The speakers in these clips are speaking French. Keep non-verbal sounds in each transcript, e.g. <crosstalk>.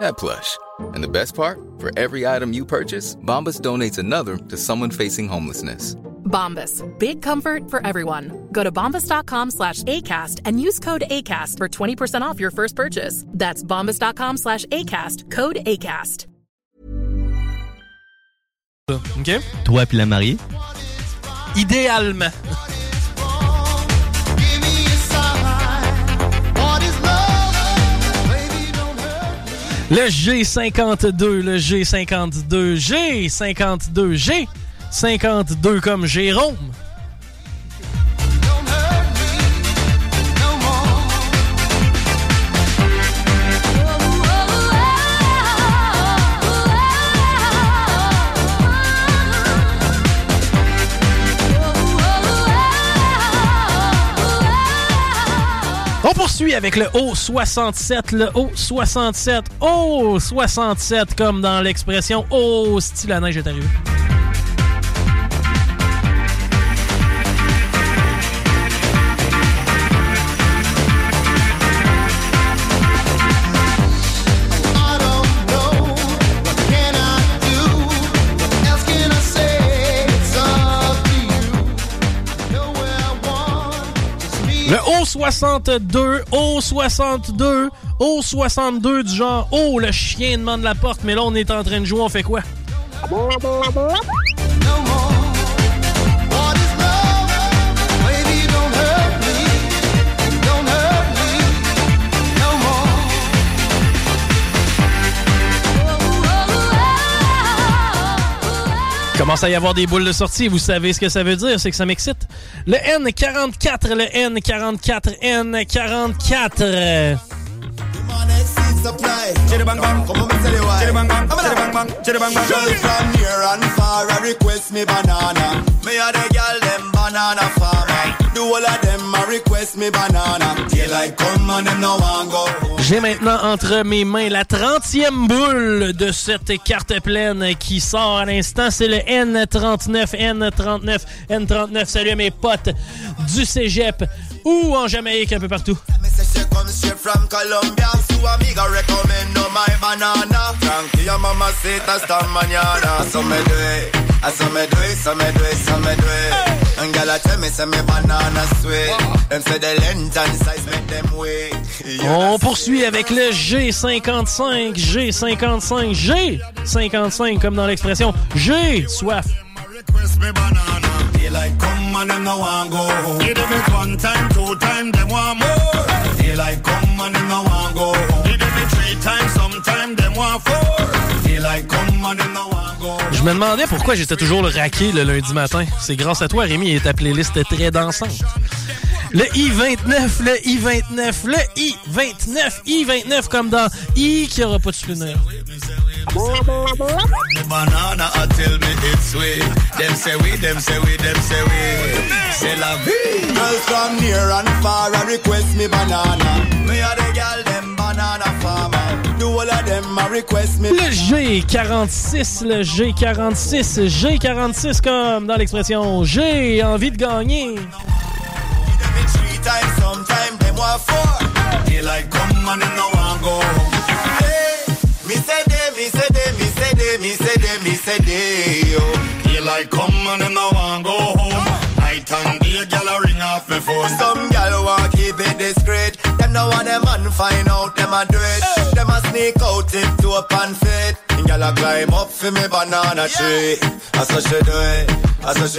that plush. And the best part? For every item you purchase, Bombas donates another to someone facing homelessness. Bombas. Big comfort for everyone. Go to bombas.com slash ACAST and use code ACAST for 20% off your first purchase. That's bombas.com slash ACAST. Code ACAST. OK? Toi puis la mariée. Idéalement. Le G52, le G52, G52, G52 comme Jérôme. Poursuit avec le O67, le O67, O67 comme dans l'expression Oh, style la neige est arrivée. Le O62, O62, O62 du genre Oh, le chien demande la porte, mais là on est en train de jouer, on fait quoi? Commence à y avoir des boules de sortie, vous savez ce que ça veut dire, c'est que ça m'excite. Le N44, le N44, N44. Banana. Farmer. Do all of them a request me banana. Come and them no go. J'ai maintenant entre mes mains la 30e boule de cette carte pleine qui sort à l'instant. C'est le N39, N39, N39. Salut à mes potes du cégep ou en Jamaïque, un peu partout. On poursuit avec le G55, G55, G55, comme dans l'expression J'ai soif. Request me banana. Daylight come and them no want go. Give them it one time, two time, them want more. Daylight come and them no want go. Give them it three times, sometime them want four. Daylight come and them no want go. Je me demandais pourquoi j'étais toujours le raqué le lundi matin. C'est grâce à toi, Rémi, et ta playlist est très dansante. Le I-29, le I-29, le I-29, I-29 comme dans I qui aura pas de souvenir. C'est la vie. Le G46, le G46, G46 comme dans l'expression J'ai envie de gagner. Daylight come and them no want go. Home. Night and day, gyal keep it discreet.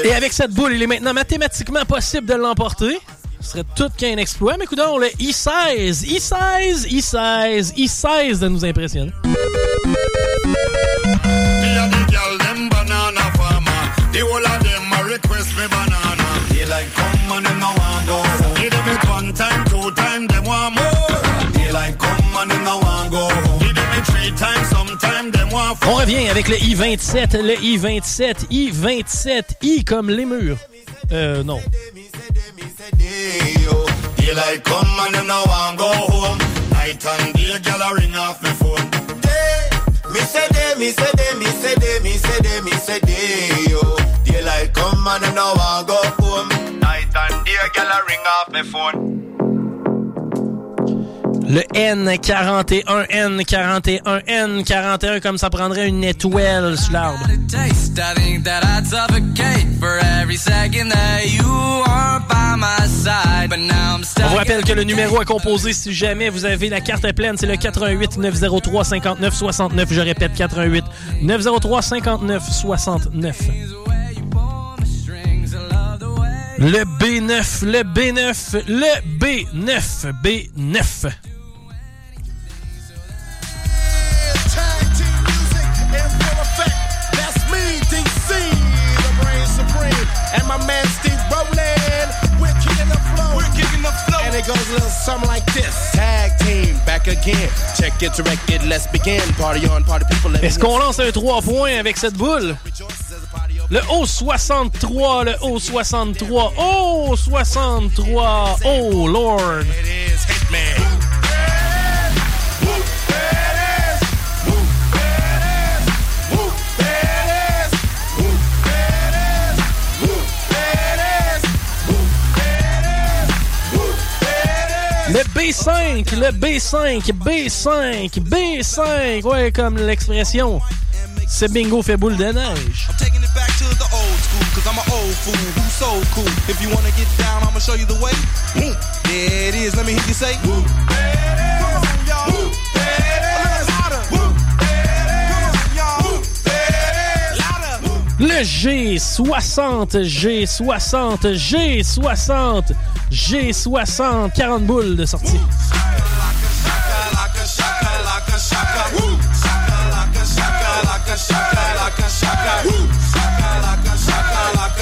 Et avec cette boule, il est maintenant mathématiquement possible de l'emporter. Ce serait tout qu'un exploit, mais coudons, le I-16, I-16, I-16, I-16 de nous impressionner. On revient avec le I-27, le I-27, I-27, I comme les murs. Euh, non ring off phone. Le N41, N41, N41, comme ça prendrait une étoile sur l'arbre. On vous rappelle que le numéro à composer si jamais vous avez la carte pleine, c'est le 88 903 59 69. Je répète, 88 903 59 69. Le B9, le B9, le B9, B9. Tag team music in full effect. That's me, DC, the brain supreme. And my man Steve Rowland. We're kicking the flow. We're kicking the flow. And it goes a little something like this. Tag team back again. Check it, direct it, let's begin. Party on, party people. Est-ce qu'on lance un 3 points avec cette boule? Le O63, le O63, O63, oh Lord! It is Hitman. Le B5, le B5, B5, B5, ouais, comme l'expression. C'est bingo fait boule de neige. To the old school, cause I'm an old fool who's so cool. If you wanna get down, I'ma show you the way. Woo. There it is, let me hear you say. Woo. Come on, y'all. Woo. Le G60, G60, G60, G60, 40 boules de sortie. Woo.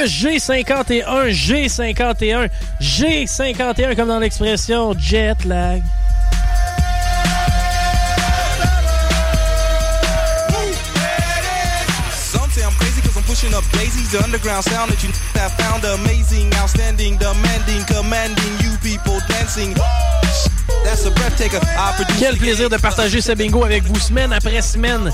Le G51, G51, G51 comme dans l'expression jet lag. Pushing up daisies. The underground sound that you have found amazing, outstanding, demanding, commanding you people dancing. That's a Quel plaisir de partager ce bingo avec vous semaine après semaine.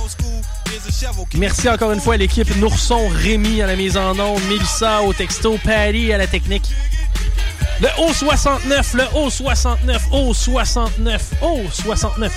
Merci encore une fois à l'équipe Nourson, Rémi à la mise en onde, Mélissa au texto, Patty à la technique. Le O69, le O69, O69, O69.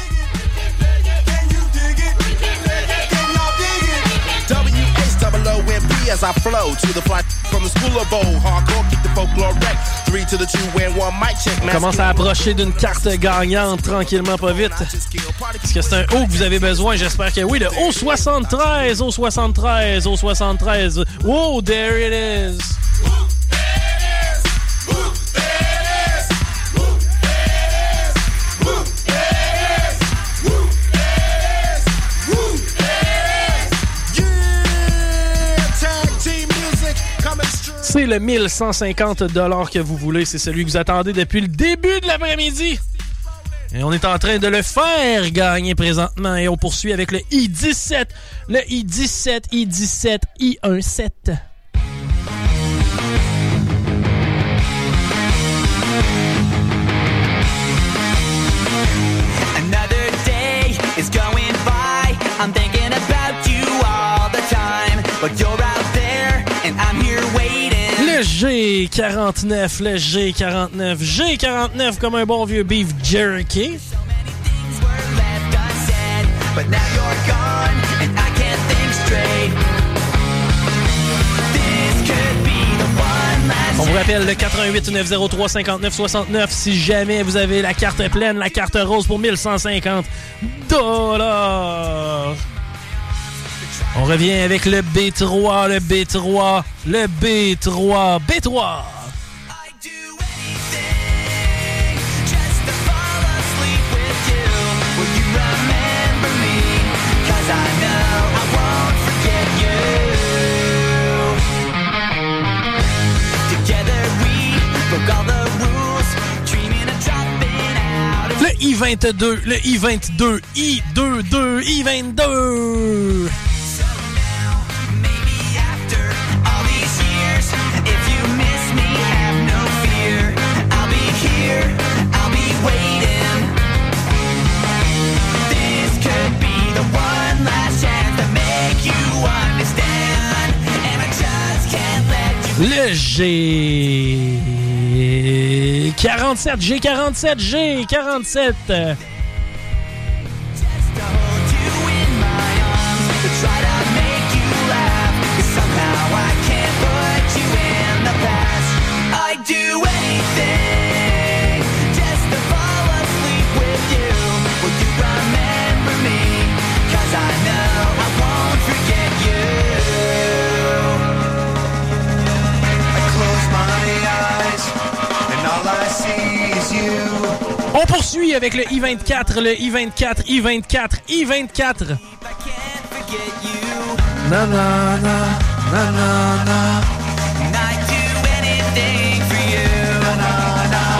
W-H-O-O-M-P as I flow to the flight from the school of old. Hardcore, kick the folklore wreck. Three to the two and one mic check. On commence à approcher d'une carte gagnante tranquillement, pas vite. Est-ce que c'est un O que vous avez besoin? J'espère que oui. Le O73, O73, O73. Oh, there it is. Le 1150 que vous voulez. C'est celui que vous attendez depuis le début de l'après-midi. Et on est en train de le faire gagner présentement. Et on poursuit avec le I-17. Le I-17, I-17, I-17. G49, le G49, G49 comme un bon vieux beef jerky. On vous rappelle le 88 903 59 69 si jamais vous avez la carte pleine, la carte rose pour 1150 dollars. On revient avec le B3, le B3, le B3, B3. Le I-22, le I-22, I-22, I-22. Le G. 47, G47, G47. Avec le I-24, le I-24, I-24, I-24.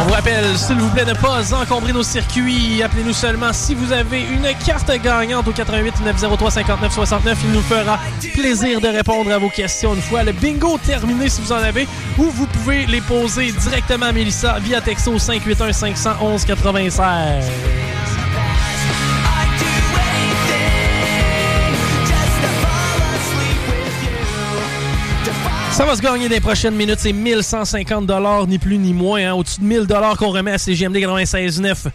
Vous rappelle, s'il vous plaît, ne pas encombrer nos circuits. Appelez-nous seulement si vous avez une carte gagnante au 88 903 59 69. Il nous fera plaisir de répondre à vos questions une fois le bingo terminé si vous en avez. Ou vous pouvez les poser directement à Mélissa via texto 581 511 96. Ça va se gagner dans les prochaines minutes. C'est 1150 ni plus ni moins. hein. Au-dessus de 1000 qu'on remet à CGMD 96.9.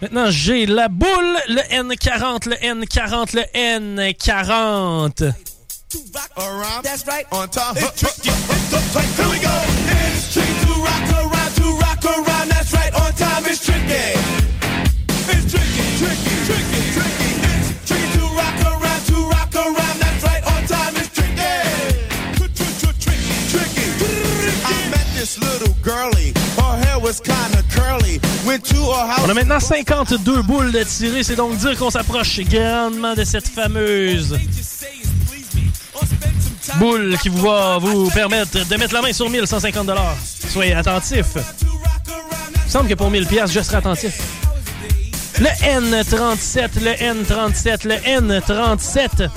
Maintenant, j'ai la boule, le N40, le N40, le N40. Around, that's right. On top, it's tricky, On a maintenant 52 boules de tirer. C'est donc dire qu'on s'approche grandement de cette fameuse boule qui va vous permettre de mettre la main sur 1150 Soyez attentifs. Il me semble que pour 1000 pièces, je serai attentif. Le N37, le N37, le N37.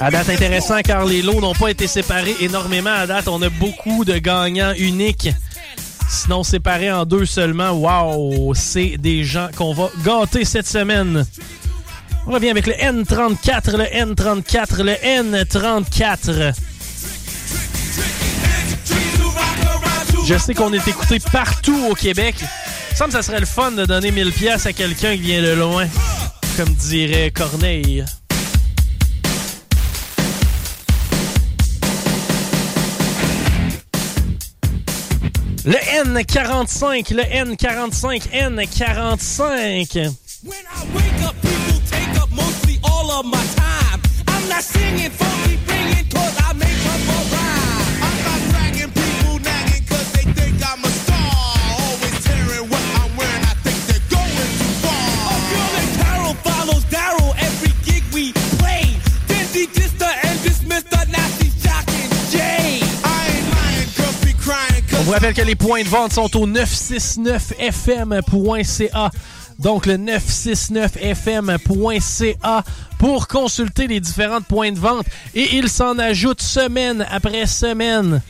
À date intéressant car les lots n'ont pas été séparés énormément. À date, on a beaucoup de gagnants uniques. Sinon, séparés en deux seulement. Wow! C'est des gens qu'on va gâter cette semaine. On revient avec le N34, le N34, le N34. Je sais qu'on est écouté partout au Québec. Il me semble que ça serait le fun de donner 1000 pièces à quelqu'un qui vient de loin. Comme dirait Corneille. Le N45, le N45, N45. When I wake up, people take up mostly all of my time. I'm not singing funky, vous rappelle que les points de vente sont au 969fm.ca. Donc le 969fm.ca pour consulter les différents points de vente. Et il s'en ajoute semaine après semaine.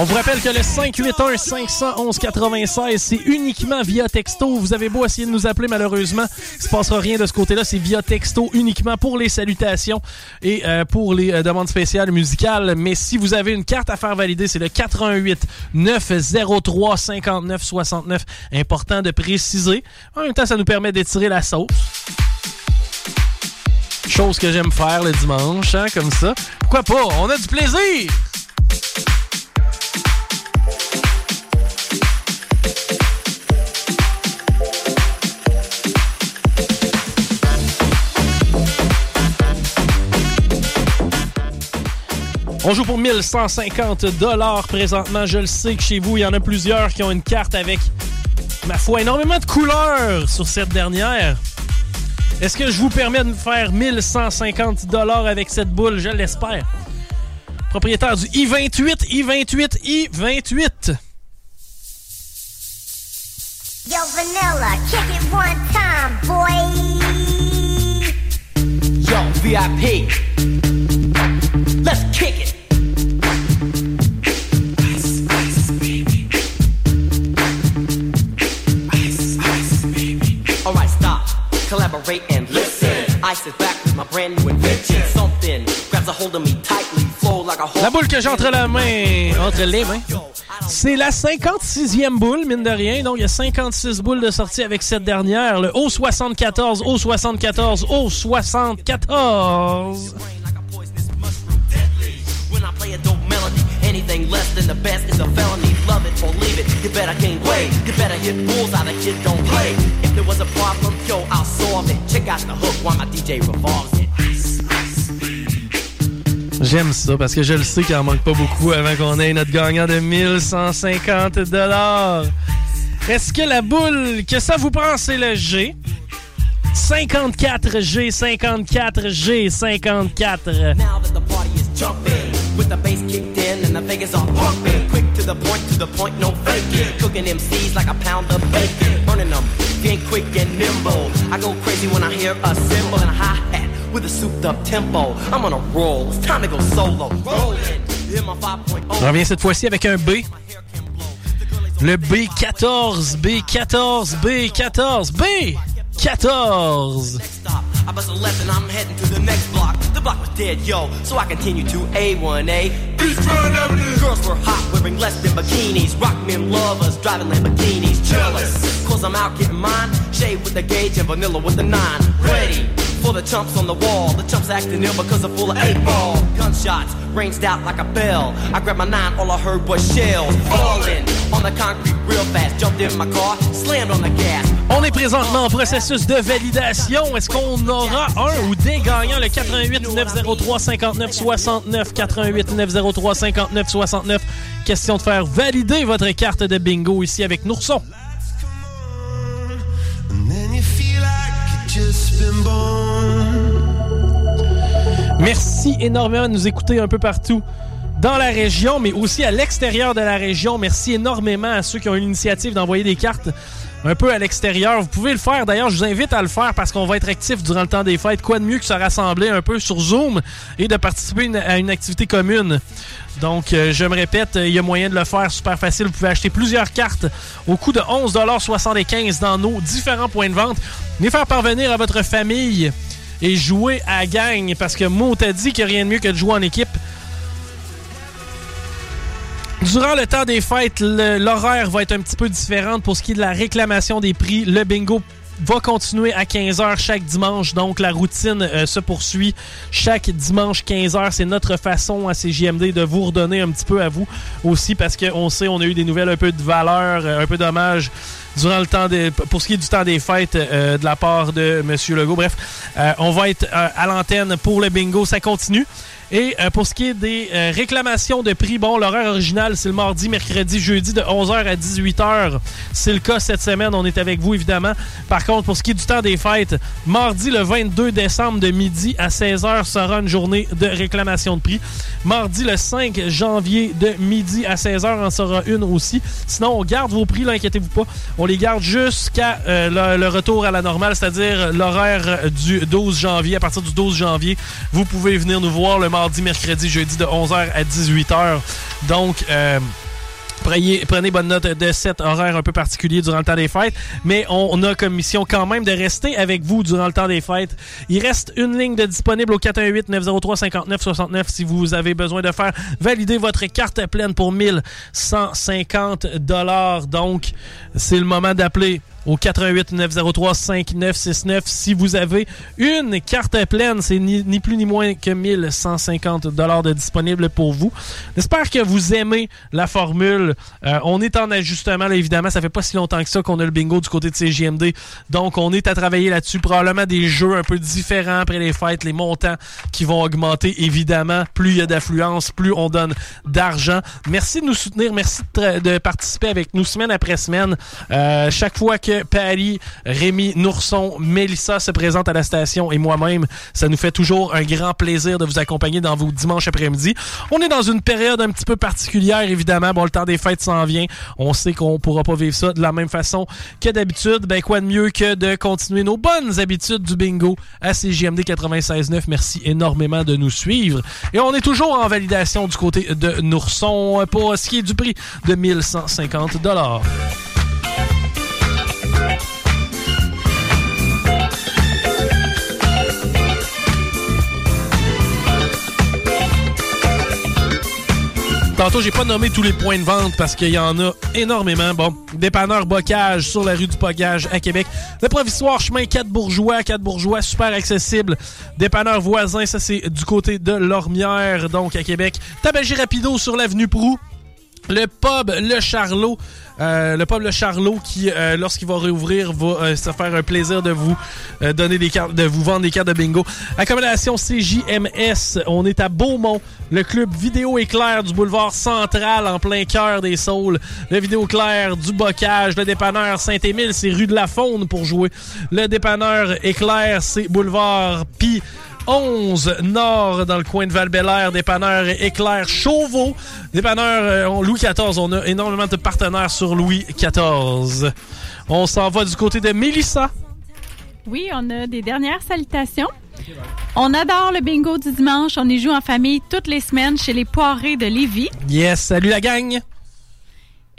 On vous rappelle que le 581-511-96, c'est uniquement via texto. Vous avez beau essayer de nous appeler, malheureusement, il se passera rien de ce côté-là. C'est via texto uniquement pour les salutations et euh, pour les euh, demandes spéciales musicales. Mais si vous avez une carte à faire valider, c'est le 88 903 59 69. Important de préciser. En même temps, ça nous permet d'étirer la sauce. Chose que j'aime faire le dimanche, hein, comme ça. Pourquoi pas? On a du plaisir! On joue pour 1150 dollars présentement. Je le sais que chez vous, il y en a plusieurs qui ont une carte avec, ma foi, énormément de couleurs sur cette dernière. Est-ce que je vous permets de me faire 1150 dollars avec cette boule? Je l'espère. Propriétaire du I-28, I-28, I-28. Yo, Vanilla, kick it one time, boy. Yo, VIP. Let's kick it. Collaborate and listen. I sit back with my brand new invention. Something grabs a hold of me tightly, flow like a whole. La boule que j'ai entre la main, entre les mains, c'est la 56e boule, mine de rien. Donc, il y a 56 boules de sortie avec cette dernière. Le O74, O74, O74. When I play a dope melody, anything less than the best is a felony. Love it or leave it, you better gain weight. You better hit bulls out of kid, don't play. If there was a problem, yo, I'll solve it. Check out the hook while my DJ revolves it. J'aime ça parce que je le sais qu'il en manque pas beaucoup avant qu'on ait notre gagnant de 1150 dollars. Est-ce que la boule que ça vous prend, c'est le G? 54 G, 54 Quick to the point, to the point, no faking. Cooking them seeds like a pound of bacon. Quick and nimble. I go crazy when I hear a cymbal and a hat with a tempo. I'm on a roll, it's time to go solo. Rolling, my Je oh. reviens cette fois-ci avec un B. Le B14, B14, B14, B! 14, B, 14, B. 14. I bust a left and I'm heading to the next block. The block was dead, yo, so I continue to A1A. Eastbound Avenue. Girls were hot, wearing less than bikinis. Rock men lovers, driving Lamborghinis. Jealous, cause I'm out getting mine. Shade with the gauge and vanilla with the nine. Ready on the wall. The chumps. On est présentement en processus de validation. Est-ce qu'on aura un ou des gagnants? Le 88 903 59 69 88 903 59 69. Question de faire valider votre carte de bingo ici avec Nourson. Merci énormément de nous écouter un peu partout dans la région, mais aussi à l'extérieur de la région. Merci énormément à ceux qui ont eu l'initiative d'envoyer des cartes un peu à l'extérieur. Vous pouvez le faire. D'ailleurs, je vous invite à le faire parce qu'on va être actif durant le temps des fêtes. Quoi de mieux que se rassembler un peu sur Zoom et de participer à une activité commune? Donc, euh, je me répète, il y a moyen de le faire super facile. Vous pouvez acheter plusieurs cartes au coût de 11,75 dans nos différents points de vente. Les faire parvenir à votre famille et jouer à gang parce que Mo t'a dit qu'il n'y a rien de mieux que de jouer en équipe. Durant le temps des fêtes, l'horaire va être un petit peu différent pour ce qui est de la réclamation des prix. Le bingo va continuer à 15h chaque dimanche, donc la routine euh, se poursuit chaque dimanche 15h. C'est notre façon à CJMD de vous redonner un petit peu à vous aussi parce qu'on sait on a eu des nouvelles un peu de valeur, euh, un peu d'hommage durant le temps des, pour ce qui est du temps des fêtes euh, de la part de Monsieur Legault. Bref, on va être à l'antenne pour le bingo, ça continue. Et euh, pour ce qui est des euh, réclamations de prix, bon, l'horaire original, c'est le mardi, mercredi, jeudi de 11h à 18h. C'est le cas cette semaine, on est avec vous évidemment. Par contre, pour ce qui est du temps des fêtes, mardi le 22 décembre de midi à 16h sera une journée de réclamation de prix. Mardi le 5 janvier de midi à 16h en sera une aussi. Sinon, on garde vos prix, là, inquiétez-vous pas. On les garde jusqu'à euh, le, le retour à la normale, c'est-à-dire l'horaire du 12 janvier. À partir du 12 janvier, vous pouvez venir nous voir le mardi, mercredi, jeudi de 11h à 18h. Donc, euh, Prenez, bonne note de cet horaire un peu particulier durant le temps des fêtes, mais on, on a comme mission quand même de rester avec vous durant le temps des fêtes. Il reste une ligne de disponible au 418-903-5969 si vous avez besoin de faire valider votre carte pleine pour 1150 dollars. Donc, c'est le moment d'appeler au 88 903 5969 si vous avez une carte pleine. C'est ni, ni plus ni moins que 1150 dollars de disponible pour vous. J'espère que vous aimez la formule. Euh, on est en ajustement, là, évidemment. Ça fait pas si longtemps que ça qu'on a le bingo du côté de CGMD. Donc, on est à travailler là-dessus. Probablement des jeux un peu différents après les fêtes, les montants qui vont augmenter, évidemment. Plus il y a d'affluence, plus on donne d'argent. Merci de nous soutenir. Merci de, de participer avec nous semaine après semaine. Euh, chaque fois que Paris, Rémi, Nourson, Mélissa se présentent à la station et moi-même, ça nous fait toujours un grand plaisir de vous accompagner dans vos dimanches après-midi. On est dans une période un petit peu particulière, évidemment. Bon, le temps des fêtes s'en vient. On sait qu'on pourra pas vivre ça de la même façon que d'habitude. Ben, quoi de mieux que de continuer nos bonnes habitudes du bingo à CJMD 96.9. Merci énormément de nous suivre. Et on est toujours en validation du côté de Nourson pour ce qui est du prix de 1150 dollars. Tantôt, j'ai pas nommé tous les points de vente parce qu'il y en a énormément. Bon, dépanneur Bocage sur la rue du Bocage à Québec. Le provisoire chemin 4 Bourgeois, 4 Bourgeois, super accessible. Dépanneur voisin, ça c'est du côté de Lormière, donc à Québec. Tabagie Rapido sur l'avenue Prou. Le pub Le Charlot, euh, le pub Le Charlot qui, euh, lorsqu'il va réouvrir, va euh, se faire un plaisir de vous donner des cartes, de vous vendre des cartes de bingo. Accommodation CJMS, on est à Beaumont, le club Vidéo Éclair du boulevard Central en plein cœur des Saules. Le Vidéo Clair du Bocage, le dépanneur Saint-Émile, c'est rue de la Faune pour jouer. Le dépanneur Éclair, c'est boulevard Pi. 11 Nord dans le coin de val dépanneur Éclair Chauveau, dépanneur euh, Louis XIV. On a énormément de partenaires sur Louis XIV. On s'en va du côté de Mélissa. Oui, on a des dernières salutations. On adore le bingo du dimanche. On y joue en famille toutes les semaines chez les Poirés de Lévis. Yes, salut la gang.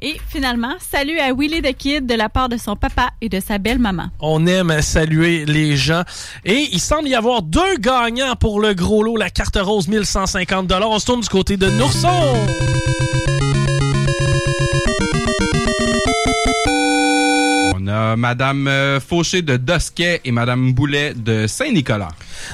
Et finalement, salut à Willy the Kid de la part de son papa et de sa belle-maman. On aime saluer les gens. Et il semble y avoir deux gagnants pour le gros lot, la carte rose 1150 On se tourne du côté de Nourson. On a Madame euh, Fauché de Dosquet et Madame Boulet de Saint-Nicolas.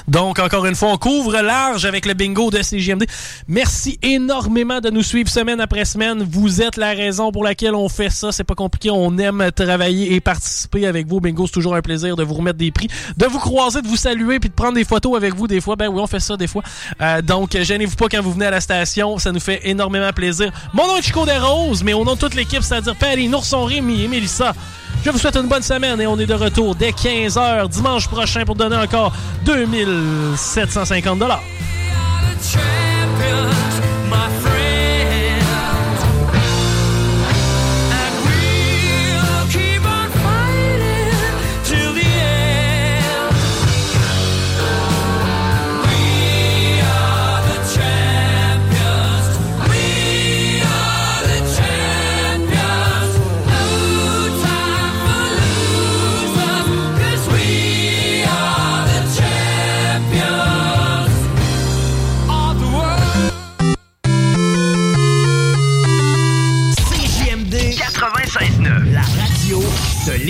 Donc, encore une fois, on couvre large avec le bingo de CGMD. Merci énormément de nous suivre semaine après semaine. Vous êtes la raison pour laquelle on fait ça. C'est pas compliqué. On aime travailler et participer avec vous. Bingo, c'est toujours un plaisir de vous remettre des prix, de vous croiser, de vous saluer puis de prendre des photos avec vous des fois. Ben oui, on fait ça des fois. Euh, donc, gênez-vous pas quand vous venez à la station. Ça nous fait énormément plaisir. Mon nom est Chico Desroses, mais au nom de toute l'équipe, c'est-à-dire Paris, Nourson, Rémi et Mélissa, je vous souhaite une bonne semaine et on est de retour dès 15h dimanche prochain pour donner encore 2750 dollars.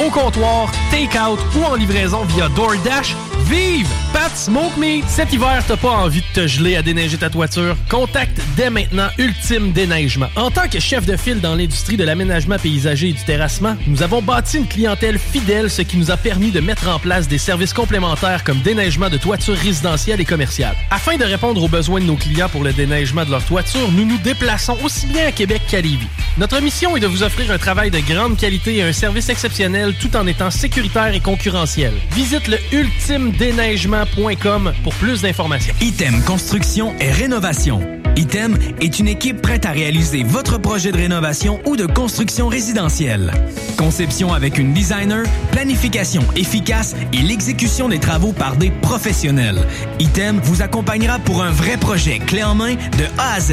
au comptoir, take-out ou en livraison via DoorDash. Vive Pat Smoke Meat! Cet hiver, t'as pas envie de te geler à déneiger ta toiture? Contacte dès maintenant Ultime Déneigement. En tant que chef de file dans l'industrie de l'aménagement paysager et du terrassement, nous avons bâti une clientèle fidèle, ce qui nous a permis de mettre en place des services complémentaires comme déneigement de toitures résidentielles et commerciales. Afin de répondre aux besoins de nos clients pour le déneigement de leur toiture, nous nous déplaçons aussi bien à Québec qu'à Lévis. Notre mission est de vous offrir un travail de grande qualité et un service exceptionnel tout en étant sécuritaire et concurrentiel. Visite le ultimedéneigement.com pour plus d'informations. Item Construction et Rénovation. Item est une équipe prête à réaliser votre projet de rénovation ou de construction résidentielle. Conception avec une designer, planification efficace et l'exécution des travaux par des professionnels. Item vous accompagnera pour un vrai projet clé en main de A à Z.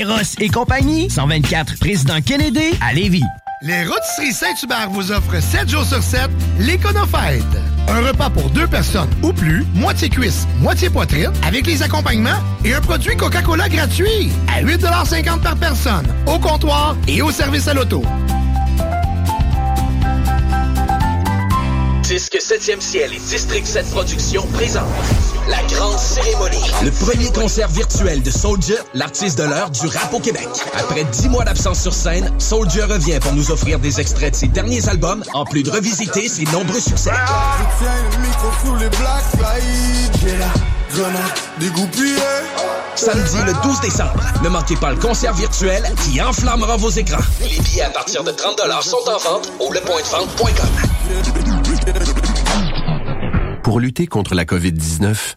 Eros et compagnie, 124 Président Kennedy à Lévis. Les Rôtisseries Saint-Hubert vous offrent 7 jours sur 7 l'Éconofête. Un repas pour deux personnes ou plus, moitié cuisse, moitié poitrine, avec les accompagnements et un produit Coca-Cola gratuit à 8,50 par personne, au comptoir et au service à l'auto. Disque 7e ciel et District 7 Productions présentent la grande cérémonie. Le premier concert virtuel de Soldier, l'artiste de l'heure du rap au Québec. Après 10 mois d'absence sur scène, Soldier revient pour nous offrir des extraits de ses derniers albums, en plus de revisiter ses nombreux succès. Je tiens le micro sous les. Samedi le 12 décembre. Ne manquez pas le concert virtuel qui enflammera vos écrans. Les billets à partir de 30 sont en vente au lepointdevente.com. Pour lutter contre la COVID-19,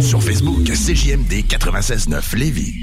Sur Facebook, CJMD 96.9 Lévis.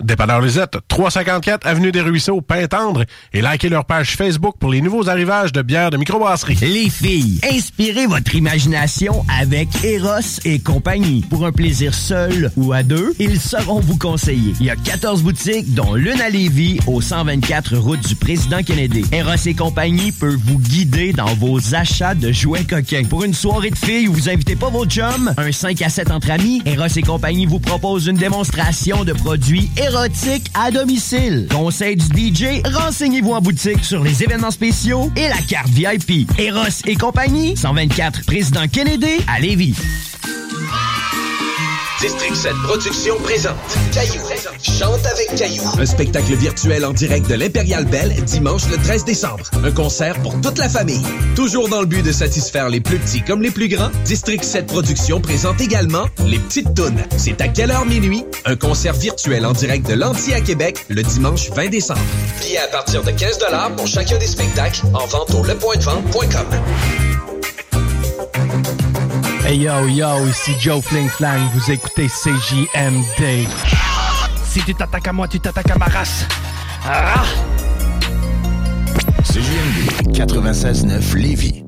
Dépanneur Lisette, 354 Avenue des Ruisseaux, Pintendre, et likez leur page Facebook pour les nouveaux arrivages de bières de microbrasserie. Les filles, inspirez votre imagination avec Eros et compagnie. Pour un plaisir seul ou à deux, ils sauront vous conseiller. Il y a 14 boutiques, dont l'une à Lévis, au 124 route du Président Kennedy. Eros et compagnie peut vous guider dans vos achats de jouets coquins. Pour une soirée de filles où vous invitez pas vos chums, un 5 à 7 entre amis, Eros et compagnie vous propose une démonstration de produits érotiques à domicile. Conseil du DJ, renseignez-vous en boutique sur les événements spéciaux et la carte VIP. Eros et compagnie, 124 Président Kennedy à Lévis. District 7 Productions présente Caillou. Chante avec Caillou. Un spectacle virtuel en direct de l'Impérial Belle dimanche le 13 décembre. Un concert pour toute la famille. Toujours dans le but de satisfaire les plus petits comme les plus grands, District 7 Productions présente également Les Petites Tounes. C'est à quelle heure minuit? Un concert virtuel en direct de l'Anti à Québec le dimanche 20 décembre. Billets à partir de 15 pour chacun des spectacles en vente au lepointdevente.com. Hey yo yo, ici Joe Fling Flang, vous écoutez CJMD. Si tu t'attaques à moi, tu t'attaques à ma race. Ah! CJMD 96.9 Lévis.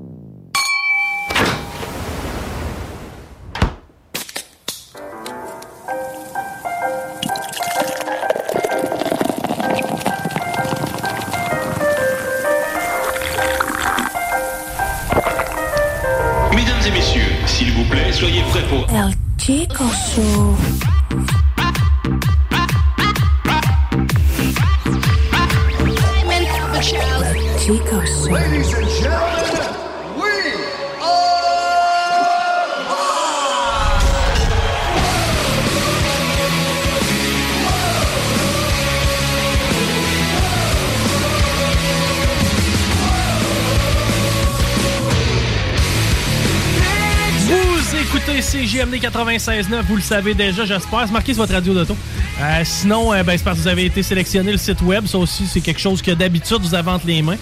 Soyez prêts pour... El Chico Show. Chico Show. Ladies and gentlemen, écoutez CJMD 96.9, vous le savez déjà, j'espère. C'est marqué sur votre radio d'auto. Euh, sinon, euh, ben, c'est parce que vous avez été sélectionné le site web. Ça aussi, c'est quelque chose que d'habitude, vous avez entre les mains.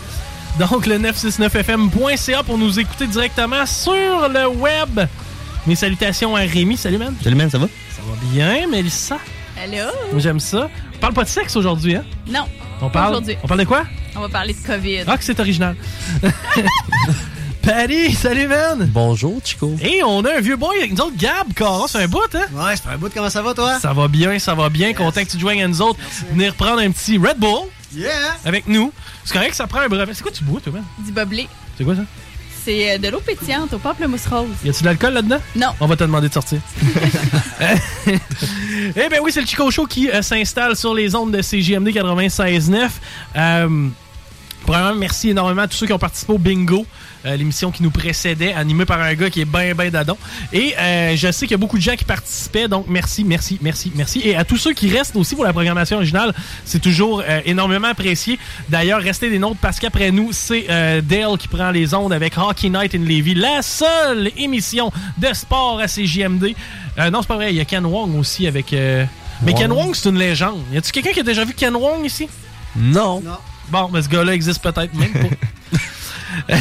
Donc, le 969fm.ca pour nous écouter directement sur le web. Mes salutations à Rémi. Salut, man. Salut, man, ça va? Ça va bien, Mélissa. Allô? Moi, j'aime ça. On parle pas de sexe aujourd'hui, hein? Non. On pas parle, aujourd'hui. on parle de quoi? On va parler de COVID. Ah, que c'est original. <laughs> Patty, salut, man. Bonjour, Chico. Et on a un vieux boy avec nous autres, Gab Caron. C'est un bout, hein? Ouais, c'est un bout. Comment ça va, toi? Ça va bien, ça va bien. Content que tu te joignes à nous autres. Venir prendre un petit Red Bull Yeah! avec nous. C'est correct que ça prend un brevet. C'est quoi tu bois, toi, man? Du boblé. C'est quoi ça? C'est euh, de l'eau pétillante au pamplemousse rose. Y a-tu de l'alcool là-dedans? Non. On va te demander de sortir. <laughs> <laughs> eh bien oui, c'est le Chico Show qui euh, s'installe sur les ondes de CJMD 96.9. Euh, Premièrement, merci énormément à tous ceux qui ont participé au bingo, euh, l'émission qui nous précédait, animée par un gars qui est ben ben dadon. Et euh, je sais qu'il y a beaucoup de gens qui participaient, donc merci, merci, merci, merci. Et à tous ceux qui restent aussi pour la programmation originale, c'est toujours euh, énormément apprécié. D'ailleurs, restez des nôtres parce qu'après nous, c'est euh, Dale qui prend les ondes avec Hockey Night in Levy, la seule émission de sport à CJMD. Euh, non, c'est pas vrai, il y a Ken Wong aussi avec... euh, Mais Wong. Ken Wong, c'est une légende. Y a-tu quelqu'un qui a déjà vu Ken Wong ici? Non. Bon, mais ce gars-là existe peut-être même pas. <laughs> <laughs>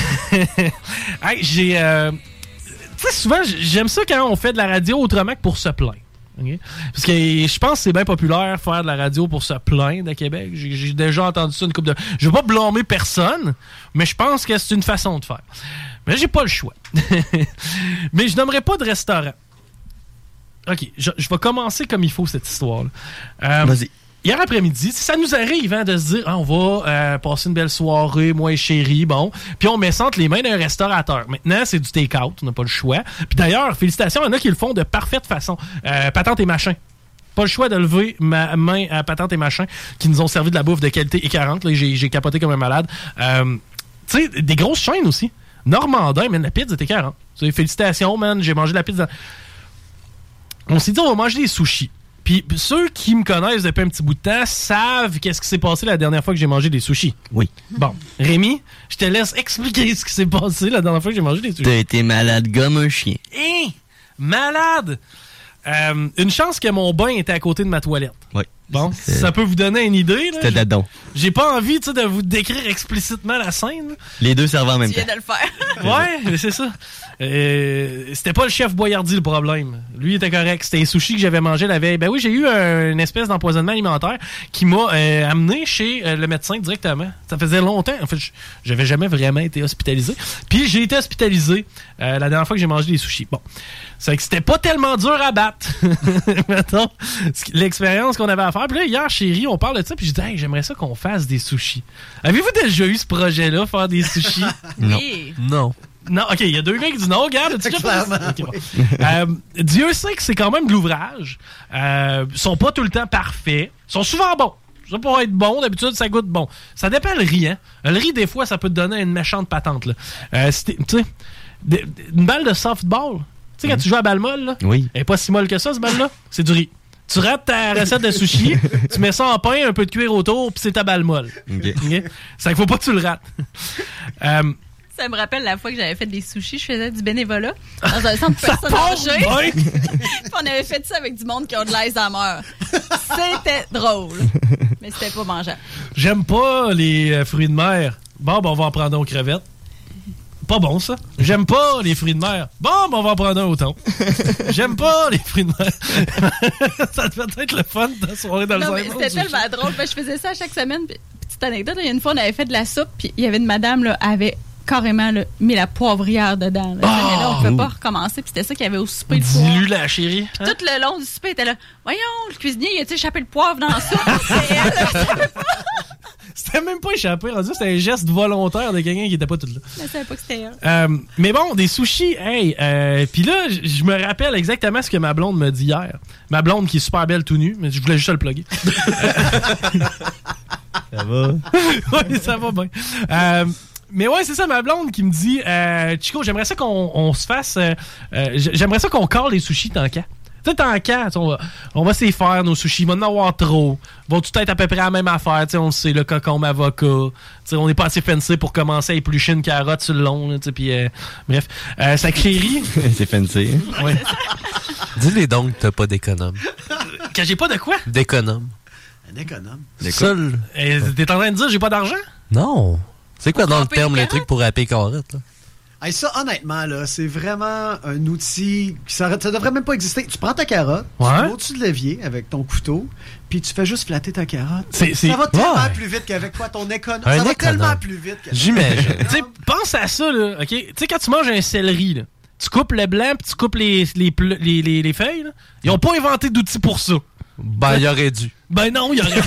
hey, j'ai. euh, Tu sais, souvent, j'aime ça quand on fait de la radio autrement que pour se plaindre. ok? Parce que je pense que c'est bien populaire faire de la radio pour se plaindre à Québec. J'ai déjà entendu ça une couple de. Je veux pas blâmer personne, mais je pense que c'est une façon de faire. Mais j'ai pas le choix. <laughs> mais je n'aimerais pas de restaurant. Ok, je, vais commencer comme il faut cette histoire-là. Euh, Vas-y. Hier après-midi, ça nous arrive hein, de se dire ah, on va euh, passer une belle soirée, moi et chérie, bon. Puis on met ça entre les mains d'un restaurateur. Maintenant, c'est du take-out, on n'a pas le choix. Puis d'ailleurs, félicitations, il y en a qui le font de parfaite façon. Euh, patente et machin. Pas le choix de lever ma main à patente et machin qui nous ont servi de la bouffe de qualité écœurante. J'ai capoté comme un malade. Euh, tu sais, des grosses chaînes aussi. Normandin, man, la pizza était écœurante. Félicitations, man, j'ai mangé de la pizza. On s'est dit, on va manger des sushis. Puis ceux qui me connaissent depuis un petit bout de temps savent qu'est-ce qui s'est passé la dernière fois que j'ai mangé des sushis. Oui. Bon, Rémi, je te laisse expliquer ce qui s'est passé la dernière fois que j'ai mangé des sushis. T'as été malade comme un chien. Hein? Malade! Euh, une chance que mon bain était à côté de ma toilette. Oui. Bon, ça peut vous donner une idée. là. C'était dadon. J'ai pas envie tu sais, de vous décrire explicitement la scène. Les deux servant en même Tu temps. viens de le faire. Ouais, c'est ça. Euh, c'était pas le chef Boyardi le problème. Lui il était correct. C'était les sushis que j'avais mangé la veille. Ben oui, j'ai eu un- une espèce d'empoisonnement alimentaire qui m'a euh, amené chez euh, le médecin directement. Ça faisait longtemps. En fait, je- j'avais jamais vraiment été hospitalisé. Puis j'ai été hospitalisé euh, la dernière fois que j'ai mangé des sushis. Bon. C'est que c'était pas tellement dur à battre. <laughs> L'expérience qu'on avait à faire. Puis là, hier, chérie, on parle de ça. Puis je dis, hey, j'aimerais ça qu'on fasse des sushis. Avez-vous déjà eu ce projet-là, faire des sushis? <laughs> Non. Non. Non, ok, il y a deux gars qui disent non, regarde, tu Clairement, Euh, Dieu sait que c'est quand même de l'ouvrage. Euh, ils sont pas tout le temps parfaits. Ils sont souvent bons. Ça pour être bon, d'habitude, ça goûte bon. Ça dépend le riz, hein. Le riz, des fois, ça peut te donner une méchante patente, là. Euh, si tu sais, une balle de softball. Tu sais, quand tu joues à balle molle, là, Oui. elle est pas si molle que ça, ce balle-là. C'est du riz. Tu rates ta recette de sushi, tu mets ça en pain, un peu de cuir autour, puis c'est ta balle molle. OK? Ça qu'il faut pas que tu le rates. Ça me rappelle la fois que j'avais fait des sushis, je faisais du bénévolat dans un centre. <laughs> <laughs> Puis on avait fait ça avec du monde qui ont de l'Alzheimer. C'était drôle, mais c'était pas mangeable. J'aime pas les euh, fruits de mer. Bon, ben, on va en prendre un aux crevettes. Pas bon, ça. J'aime pas les fruits de mer. Bon, ben, on va en prendre un au thon. J'aime pas les fruits de mer. <laughs> ça devait être le fun de la soirée dans le Non, salon c'était tellement drôle. que je faisais ça chaque semaine. Puis, petite anecdote, il y a une fois, on avait fait de la soupe, puis il y avait une madame, là, avait carrément là, mis la poivrière dedans. Là. Mais là, on pouvait pas recommencer. Puis c'était ça qu'il y avait au souper le soir. Dis-lui, la chérie. hein? Tout le long du souper, il était là. Voyons, le cuisinier, il a échappé le poivre dans la soupe. C'est elle. <laughs> C'était même pas échappé. rendu, C'était un geste volontaire de quelqu'un qui était pas tout là. Elle savait pas que c'était. Euh, mais bon, des sushis, hey. Euh, Puis là, je me rappelle exactement ce que ma blonde me dit hier. Ma blonde qui est super belle tout nue, mais je voulais juste le plugger. <laughs> <laughs> Ça va? oui, ça va bien. Euh, mais ouais, c'est ça, ma blonde qui me dit euh, Chico, j'aimerais ça qu'on on se fasse. euh, euh, j'aimerais ça qu'on colle les sushis tant qu'à. Tu sais, tant qu'à, tu sais, on va, on va s'y faire, nos sushis. Il va en avoir trop. Vont tout être à peu près la même affaire. Tu sais, on le sait, le cocombe avocat. Tu sais, on n'est pas assez fancy pour commencer à éplucher une carotte sur le long. là, tu sais, puis, euh, bref. Euh, ça chérie. <laughs> C'est fancy. Ouais. Dis-les donc que t'as pas d'économe. Que j'ai pas de quoi? D'économe. Un économe. Seul. Euh, T'es en train de dire j'ai pas d'argent? Non. C'est quoi dans le terme, les le truc pour râper carotte, là? Hey, ça, honnêtement, là, c'est vraiment un outil. qui Ça, ça devrait même pas exister. Tu prends ta carotte, tu mets au-dessus de l'évier avec ton couteau, puis tu fais juste flatter ta carotte. C'est- c'est- Ça va tellement Ouais. plus vite qu'avec quoi ton économe. Ça va tellement plus vite. qu'avec- tu sais, pense à ça, là. OK? Tu sais, quand tu manges un céleri, là, tu coupes le blanc puis tu coupes les, les, les, les- les feuilles, là. Ils ont pas inventé d'outils pour ça. Ben, il aurait dû. Ben non, il aurait <laughs>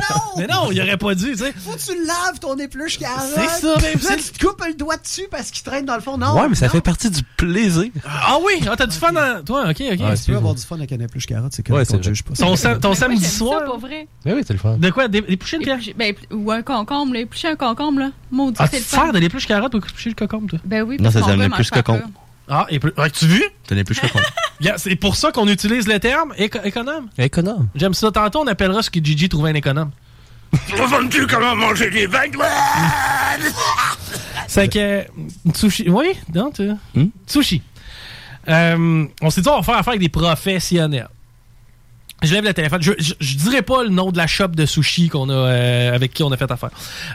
<laughs> Mais non, il aurait pas dû, tu sais. Faut que tu laves ton épluche carotte. C'est ça, ben, là, c'est- tu te coupes le doigt dessus parce qu'il traîne dans le fond. Non. ouais, mais ça non. fait partie du plaisir. Ah oui, ah, t'as du fun dans... Toi, OK, OK. Ouais, Tu peux avoir du fun avec un épluche carotte, c'est Ouais, correct, c'est on juge pas. Ton, sam- ton Moi, samedi soir... Ça, pour vrai. Ben oui, c'est le fun. De quoi? Des, pouchées de pierre? Éplucher- ben, ou un concombre, là. Éplucher un concombre, là. Maudit, Ah, c'est le fun. sers de l'épluche carotte pour éplucher le cocombe, toi? Ben oui, Non, parce ça qu'on s'appelle Ah, épluche... Ouais, tu vu? T'as des plus que con. Regarde, <laughs> C'est pour ça qu'on utilise le terme éco- économe. Économe. J'aime ça. Tantôt, on appellera ce que Gigi trouvait un économe. tu comment manger des vagues C'est que. Sushi. Oui, non, tu. Sushi. Euh, on s'est dit, on va faire affaire avec des professionnels. Je lève le téléphone. Je, je, je dirais pas le nom de la shop de sushi qu'on a, euh, avec qui on a fait affaire.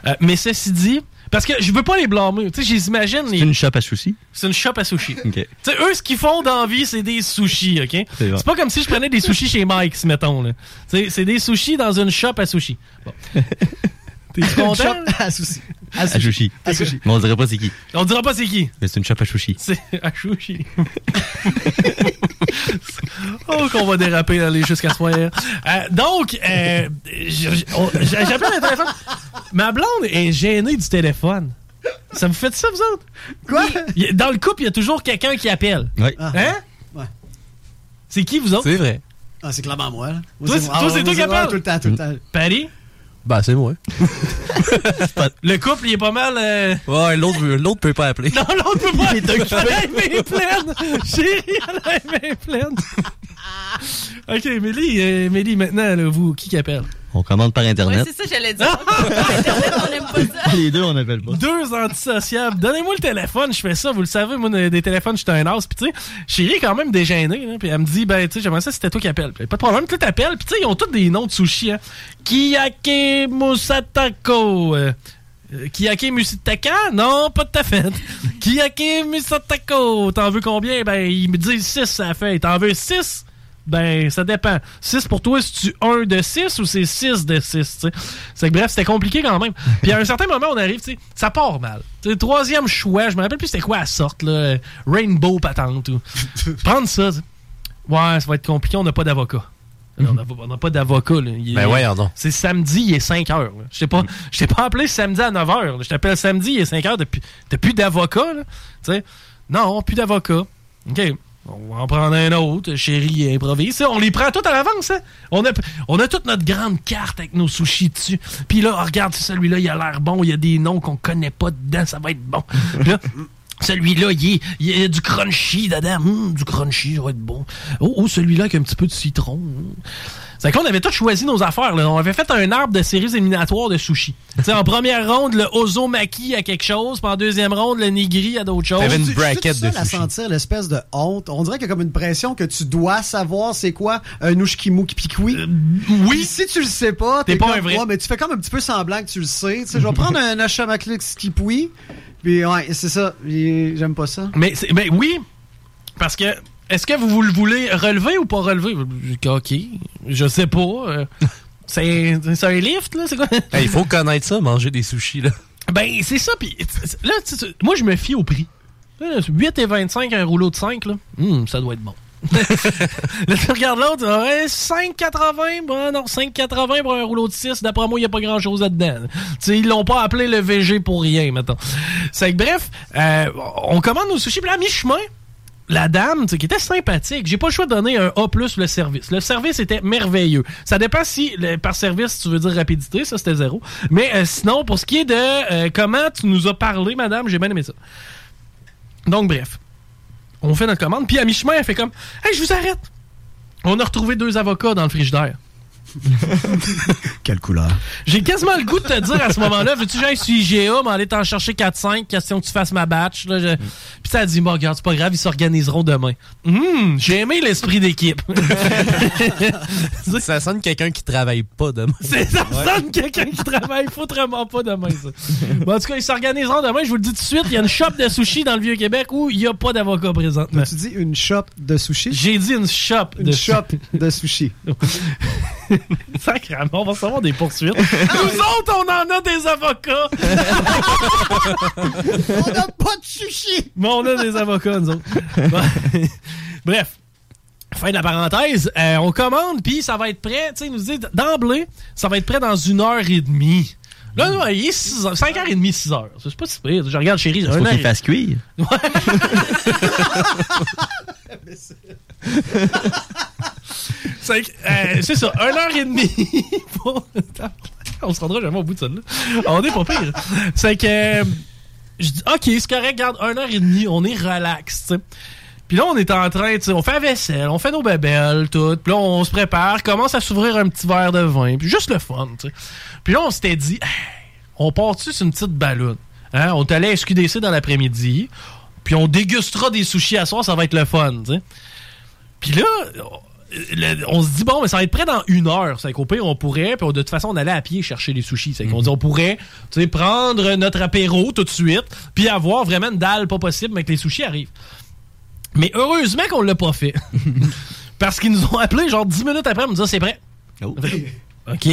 Euh, mais ceci dit, parce que je veux pas les blâmer. Tu sais, je les imagine. C'est les- une shop à sushi? C'est une shop à sushi. OK. Tu sais, eux, ce qu'ils font dans la vie, c'est des sushis, OK? C'est pas comme si je prenais des sushis chez Mike's, mettons. Tu sais, c'est des sushis dans une shop à sushi. Bon. <laughs> T'es content? Shop à sushi. À sushi. À sushi. Mais on dirait pas c'est qui. On dira pas c'est qui. Mais c'est une shop à sushi. C'est à sushi. <laughs> oh, qu'on va déraper aller jusqu'à ce soir. Euh, donc, euh, j'appelle le téléphone. Ma blonde est gênée du téléphone. Ça vous fait ça, vous autres? Quoi? Il- Dans le couple, il y a toujours quelqu'un qui appelle. Oui. Hein? Ouais. C'est qui, vous autres? C'est vrai. Ah, c'est clairement moi. là. Moi, Toi, c'est moi. toi, Ah, c'est toi moi, qui appelle? Tout le temps, tout le temps. Paris? Ben, c'est moi. <laughs> Le couple, il est pas mal. euh, Ouais, l'autre l'autre peut pas appeler. Non, l'autre peut pas. <laughs> Il est occupé. <laughs> Elle a les mains pleines. Chérie, elle a les mains pleines. <laughs> OK, Mélie, euh, Mélie, maintenant, là, vous, qui qui appelle? On commande par Ouais, Internet. c'est ça, j'allais dire. Internet, on n'aime pas ça. Les deux, on n'appelle pas. Deux antisociables. Donnez-moi le téléphone, je fais ça. Vous le savez, moi, des téléphones, je suis un as. Puis, tu sais, chérie est quand même dégênée. Là, puis, elle me dit, ben, tu sais, j'aimerais ça si c'était toi qui appelle. Puis, pas de problème, tu t'appelles. Puis, tu sais, ils ont tous des noms de sushi. Hein. Kiyake Musatako. Euh, euh, Kiyake Musataka? Non, pas de ta fête. <laughs> Kiyake Musatako. T'en veux combien? Ben, ils me disent 6 ça fait. T'en veux 6? Ben, ça dépend. 6 pour toi, c'est-tu 1 de 6 ou c'est 6 de 6, tu sais? C'est que bref, c'était compliqué quand même. <laughs> Puis à un certain moment, on arrive, tu sais, ça part mal. Tu sais, troisième choix, je me rappelle plus c'était quoi la sorte, là. Rainbow patente ou. <laughs> Prendre ça, tu sais. Ouais, ça va être compliqué, on n'a pas d'avocat. On n'a pas- on n'a pas d'avocat, là. Ben donc. C'est samedi, il est 5 heures. Je t'ai pas, t'ai pas appelé samedi à 9 heures. Je t'appelle samedi, il est 5 heures. Depuis, t'as plus d'avocat, là. Non, plus d'avocat. OK. On va en prendre un autre, chérie, improvise. On les prend tout à l'avance, hein? On a, on a toute notre grande carte avec nos sushis dessus. Puis là, oh, regarde, celui-là, il a l'air bon. Il y a des noms qu'on connaît pas dedans. Ça va être bon. <laughs> Là, celui-là, il, y a du crunchy dedans. Hum, du crunchy, ça va être bon. Oh, oh, celui-là avec un petit peu de citron. Hum. C'est qu'on avait tous choisi nos affaires. Là. On avait fait un arbre de séries éliminatoires de sushi. En première ronde, le Ozomaki à quelque chose, puis en deuxième ronde, le Nigiri à d'autres choses. Je suis tout seul à sentir l'espèce de honte. On dirait qu'il y a comme une pression que tu dois savoir c'est quoi un ushkimu kipikui. oui. Si tu le sais pas, T'es pas comme, un vrai. Ouais, mais tu fais comme un petit peu semblant que tu le sais. Tu sais, je vais prendre un Oshamaklik kipui. Puis ouais, c'est ça. J'aime pas ça. Mais, c'est- mais oui, parce que est-ce que vous, vous le voulez relever ou pas relever? OK, je sais pas. euh, <laughs> c'est un lift, là? C'est quoi? Hey, Il faut connaître ça, manger des sushis, là. Ben, c'est ça. Puis là, moi, je me fie au prix. Là, 8 et 25, un rouleau de 5, là. Hum, ça doit être bon. <laughs> là, tu regardes l'autre, ouais, 5,80. Bon, non, 5,80 pour un rouleau de 6. D'après moi, il n'y a pas grand-chose là-dedans. Tu sais, ils l'ont pas appelé le VG pour rien, maintenant. C'est que, bref, euh, on commande nos sushis, puis là, à mi-chemin, la dame, qui était sympathique, j'ai pas le choix de donner un A plus le service. Le service était merveilleux. Ça dépend si, par service, tu veux dire rapidité, ça c'était zéro. Mais euh, sinon, pour ce qui est de euh, comment tu nous as parlé, madame, j'ai bien aimé ça. Donc, bref. On fait notre commande, puis à mi-chemin, elle fait comme Hey, je vous arrête. On a retrouvé deux avocats dans le frigidaire. <laughs> Quelle couleur? J'ai quasiment le goût de te dire à ce moment-là, veux-tu que j'aille sur IGA, mais aller t'en chercher 4-5, question que tu fasses ma batch. Là, je- Puis ça a dit, bon, regarde, c'est pas grave, ils s'organiseront demain. Hum, j'ai aimé l'esprit d'équipe. ça sonne quelqu'un qui travaille pas demain. <laughs> C'est ça sonne quelqu'un qui travaille foutrement pas demain, ça. Bon, en tout cas, ils s'organiseront demain. Je vous le dis tout de suite, il y a une shop de sushi dans le Vieux-Québec où il n'y a pas d'avocat présentement. Tu dis une shop de sushi? J'ai dit une shop Une de shop de sushi. <laughs> <laughs> Sacrément, on va recevoir des poursuites. Nous autres, on en a des avocats. <laughs> on n'a pas de sushi. Mais on a des avocats, nous autres. Bon. Bref. Fin de la parenthèse, euh, on commande, puis ça va être prêt, tu sais, il nous dit d'emblée, ça va être prêt dans une heure et demie. Là, là, il est 6 heures, 5 heures et demie, 6 heures. C'est pas si pire. Je regarde chérie, Il un faut heure qu'il fasse cuire. <laughs> Euh, c'est ça, une heure et demie. <laughs> pour- On se rendra jamais au bout de ça. Là. On est pas pire. C'est que euh, je dis OK, c'est correct, et demie, on est relax. Puis là, on est en train, tu on fait la vaisselle, on fait nos bébelles, tout. Puis là, on se prépare, commence à s'ouvrir un petit verre de vin. Puis juste le fun, tu. Puis là, on s'était dit, on part-tu sur une petite balloune? Hein? On est allé à SQDC dans l'après-midi. Puis on dégustera des sushis à soir, ça va être le fun, tu. Puis là, le- on se dit, bon, mais ça va être prêt dans une heure. C'est qu'au pire, on pourrait, puis de toute façon, on allait à pied chercher les sushis. C'est qu'on dit, on pourrait, prendre notre apéro tout de suite, puis avoir vraiment une dalle pas possible, mais que les sushis arrivent. Mais heureusement qu'on l'a pas fait. <laughs> Parce qu'ils nous ont appelé, genre, 10 minutes après, me dire, c'est prêt. <laughs> OK.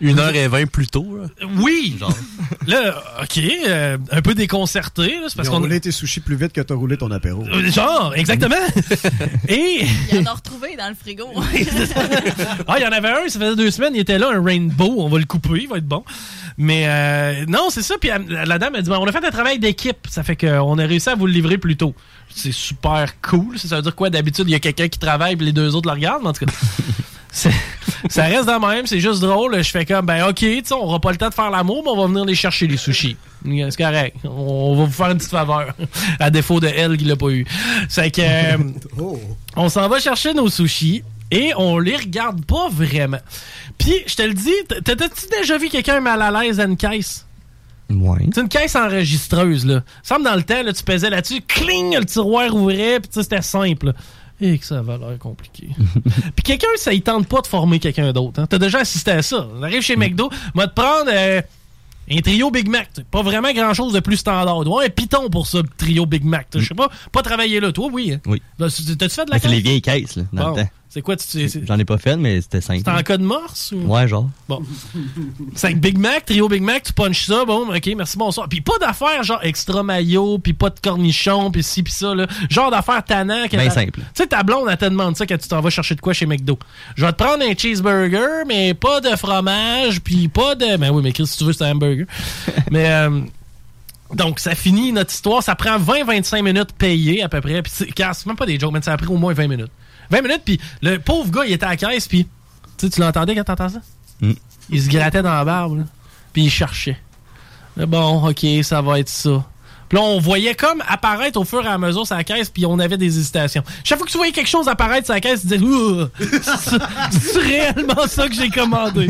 Une heure et vingt plus tôt, là. Oui. <laughs> Là, OK, euh, un peu déconcerté, là, c'est parce qu'on roulé tes sushis plus vite que t'as roulé ton apéro. Euh, Genre, exactement. <laughs> Et. Il y en a retrouvé dans le frigo. <laughs> Ah, il y en avait un, ça faisait deux semaines, il était là, un rainbow, on va le couper, il va être bon. Mais euh, non, c'est ça. Puis la dame a dit, Bon, on a fait un travail d'équipe, ça fait qu'on a réussi à vous le livrer plus tôt. C'est super cool. Ça veut dire quoi? D'habitude, il y a quelqu'un qui travaille, puis les deux autres le regardent, mais en tout cas. <laughs> ça reste de même, c'est juste drôle. Je fais comme, ben ok, tu sais, on aura pas le temps de faire l'amour, mais on va venir les chercher, les sushis. C'est correct. On va vous faire une petite faveur. <laughs> À défaut de elle qui l'a pas eu. C'est que. <laughs> euh, On s'en va chercher nos sushis et on les regarde pas vraiment. Puis, je te le dis, t'as-tu déjà vu quelqu'un mal à l'aise à une caisse? Ouais. C'est une caisse enregistreuse, là. Semble dans le temps, là, tu pesais là-dessus, cling, le tiroir ouvrait, puis tu sais, c'était simple. là. Et que ça va l'air compliqué. <laughs> puis quelqu'un, ça, il tente pas de former quelqu'un d'autre. Hein. T'as déjà assisté à ça. On arrive chez McDo, va te prendre euh, un trio Big Mac. Pas vraiment grand-chose de plus standard. Ouais, un piton pour ça, trio Big Mac. Je sais pas, pas travailler là. Toi, oui. hein? Oui. T'as-tu fait de la Ben, c'est les vieilles caisses, là, dans Bon. le temps. C'est quoi, tu J'en ai pas fait, mais c'était simple. c'est en code morse? Ou? Ouais, genre. Bon. C'est Big Mac, trio Big Mac, tu punches ça, bon, ok, merci, bonsoir. Puis pas d'affaires genre extra maillot, puis pas de cornichon, puis ci, puis ça, là. Genre d'affaires tannant. Ben ta- simple. Tu sais, ta blonde, elle te demande ça quand tu t'en vas chercher de quoi chez McDo. Je vais te prendre un cheeseburger, mais pas de fromage, puis pas de... Ben oui, mais Chris, si tu veux, c'est un hamburger. <laughs> mais... euh, donc, ça finit notre histoire. Ça prend 20-25 minutes payées à peu près. Puis, c'est même pas des jokes, mais ça a pris au moins 20 minutes. 20 minutes, puis le pauvre gars, il était à la caisse, puis tu sais, tu l'entendais quand t'entends ça? Mm. Il se grattait dans la barbe, puis il cherchait. Mais bon, ok, ça va être ça. Là, on voyait comme apparaître au fur et à mesure sa caisse, puis on avait des hésitations. Chaque fois que tu voyais quelque chose apparaître la caisse, tu disais, c'est <laughs> c'est réellement ça que j'ai commandé.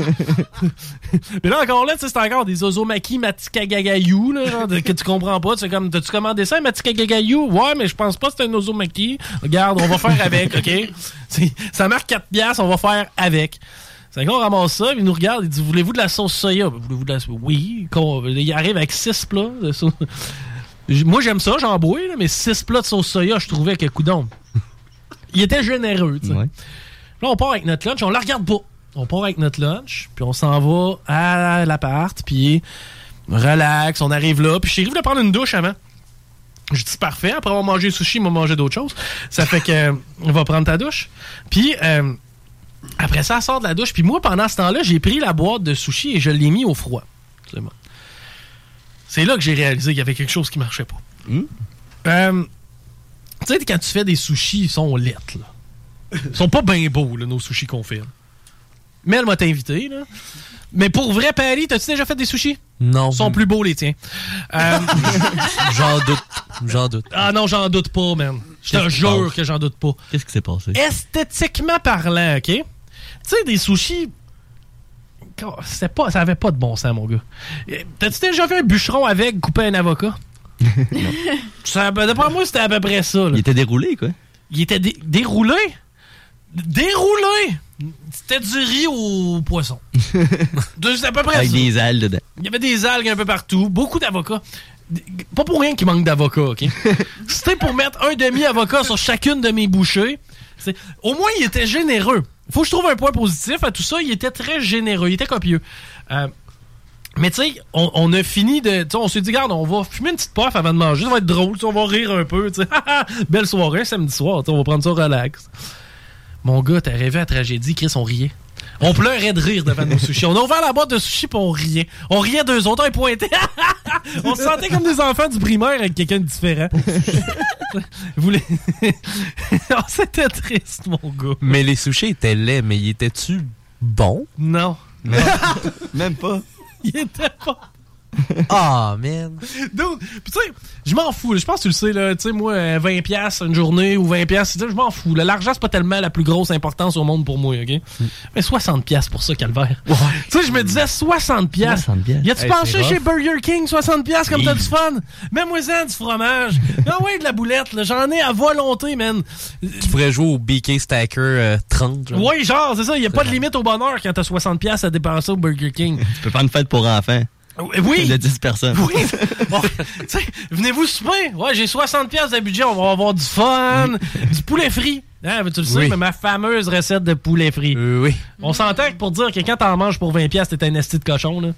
<laughs> Mais là, encore là, c'est encore des ozomaki matikagagayou, là, que tu comprends pas. Sais, comme, t'as-tu commandé ça, un matikagagayou? Ouais, mais je pense pas que c'est un ozomaki. Regarde, on va faire avec, OK? C'est- Ça marque 4 piastres, on va faire avec. C'est qu'on ramasse ça, il nous regarde, il dit Voulez-vous de la sauce soya? Voulez-vous de la Oui. Il arrive avec 6 plats de sauce. Moi, j'aime ça, j'en bois, là, mais 6 plats de sauce soya, je trouvais que coudon. Il était généreux, tu sais. Là, on part avec notre lunch, on la regarde pas. On part avec notre lunch, puis on s'en va à l'appart, puis relax, on arrive là, puis j'arrive de prendre une douche avant. Je dis parfait, après avoir mangé le sushi, il m'a mangé d'autres choses. Ça fait que euh, <laughs> on va prendre ta douche. Puis euh, après ça, elle sort de la douche. Puis moi, pendant ce temps-là, j'ai pris la boîte de sushi et je l'ai mis au froid. C'est là que j'ai réalisé qu'il y avait quelque chose qui marchait pas. Euh, tu sais, quand tu fais des sushis, ils sont lettres, là. Ils sont pas bien beaux, là, nos sushis qu'on fait. là. Mais elle m'a invité, là. Mais pour vrai, Paris, t'as-tu déjà fait des sushis? Non. Ils sont plus beaux, les tiens. Euh, <laughs> J'en doute. J'en doute. Ah non, j'en doute pas, man. Je te jure que j'en doute pas. Qu'est-ce qui s'est passé? Esthétiquement parlant, OK? Tu sais, des sushis... C'était pas, ça avait pas de bon sens, mon gars. T'as-tu déjà vu un bûcheron avec couper un avocat? <laughs> Ben, D'après moi, c'était à peu près ça. là. Il était déroulé, quoi. Il était dé- déroulé? Déroulé! C'était du riz au poisson. <laughs> C'est à peu près Avec ça. des ailes dedans. Il y avait des algues un peu partout, beaucoup d'avocats. Pas pour rien qu'il manque d'avocats, OK? <laughs> C'était pour mettre un demi-avocat sur chacune de mes bouchées. Au moins, il était généreux. Faut que je trouve un point positif à tout ça. Il était très généreux. Il était copieux. Euh, mais tu sais, on, a fini de. on s'est dit, regarde, on va fumer une petite puff avant de manger. Ça va être drôle. On va rire un peu. <laughs> Belle soirée, samedi soir. On va prendre ça relax. Mon gars, t'as rêvé à tragédie, Chris, on riait. On pleurait de rire devant nos sushis. On a ouvert la boîte de sushis puis on riait. On riait d'eux autres, on pointait. <laughs> on se sentait comme des enfants du primaire avec quelqu'un de différent. <laughs> Vous voulez... <laughs> Oh, C'était triste, mon gars. Mais les sushis étaient laids, mais ils étaient-tu bons? Non. Même pas. Il était pas. <laughs> Ah, man. Donc, puis tu sais, je m'en fous. Je pense que tu le sais, là. Tu sais, moi, euh, 20$ piastres une journée ou 20$, piastres, tu sais, je m'en fous. L'argent, c'est pas tellement la plus grosse importance au monde pour moi, OK? Mais 60$ piastres pour ça, calvaire. Tu sais, je me disais 60$. piastres. 60 piastres. Y a-tu Hey, pensé c'est chez. Burger King 60$ piastres comme t'as du fun? Mets-moi-en du fromage. <laughs> Non, ouais, de la boulette, là. J'en ai à volonté, man. Tu pourrais jouer au BK Stacker euh, 30, genre. Oui, genre, c'est ça. Y a pas de limite au bonheur quand t'as 60$ piastres à dépenser au Burger King. Tu peux faire une fête pour enfants. Oui. De 10 personnes. Oui. Bon, tu sais, venez-vous souper. Ouais, j'ai 60 pièces de budget, on va avoir du fun, du poulet frit. Hein, tu le sais, Oui. mais ma fameuse recette de poulet frit. oui. On s'entend que pour dire que quand t'en manges pour 20 pièces, t'es un esti de cochon, là.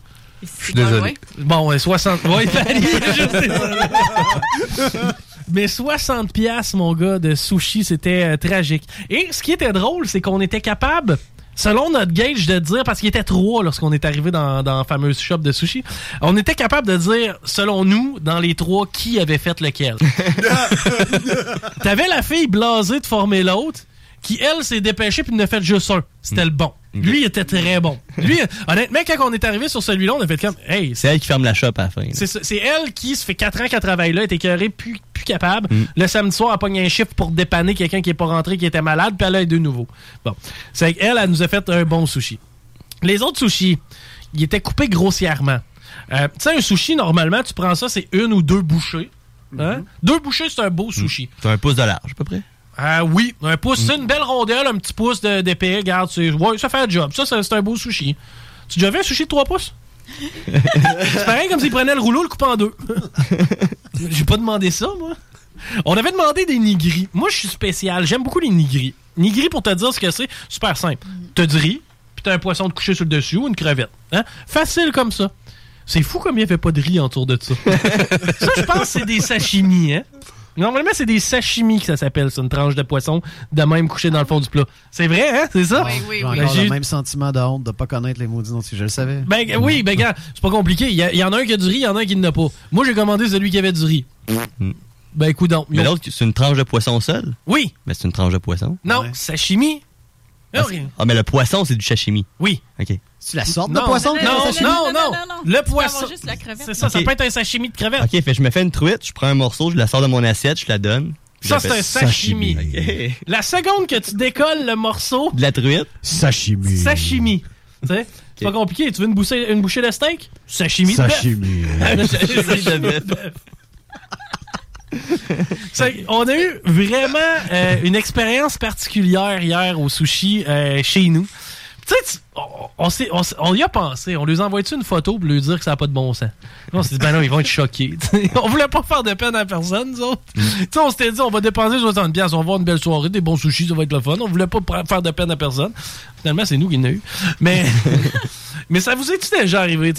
Je suis désolé. Bon, ouais, 60. Oui, Fanny, je sais ça. Mais 60 pièces, mon gars, de sushi, c'était euh, tragique. Et ce qui était drôle, c'est qu'on était capable, selon notre gauge, de dire, parce qu'il était trois lorsqu'on est arrivé dans, dans la fameuse shop de sushi, on était capable de dire, selon nous, dans les trois, qui avait fait lequel. <laughs> T'avais la fille blasée de former l'autre, qui, elle, s'est dépêchée puis ne fait juste un. C'était le bon. Lui, il était très bon. Lui, honnêtement, quand on est arrivé sur celui-là, on a fait comme, hey, C'est elle qui ferme la shop à la fin. c'est elle qui se fait 4 ans qu'elle travaille là, est écœurée, plus, plus capable. Mm. Le samedi soir, elle pogne un chiffre pour dépanner quelqu'un qui est pas rentré, qui était malade, puis elle a deux nouveaux. Bon. C'est qu'elle, elle nous a fait un bon sushi. Les autres sushis, ils étaient coupés grossièrement. Euh, tu sais, un sushi, normalement, tu prends ça, c'est une ou deux bouchées. Hein? Deux bouchées, c'est un beau sushi. C'est un pouce de large, à peu près. Ah oui, un pouce, c'est une belle rondelle, un petit pouce de- d'épais, regarde, ouais, ça fait le job. Ça, c'est un beau sushi. Tu as déjà vu un sushi de 3 pouces? <laughs> c'est pareil comme s'il prenait le rouleau, le coupe en deux. <laughs> J'ai pas demandé ça, moi. On avait demandé des nigris. Moi, je suis spécial. J'aime beaucoup les nigris. Nigris, pour te dire ce que c'est, super simple. T'as du riz, puis t'as un poisson de coucher sur le dessus ou une crevette. Hein? Facile comme ça. C'est fou comme il n'y avait pas de riz autour de ça. <laughs> ça, je pense que c'est des sashimi, hein? Normalement, c'est des sashimi que ça s'appelle, ça, une tranche de poisson de même couché dans le fond du plat. C'est vrai, hein? C'est ça? J'ai Ben, encore j'ai le même sentiment de honte de pas connaître les maudits noms si je le savais. Ben oui, ben gars, c'est pas compliqué. Il y, en a un qui a du riz, il y en a un qui n'en a pas. Moi, j'ai commandé celui qui avait du riz. Ben écoute donc. Mais l'autre, c'est une tranche de poisson seul? Oui. Mais c'est une tranche de poisson? Non, sashimi. Ah, ah, mais le poisson, c'est du sashimi. Oui. OK. C'est la sorte Non, de poisson non, que non, non, sashimi? non, non, non. Le poisson. C'est ça, ça Ok. peut être un sashimi de crevette. OK, fait je me fais une truite, je prends un morceau, je la sors de mon assiette, je la donne. Ça, c'est un sashimi. La seconde que tu décolles le morceau, De la truite? Sashimi. sashimi. Tu sais, c'est pas compliqué. Tu veux une bouchée, une bouchée de steak? Sashimi de bœuf. Sashimi. <laughs> Sashimi de bœuf. <laughs> On a eu vraiment euh, une expérience particulière hier au sushi euh, chez nous. Tu sais, on, y a pensé. On lui a envoyé une photo pour lui dire que ça n'a pas de bon sens? On s'est dit, ben non, ils vont être choqués. <laughs> on voulait pas faire de peine à personne, nous autres. Tu sais, on s'était dit, on va dépenser 60$, piastres, on va avoir une belle soirée, des bons sushis, ça va être le fun. On voulait pas faire de peine à personne. Finalement, c'est nous qui en a eu. Mais, <laughs> mais ça vous est-tu déjà arrivé?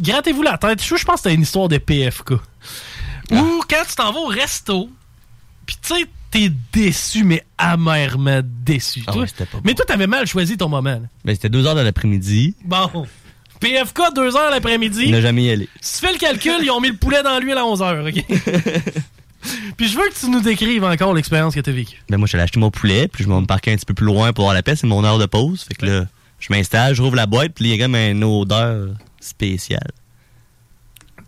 Grattez-vous la tête. Je je pense que c'était une histoire de PFK. Ou quand tu t'en vas au resto, puis tu sais, t'es déçu, mais amèrement déçu. Ah toi. ouais, pas mais toi, t'avais mal choisi ton moment. là. Ben, c'était 2 heures de l'après-midi. Bon. PFK, 2 heures l'après-midi. Il n'a jamais y allé. Si tu fais le calcul, ils ont mis le poulet dans l'huile à 11 heures, OK? <laughs> Puis je veux que tu nous décrives encore l'expérience que t'as vécue. Ben, moi, allé acheter mon poulet, puis je vais me parquer un petit peu plus loin pour avoir la paix. C'est mon heure de pause. Fait que là, je m'installe, je rouvre la boîte, puis il y a comme une odeur spéciale.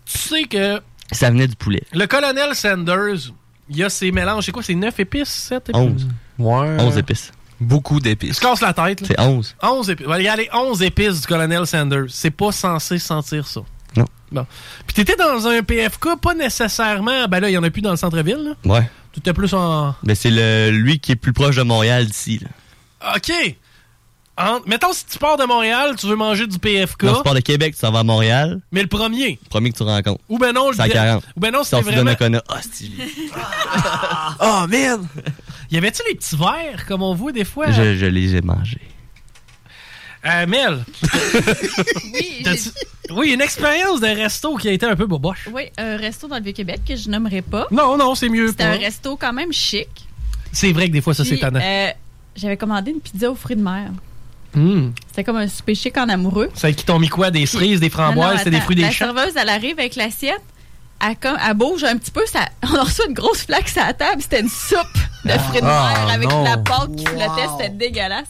Tu sais que Ça venait du poulet. le colonel Sanders, il y a ses mélanges, c'est quoi, c'est 9 épices, 7 épices? 11. Ouais. 11 épices. Beaucoup d'épices. se casse la tête, là. C'est 11. 11 épices. Il y a les 11 épices du colonel Sanders. C'est pas censé sentir ça. Non. Bon. Puis t'étais dans un PFK, pas nécessairement. Ben là, il y en a plus dans le centre-ville, là. Ouais. T'étais plus en. Ben, c'est le, lui qui est plus proche de Montréal d'ici. là. OK. En- Mettons, si tu pars de Montréal, tu veux manger du PFK. Quand tu pars de Québec, tu s'en vas à Montréal, Mais le premier. premier que tu rencontres. Ou ben non, le C'est à de- 40. Ou ben non, de vraiment. Ah, c'est Oh, <laughs> man! <laughs> Y avait-tu les petits verres, comme on voit des fois? je, je les ai mangés. Euh, Mel. <laughs> Oui, Oui, une expérience de resto qui a été un peu boboche. Oui, un resto dans le Vieux-Québec que je nommerai pas. Non, non, c'est mieux. C'était un resto quand même chic. C'est vrai que des fois, ça, c'est tannant. euh, J'avais commandé une pizza aux fruits de mer. Hmm. C'était comme un souper chic en amoureux. C'est qui t'ont mis quoi? Des cerises, des framboises, c'était des fruits des La champs? serveuse, elle arrive avec l'assiette. Elle, bouge un petit peu. Ça, <laughs> on a reçu une grosse flaque sur la table. C'était une soupe de fruits de Ah, mer avec non. la pâte qui flottait. C'était dégueulasse.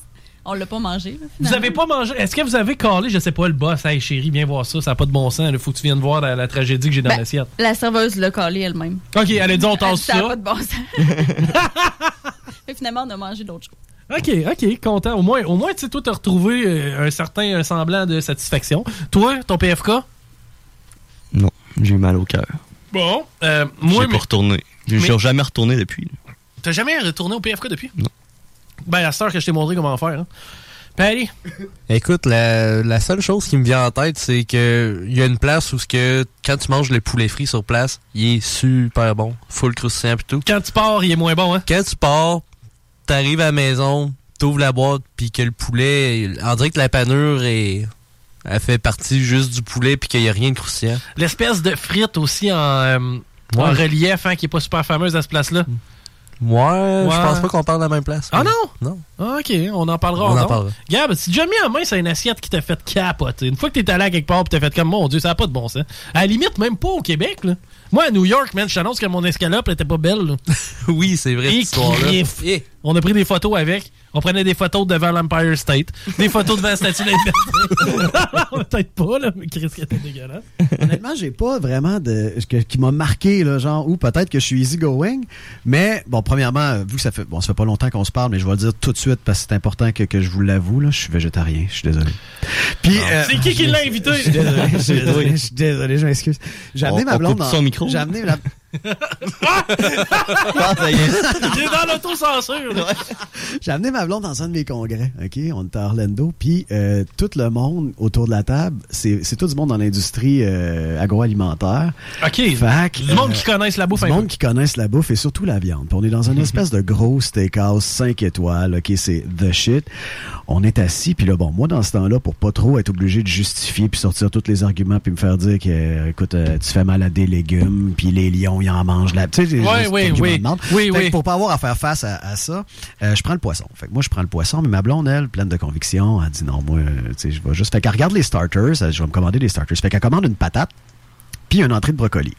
On l'a pas mangé. là, Vous avez pas mangé? Est-ce que vous avez calé, je sais pas, le boss? Hey chérie, viens voir ça, ça n'a pas de bon sens. Il faut que tu viennes voir la, la tragédie que j'ai dans Ben, l'assiette. La serveuse l'a collé elle-même. Ok, elle a dit on tasse dit, Ça n'a ça. pas de bon sens. <laughs> Mais finalement, on a mangé d'autres choses. Ok, ok, content. Au moins, au moins tu sais, toi, t'as retrouvé euh, un certain un semblant de satisfaction. Toi, ton PFK? Non, j'ai eu mal au cœur. Bon. Euh, J'ai moi, pas mais retourné. Je Mais- suis jamais retourné depuis. t'as jamais retourné au PFK depuis? Non. Ben, à cette heure que je t'ai montré comment faire. Hein. Patty? Écoute, la, la seule chose qui me vient en tête, c'est que il y a une place où ce que quand tu manges le poulet frit sur place, il est super bon, full croustillant pis tout. Quand tu pars, il est moins bon, hein? Quand tu pars, t'arrives à la maison, t'ouvres la boîte, puis que le poulet, on dirait que la panure est, elle fait partie juste du poulet, puis qu'il y a rien de croustillant. L'espèce de frite aussi en, euh, en relief, hein, qui est pas super fameuse à ce place-là. Ouais, je pense pas qu'on parle de la même place. Ah non? Non. Ah, ok, on en parlera. On en parlera. Gab, tu déjà mis en main sur une assiette qui t'a fait capoter? Une fois que t'es allé à quelque part pis t'as fait comme mon Dieu, ça n'a pas de bon sens. À la limite, même pas au Québec, là. Moi, à New York, man, je t'annonce que mon escalope elle était pas belle. là. <laughs> oui, c'est vrai, Et cette histoire-là. crif. On a pris des photos avec. On prenait des photos devant l'Empire State, des photos devant la Statue de Liberté. <laughs> Peut-être pas, là, mais Chris, qui était dégueulasse. Honnêtement, j'ai pas vraiment de que- qui m'a marqué là, genre ou peut-être que je suis easy going, mais bon, premièrement, vu que ça fait bon, ça fait pas longtemps qu'on se parle, mais je vais le dire tout de suite parce que c'est important que, que je vous l'avoue là, je suis végétarien, je suis désolé. Puis euh, C'est qui qui l'a invité? Je suis désolé, je suis <laughs> désolé, m'excuse. J'ai amené ma on blonde coupe dans son micro? J'ai amené la Ah, ça y est. Il est dans l'autocensure. là. J'ai amené ma blonde dans un de mes congrès, OK? On était à Orlando, puis euh, tout le monde autour de la table, c'est tout du monde dans l'industrie euh, agroalimentaire. OK. Fait que, Du monde euh, qui connaissent la bouffe Du monde qui connaissent la bouffe et surtout la viande. Puis on est dans une <laughs> espèce de gros steakhouse 5 étoiles, OK? C'est the shit. On est assis, puis là, bon, moi, dans ce temps-là, pour pas trop être obligé de justifier puis sortir tous les arguments puis me faire dire que, écoute, tu fais mal à des légumes, puis les lions, en mangent là. Tu sais, oui, oui. me demandent. Oui, que oui. Pour pas avoir à faire face à, à ça, euh, je prends le poisson. Fait que moi, je prends le poisson, mais ma blonde, elle, pleine de conviction, elle dit non, moi, euh, tu sais, je vais juste. Fait qu'elle regarde les starters, dit, je vais me commander des starters. Fait qu'elle commande une patate, puis une entrée de brocoli.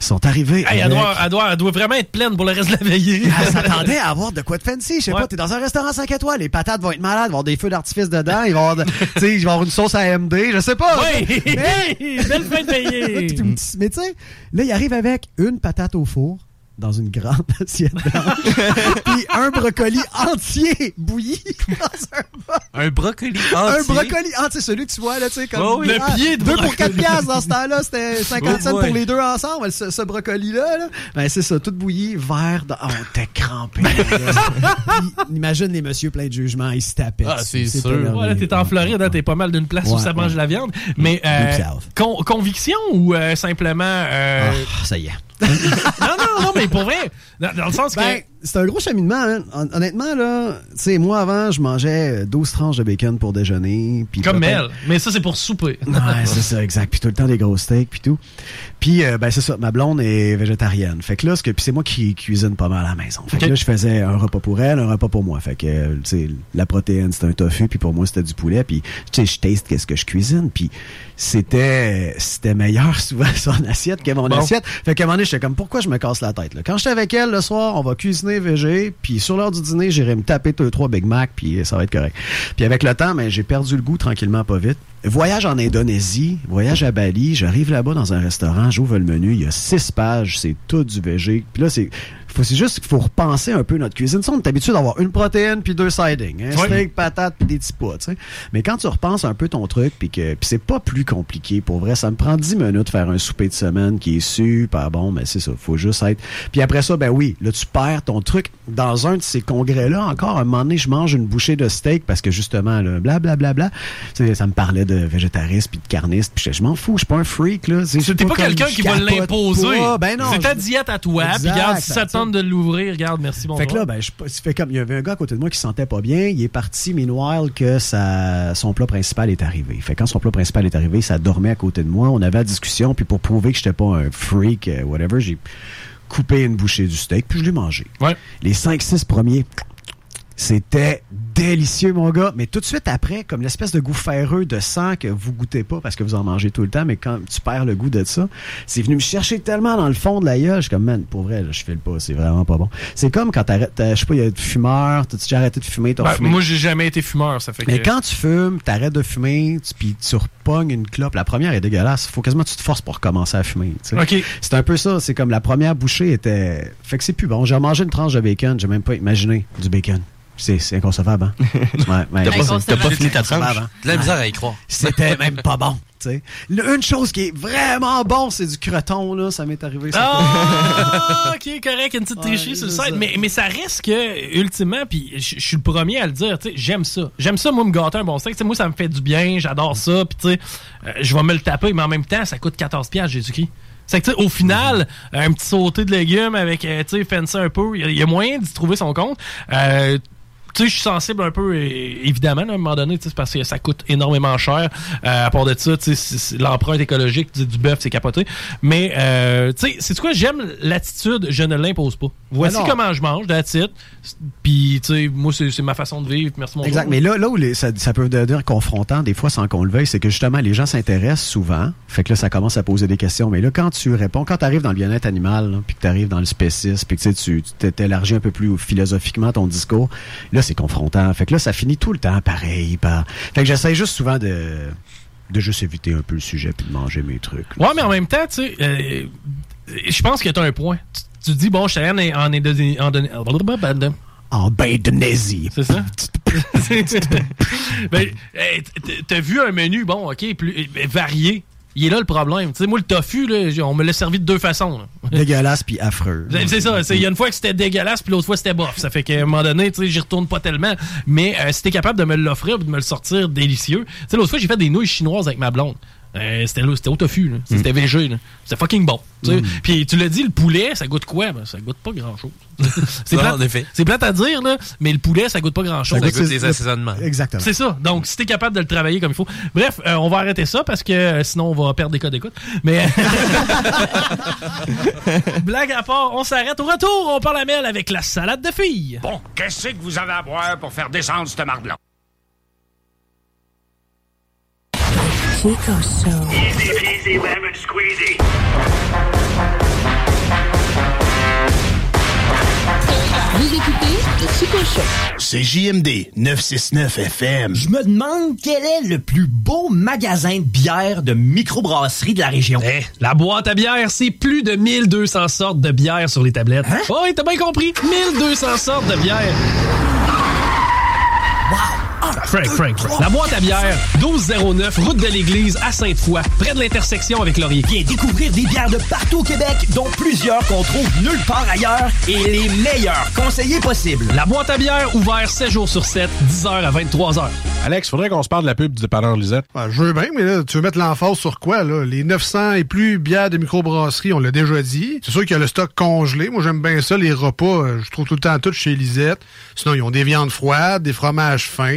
Ils sont arrivés. Hey, elle, avec- doit, elle, doit, elle doit vraiment être pleine pour le reste de la veillée. elle s'attendait à avoir de quoi de fancy. Je sais Ouais. pas, t'es dans un restaurant 5 étoiles, les patates vont être malades, il va y avoir des feux d'artifice dedans, il va y avoir, de- tu sais, il va y avoir une sauce AMD, je sais pas. Oui! Mais, <laughs> Belle fin de veillée! <laughs> mais tu sais, là, il arrive avec une patate au four dans une grande <laughs> assiette blanche, <laughs> puis un brocoli entier bouilli <laughs> dans un bol. Un brocoli Un entier? brocoli entier, celui que tu vois, là, tu sais, comme. Oh oui. Le Ah, pied de Deux pour. 4 piastres dans ce temps-là, c'était 50 Oh cents boy. pour les deux ensemble, ce, ce brocoli-là, là. Ben, c'est ça, tout bouilli, vert, dans... oh, t'es crampé. Puis, imagine les messieurs pleins de jugement, ils se tapaient. Ah, c'est sûr. Ouais, là, t'es en Floride, hein, t'es pas mal d'une place où Ouais, ça mange ouais. la viande. Mais euh, con- conviction ou euh, simplement. euh, Ah, ça y est. non, non, non, mais pour vrai, dans, dans le sens Ben, que. C'est un gros cheminement. hein. Hon- Honnêtement, là, tu sais, moi, avant, je mangeais 12 tranches de bacon pour déjeuner. puis Comme elle. Mais ça, c'est pour souper. <laughs> Ouais, c'est ça, exact. Puis tout le temps des gros steaks, puis tout. Puis, euh, ben c'est ça, ma blonde est végétarienne. Fait que là, ce que, puis c'est moi qui cuisine pas mal à la maison. Fait que là, je faisais un repas pour elle, un repas pour moi. Fait que, euh, tu sais, la protéine, c'était un tofu, puis pour moi, c'était du poulet. Puis, tu sais, je taste qu'est-ce que je cuisine. Puis, c'était c'était meilleur <laughs> souvent son assiette que mon Bon. assiette. Fait qu'à un moment donné, j'étais comme, pourquoi je me casse la tête? Là? Quand j'étais avec elle le soir, on va cuisiner végé, puis sur l'heure du dîner, j'irai me taper deux, trois Big Mac, puis ça va être correct. Puis avec le temps, ben, j'ai perdu le goût tranquillement, pas vite. Voyage en Indonésie, voyage à Bali, j'arrive là-bas dans un restaurant, j'ouvre le menu, il y a six pages, c'est tout du végé. Puis là, c'est faut c'est juste qu'il faut repenser un peu notre cuisine. On est habitué d'avoir une protéine puis deux sidings, Ouais. steak, patate puis des petits pois, tu sais. Mais quand tu repenses un peu ton truc puis que puis c'est pas plus compliqué pour vrai, ça me prend 10 minutes de faire un souper de semaine qui est super bon, mais c'est ça, faut juste être. Puis après ça, ben oui, là tu perds ton truc dans un de ces congrès là encore un moment donné, je mange une bouchée de steak parce que justement là bla bla bla bla, ça me parlait de végétarisme puis de carniste, puis je, je m'en fous, je suis pas un freak là, C'était pas, quelqu'un qui va l'imposer. pas. Ben non. c'est ta diète à toi. Puis Exact, regarde, si de l'ouvrir, regarde, merci, bonjour. fait que là, ben, je, fait comme, il y avait un gars à côté de moi qui se sentait pas bien. Il est parti, meanwhile, que sa, son plat principal est arrivé. Fait que quand son plat principal est arrivé, ça dormait à côté de moi. On avait la discussion, puis pour prouver que j'étais pas un freak, euh, whatever, j'ai coupé une bouchée du steak, puis je l'ai mangé. Ouais. Les 5-6 premiers, c'était délicieux, mon gars. Mais tout de suite après, comme l'espèce de goût ferreux de sang que vous goûtez pas parce que vous en mangez tout le temps, mais quand tu perds le goût de ça, c'est venu me chercher tellement dans le fond de la gueule. Je suis comme, man, pour vrai, je file pas. C'est vraiment pas bon. C'est comme quand t'arrêtes, t'as- je sais pas, il y a des fumeurs, t'as déjà arrêté de fumer, t'as Ben, refumé? moi, j'ai jamais été fumeur, ça fait que. Mais quand tu fumes, t'arrêtes de fumer, tu- puis tu repognes une clope. La première est dégueulasse. Faut quasiment que tu te forces pour recommencer à fumer. C'est un peu ça. C'est comme la première bouchée était. Fait que c'est plus bon. J'ai mangé une tranche de bacon. J'ai même pas imaginé du bacon. C'est inconcevable, hein? <laughs> Ouais, ouais. T'as pas- fini ta tranche? hein? De la misère à y croire. C'était même pas bon. tu sais. Le- Une chose qui est vraiment bon, c'est du croton. Là. Ça m'est arrivé. Ah, ok, correct, une petite Ouais, tricherie sur le site. ça. Mais, mais ça reste que, ultimement, puis je suis le premier à le dire, tu sais, j'aime ça. J'aime ça, moi, me gâter un bon steak. Tu sais, moi, ça me fait du bien, j'adore ça. Puis, tu sais, euh, je vais me le taper, mais en même temps, ça coûte 14$, Jésus-Christ. C'est que, tu sais, au final, un petit sauté de légumes avec, euh, tu sais, fancy un peu, il y y, a moyen d'y trouver son compte. Euh, tu sais, je suis sensible un peu, évidemment, là, à un moment donné, tu sais, c'est parce que ça coûte énormément cher. Euh, à part de ça, l'empreinte écologique du, du bœuf, c'est capoté. Mais, euh, tu sais, c'est quoi, j'aime l'attitude, je ne l'impose pas. Voici comment je mange, it. Puis, tu sais, moi, c'est ma façon de vivre. Merci, mon Exact. Mais là, là où les- ça, ça peut devenir confrontant, des fois, sans qu'on le veuille, c'est que justement, les gens s'intéressent souvent. Fait que là, ça commence à poser des questions. Mais là, quand tu réponds, quand tu arrives dans le bien-être animal, puis que tu arrives dans le spécisme, puis que tu t'élargis un peu plus philosophiquement ton discours, là, là, c'est confrontant. Fait que là, ça finit tout le temps pareil. Par... Fait que j'essaie juste souvent de, de juste éviter un peu le sujet puis de manger mes trucs. Ouais, mais en même temps, tu sais, euh, je pense que t'as un point. Tu, dis, bon, je suis allé en, en, Indonésie- en, Indone- En Indonésie. C'est ça? <laughs> ben, t'as vu un menu, bon, ok, plus euh, varié. Il est là le problème. Tu sais, moi, le tofu, là, on me l'a servi de deux façons. là. <laughs> Dégueulasse puis affreux. C'est- ça. Il y a une fois que c'était dégueulasse, puis l'autre fois c'était bof. Ça fait qu'à un moment donné, tu sais, j'y retourne pas tellement. Mais euh, si t'es capable de me l'offrir, de me le sortir délicieux. Tu sais, l'autre fois, j'ai fait des nouilles chinoises avec ma blonde. Euh, c'était là, c'était au tofu, là. C'était végé, là. C'était fucking bon. tu sais. Mm. Puis tu l'as dit, le poulet, ça goûte quoi? Ben, ça goûte pas grand chose. <laughs> c'est plate, en effet. c'est plate à dire, là, mais le poulet, ça goûte pas grand chose. Ça goûte les assaisonnements. Exactement. C'est ça. Donc, si t'es capable de le travailler comme il faut. Bref, euh, on va arrêter ça parce que euh, sinon, on va perdre des codes d'écoute. Mais. <laughs> Blague à part, on s'arrête. Au retour, on parle à Mel avec la salade de filles. Bon, qu'est-ce que vous avez à boire pour faire descendre ce marde-là? Chico Show. Easy peasy lemon squeezy. Vous écoutez le Chico Show. C'est JMD 969 FM. Je me demande quel est le plus beau magasin de bière de microbrasserie de la région. Eh, la boîte à bière, c'est plus de 1200 sortes de bière sur les tablettes. Hein? Oh, oui, t'as bien compris. 1200 sortes de bière. Frank, Frank, Frank. La boîte à bière, 1209, route de l'église à Sainte-Foy, près de l'intersection avec Laurier. Viens découvrir des bières de partout au Québec, dont plusieurs qu'on trouve nulle part ailleurs et les meilleurs conseillers possibles. La boîte à bière, ouvert 7 jours sur 7, 10h à 23h. Alex, faudrait qu'on se parle de la pub du dépanneur Lisette. Ben, je veux bien, mais là, tu veux mettre l'emphase sur quoi, là? Les 900 et plus bières de microbrasserie, on l'a déjà dit. C'est sûr qu'il y a le stock congelé. Moi, j'aime bien ça, les repas. euh, Je trouve tout le temps tout chez Lisette. Sinon, ils ont des viandes froides, des fromages fins,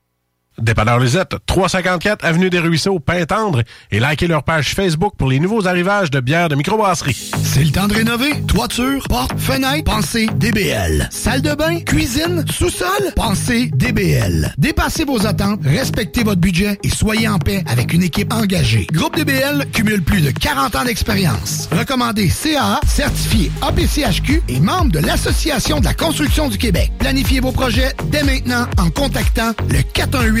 Dépanneur Lisette, 354 Avenue des Ruisseaux, Pintendre, et likez leur page Facebook pour les nouveaux arrivages de bières de microbrasserie. C'est le temps de rénover. Toiture, porte, fenêtre, pensez DBL. Salle de bain, cuisine, sous-sol, pensez DBL. Dépassez vos attentes, respectez votre budget et soyez en paix avec une équipe engagée. Groupe DBL cumule plus de 40 ans d'expérience. Recommandé CAA, certifié APCHQ et membre de l'Association de la construction du Québec. Planifiez vos projets dès maintenant en contactant le 418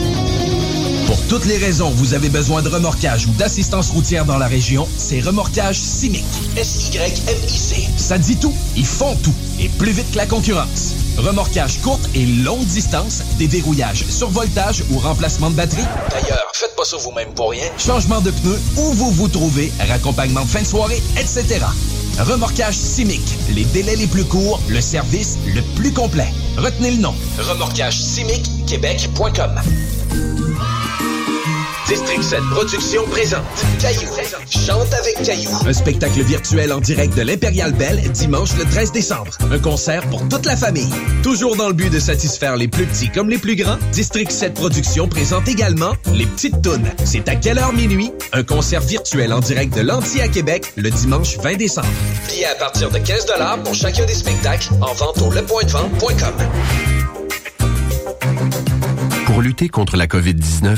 Pour toutes les raisons, vous avez besoin de remorquage ou d'assistance routière dans la région, c'est Remorquage Simic. S-Y-M-I-C. Ça dit tout, ils font tout, et plus vite que la concurrence. Remorquage courte et longue distance, déverrouillage, survoltage ou remplacement de batterie. D'ailleurs, faites pas ça vous-même pour rien. Changement de pneus, où vous vous trouvez, raccompagnement de fin de soirée, etc. Remorquage Simic. Les délais les plus courts, le service le plus complet. Retenez le nom. Remorquage Québec.com. District 7 Productions présente Caillou. Chante avec Caillou. Un spectacle virtuel en direct de l'Impérial Belle dimanche le 13 décembre. Un concert pour toute la famille. Toujours dans le but de satisfaire les plus petits comme les plus grands, District 7 Productions présente également Les Petites Tounes. C'est à quelle heure minuit? Un concert virtuel en direct de l'Anti à Québec le dimanche 20 décembre. Billets à partir de 15 pour chacun des spectacles en vente au lepointdevente.com. Pour lutter contre la COVID-19,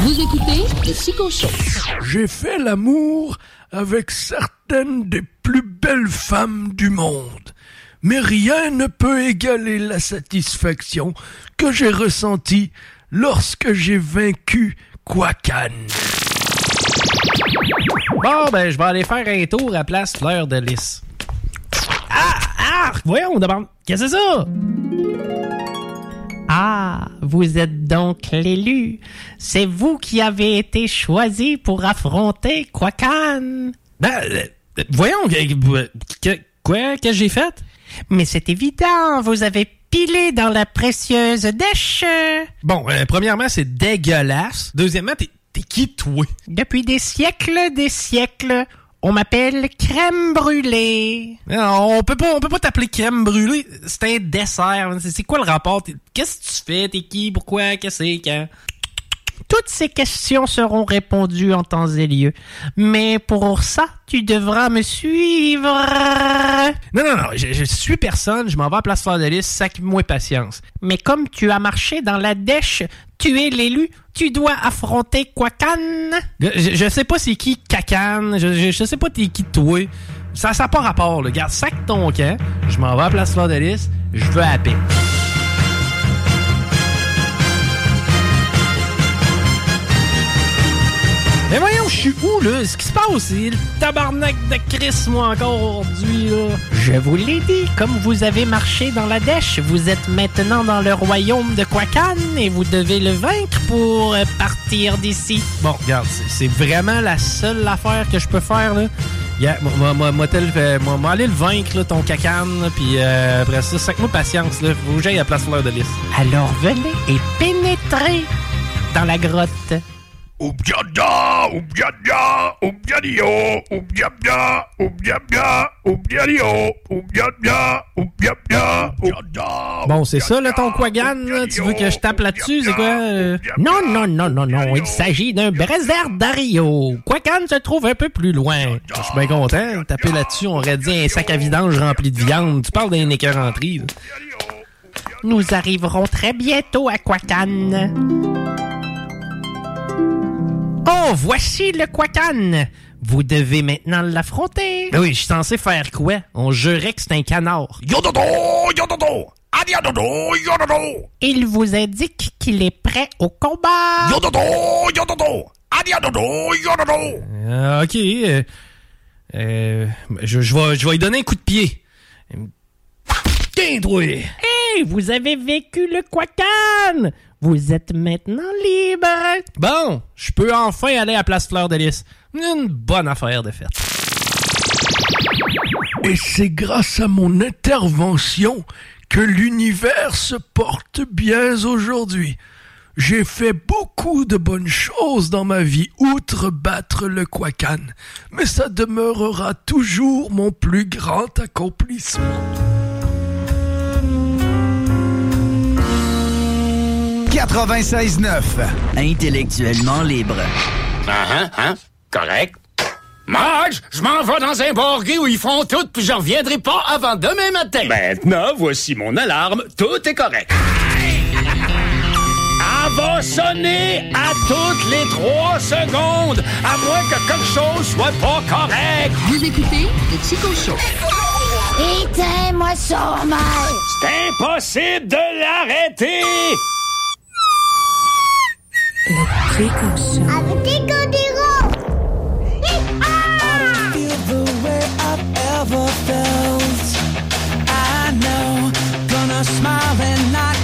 Vous écoutez le Chico Show. J'ai fait l'amour avec certaines des plus belles femmes du monde. mais rien ne peut égaler la satisfaction que j'ai ressentie lorsque j'ai vaincu Kwakan. Bon, ben, je vais aller faire un tour à place Fleur de Lys. Ah! Ah! Voyons, on demande. Qu'est-ce que c'est ça? Ah, vous êtes donc l'élu. C'est vous qui avez été choisi pour affronter Kwakan. Ben, euh, euh, voyons, que- que- quoi? Qu'est-ce que j'ai fait? Mais c'est évident, vous avez pilé dans la précieuse dèche. Bon, euh, premièrement, c'est dégueulasse. Deuxièmement, t'es t'es qui, toi? Depuis des siècles, des siècles, on m'appelle crème brûlée. Non, on peut pas, on peut pas t'appeler crème brûlée. C'est un dessert. C'est quoi le rapport? Qu'est-ce que tu fais? T'es qui? Pourquoi? Qu'est-ce que c'est? Quand? Toutes ces questions seront répondues en temps et lieu. Mais pour ça, tu devras me suivre. Non, non, non, je, je suis personne, je m'en vais à Place Fleur de Lys, sac-moi patience. Mais comme tu as marché dans la dèche, tu es l'élu, tu dois affronter Kwakan. Je, je- sais pas c'est qui Cacane, je, je, je sais pas t'es qui toi. Ça n'a pas rapport, là. Garde, sac ton camp, je m'en vais à Place Fleur de Lys, je veux à la paix. Mais voyons, je suis où, là? Ce qui se passe, c'est le tabarnak de Chris, moi, encore aujourd'hui, là. Je vous l'ai dit, comme vous avez marché dans la dèche, vous êtes maintenant dans le royaume de Kwakan et vous devez le vaincre pour partir d'ici. Bon, regarde, c'est- vraiment la seule affaire que je peux faire, là. Yeah, moi, moi, moi, moi, moi, aller le vaincre, là, ton cacane, puis euh, après ça, sac-moi patience, là. Faut que j'aille à Place Fleur de Lys. Alors venez et pénétrez dans la grotte. Oubdiabia, oubdiada. Bon, c'est ça, là, ton Quagan? Tu veux que je tape là-dessus? C'est quoi? euh? Non, non, non, non, non, il s'agit d'un Brésil d'Ario. Kwakan se trouve un peu plus loin. Je suis bien content. Taper là-dessus, on aurait dit un sac à vidange rempli de viande. Tu parles d'un là. Nous arriverons très bientôt à Kwakan. Oh, voici le Kwakan. Vous devez maintenant l'affronter. Ben oui, je suis censé faire quoi? On jurait que c'est un canard. Yododo, yododo, adiadodo, yododo, Il vous indique qu'il est prêt au combat. yododo, yododo, adiadodo, yododo. Euh, ok. euh, euh, je, je vais, je vais lui donner un coup de pied. Tiens, toi! Hey, vous avez vécu le Kwakan. Vous êtes maintenant libre. Bon, je peux enfin aller à Place Fleur de Lys. Une bonne affaire de fête. Et c'est grâce à mon intervention que l'univers se porte bien aujourd'hui. J'ai fait beaucoup de bonnes choses dans ma vie, outre battre le Kwakan, mais ça demeurera toujours mon plus grand accomplissement. 96.9. Intellectuellement libre. Ah, hein, hein? Correct. Marge, je m'en vais dans un borguet où ils font tout, puis je reviendrai pas avant demain matin. Maintenant, voici mon alarme. Tout est correct. Elle va sonner à toutes les trois secondes, à moins que quelque chose soit pas correct. Vous écoutez le Chico Show. Éteins-moi ça, C'est impossible de l'arrêter! Avec des codéros. ever felt. I know, gonna smile and not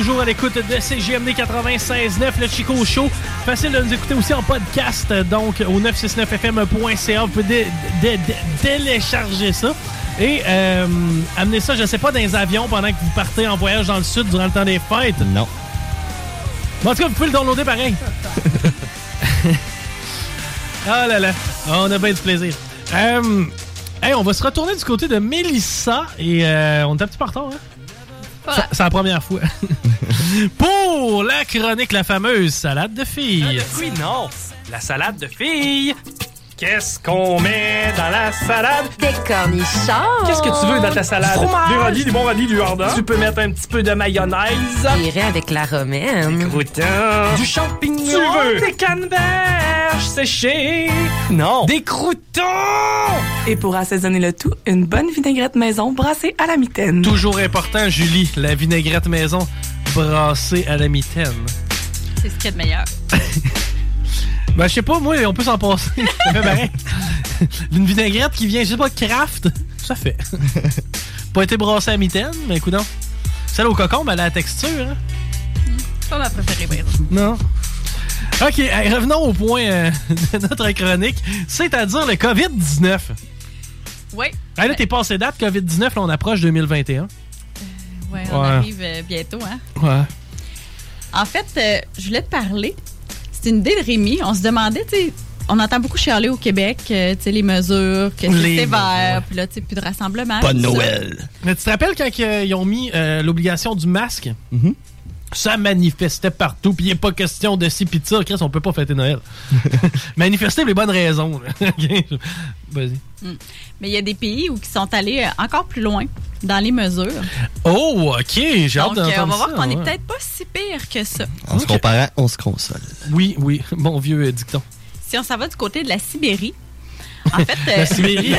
toujours à l'écoute de CGMD 96.9, le Chico Show. Facile de nous écouter aussi en podcast, donc au 969fm.ca. Vous pouvez dé- dé- dé- télécharger ça. Et euh, amener ça, je sais pas, dans les avions pendant que vous partez en voyage dans le sud durant le temps des fêtes. Non. Bon, en tout cas, vous pouvez le downloader pareil. <laughs> Ah là là, on a bien du plaisir. Euh, hey, on va se retourner du côté de Mélissa et euh, on est un petit peu en retard, hein? Ça- C'est la première fois. <laughs> Pour la chronique, la fameuse salade de filles. Oui, non. La salade de filles. Qu'est-ce qu'on met dans la salade? Des cornichons. Qu'est-ce que tu veux dans ta salade? Du fromage. Des radis, du bon radis, du jardin? Tu peux mettre un petit peu de mayonnaise. J'irai avec la romaine. Des croûtons. Du champignon. Tu veux? Des canneberges séchées. Non. Des croûtons. Et pour assaisonner le tout, une bonne vinaigrette maison brassée à la mitaine. Toujours important, Julie, la vinaigrette maison brassée à la mitaine. C'est ce qu'il y a de meilleur. <laughs> Ben, je sais pas, moi, on peut s'en passer. <laughs> Ça fait pareil. Une vinaigrette qui vient, je sais pas, craft, ça fait. pas été brassée à mitaine, mais écoute. Celle au cocombe, elle a la texture, hein? Pas ma préférée, mais Non. OK, revenons au point euh, <laughs> de notre chronique, c'est-à-dire le COVID-19. Oui. Hey, là, t'es passé date, COVID-19, là, on approche 2021. Ouais, on Ouais. arrive euh, bientôt, hein. Ouais. En fait, euh, je voulais te parler. C'est une idée de Rémi. On se demandait, tu sais, on entend beaucoup chialer au Québec, euh, tu sais, les mesures, que c'est sévère, puis là, tu sais, plus de rassemblement. tout ça. Mais tu te rappelles quand euh, ils ont mis euh, l'obligation du masque? Ça manifestait partout, puis il n'est pas question de de ça. Chris, on peut pas fêter Noël. <laughs> Manifester pour les bonnes raisons. <laughs> Vas-y. Mm. Mais il y a des pays où qui sont allés euh, encore plus loin dans les mesures. Oh, OK, j'ai hâte Donc, euh, on d'entendre va voir qu'on est ouais. peut-être pas si pire que ça. En se comparant, on se console. Oui, oui, bon vieux euh, dicton. Si on s'en va du côté de la Sibérie, en <laughs> fait... euh, La Sibérie.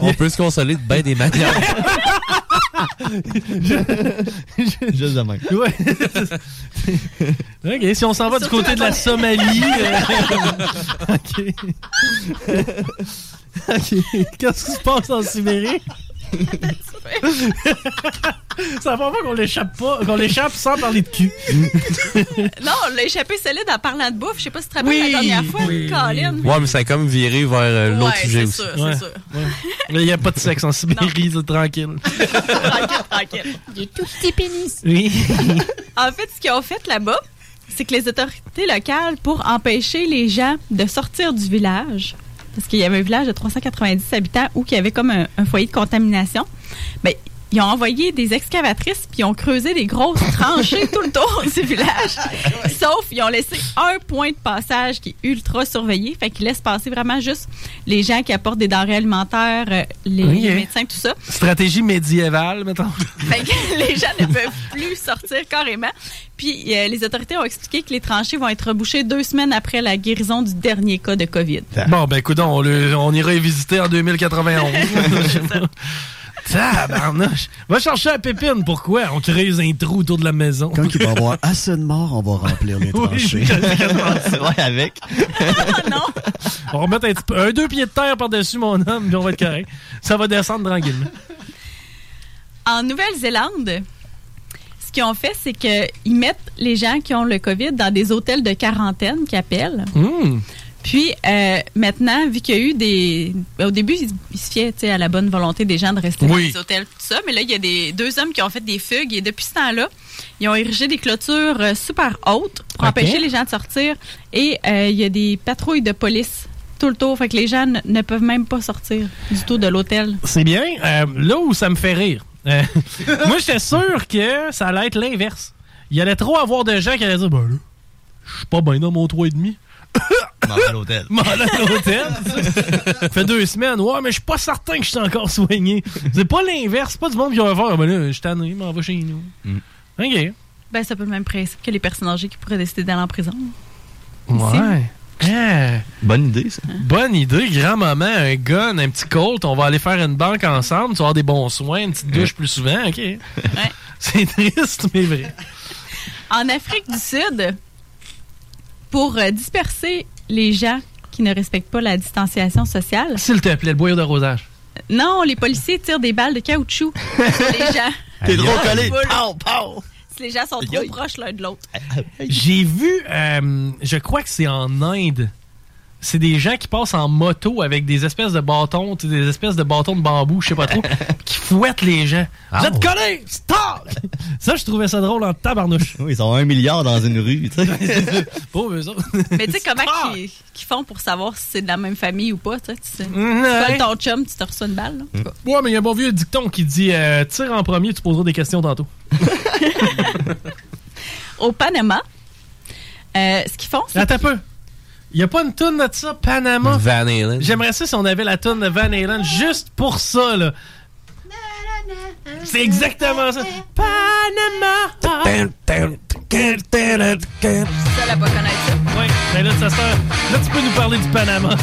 On peut se consoler de bien des manières. <laughs> Juste de même. Ouais. OK, si on s'en va du côté de la Somalie. euh, <laughs> OK. <laughs> OK. Qu'est-ce qui se passe en Sibérie? Ça va pas qu'on l'échappe pas, qu'on l'échappe sans parler de cul. <laughs> non, on l'a échappé solide en parlant de bouffe. Je sais pas si tu te rappelles Oui, la dernière fois, Colin. Ouais, mais ça a comme viré vers euh, l'autre Ouais, sujet c'est aussi. sûr, c'est Ouais. sûr. Il n'y a pas de sexe en Sibérie, c'est <laughs> tranquille. tranquille, tranquille. Des tout petits pénis. Oui. <laughs> En fait, ce qu'ils ont fait là-bas, c'est que les autorités locales, pour empêcher les gens de sortir du village, parce qu'il y avait un village de 390 habitants où il y avait comme un, foyer de contamination, ben, ils ont envoyé des excavatrices puis ils ont creusé des grosses <laughs> tranchées tout le tour du village. Sauf ils ont laissé un point de passage qui est ultra surveillé, fait qu'ils laissent passer vraiment juste les gens qui apportent des denrées alimentaires, euh, les, médecins, tout ça. Stratégie médiévale, mettons. <laughs> Fait que les gens ne peuvent plus sortir carrément. Puis euh, les autorités ont expliqué que les tranchées vont être rebouchées deux semaines après la guérison du dernier cas de COVID. Bon, ben écoute, on, le- on ira y visiter en 2091. <laughs> Tabarnouche. Va chercher un pépine. Pourquoi? On creuse un trou autour de la maison. Quand il va y avoir assez de morts, on va remplir les <laughs> tranchées. ouais, avec. On va mettre un, petit peu- un deux pieds de terre par-dessus mon homme, puis on va être correct. Ça va descendre tranquillement. En Nouvelle-Zélande, ce qu'ils ont fait, c'est qu'ils mettent les gens qui ont le COVID dans des hôtels de quarantaine qu'ils appellent. Mmh. Puis euh, maintenant, vu qu'il y a eu des... Au début, ils, se fiaient à la bonne volonté des gens de rester dans les hôtels, tout ça. Mais là, il y a des deux hommes qui ont fait des fugues et depuis ce temps-là, ils ont érigé des clôtures euh, super hautes pour empêcher les gens de sortir. Et euh, il y a des patrouilles de police tout le tour. Fait que les gens ne, ne peuvent même pas sortir du tout de l'hôtel. C'est bien. Euh, là où ça me fait rire. euh, <laughs> moi, j'étais sûr que ça allait être l'inverse. Il y allait trop avoir de gens qui allaient dire Ben là, je suis pas bien dans mon 3,5. M'en vais à l'hôtel. M'en à l'hôtel. ça fait deux semaines. Ouais, mais je suis pas certain que je suis encore soigné. C'est pas l'inverse. C'est pas du monde qui va faire. Ah, Ben là, je suis tanné, m'en va chez nous. OK. Ben, c'est peu le même principe que les personnes âgées qui pourraient décider d'aller en prison. Ouais. Ah. Bonne idée, ça. Bonne idée, grand-maman, un gun, un petit colt, on va aller faire une banque ensemble, tu vas avoir des bons soins, une petite douche plus souvent, ok. <laughs> C'est triste, mais vrai. En Afrique du Sud, pour euh, disperser les gens qui ne respectent pas la distanciation sociale, S'il te plaît, le boyau de rosage. non, les policiers tirent des balles de caoutchouc <laughs> sur les gens. T'es trop collé. foule. Pow, pow. Si les gens sont trop proches l'un de l'autre. J'ai vu, euh, je crois que c'est en Inde. C'est des gens qui passent en moto avec des espèces de bâtons, des espèces de bâtons de bambou, je sais pas trop, <laughs> qui fouettent les gens. Vous êtes collés! Stop! <laughs> Ça, je trouvais ça drôle en tabarnouche. Oui, ils ont un milliard dans une rue, tu sais. Pauvres eux autres. <laughs> Mais tu sais comment qu'ils font pour savoir si c'est de la même famille ou pas, tu sais. Tu. Mhm, Tu ouais. colles ton chum, tu te reçois une balle. là. Cas. Ouais, mais il y a un bon vieux dicton qui dit euh, tire en premier, tu poseras des questions tantôt. Au Panama, euh, ce qu'ils font, c'est Attends un peu. Il n'y a pas une toune de ça, Panama? Van Halen. J'aimerais ça si on avait la toune de Van Halen juste pour ça, là. C'est exactement ça. Panama. Ça, la pas connaître ça. Oui, mais là, ça sert. Là, tu peux nous parler du Panama.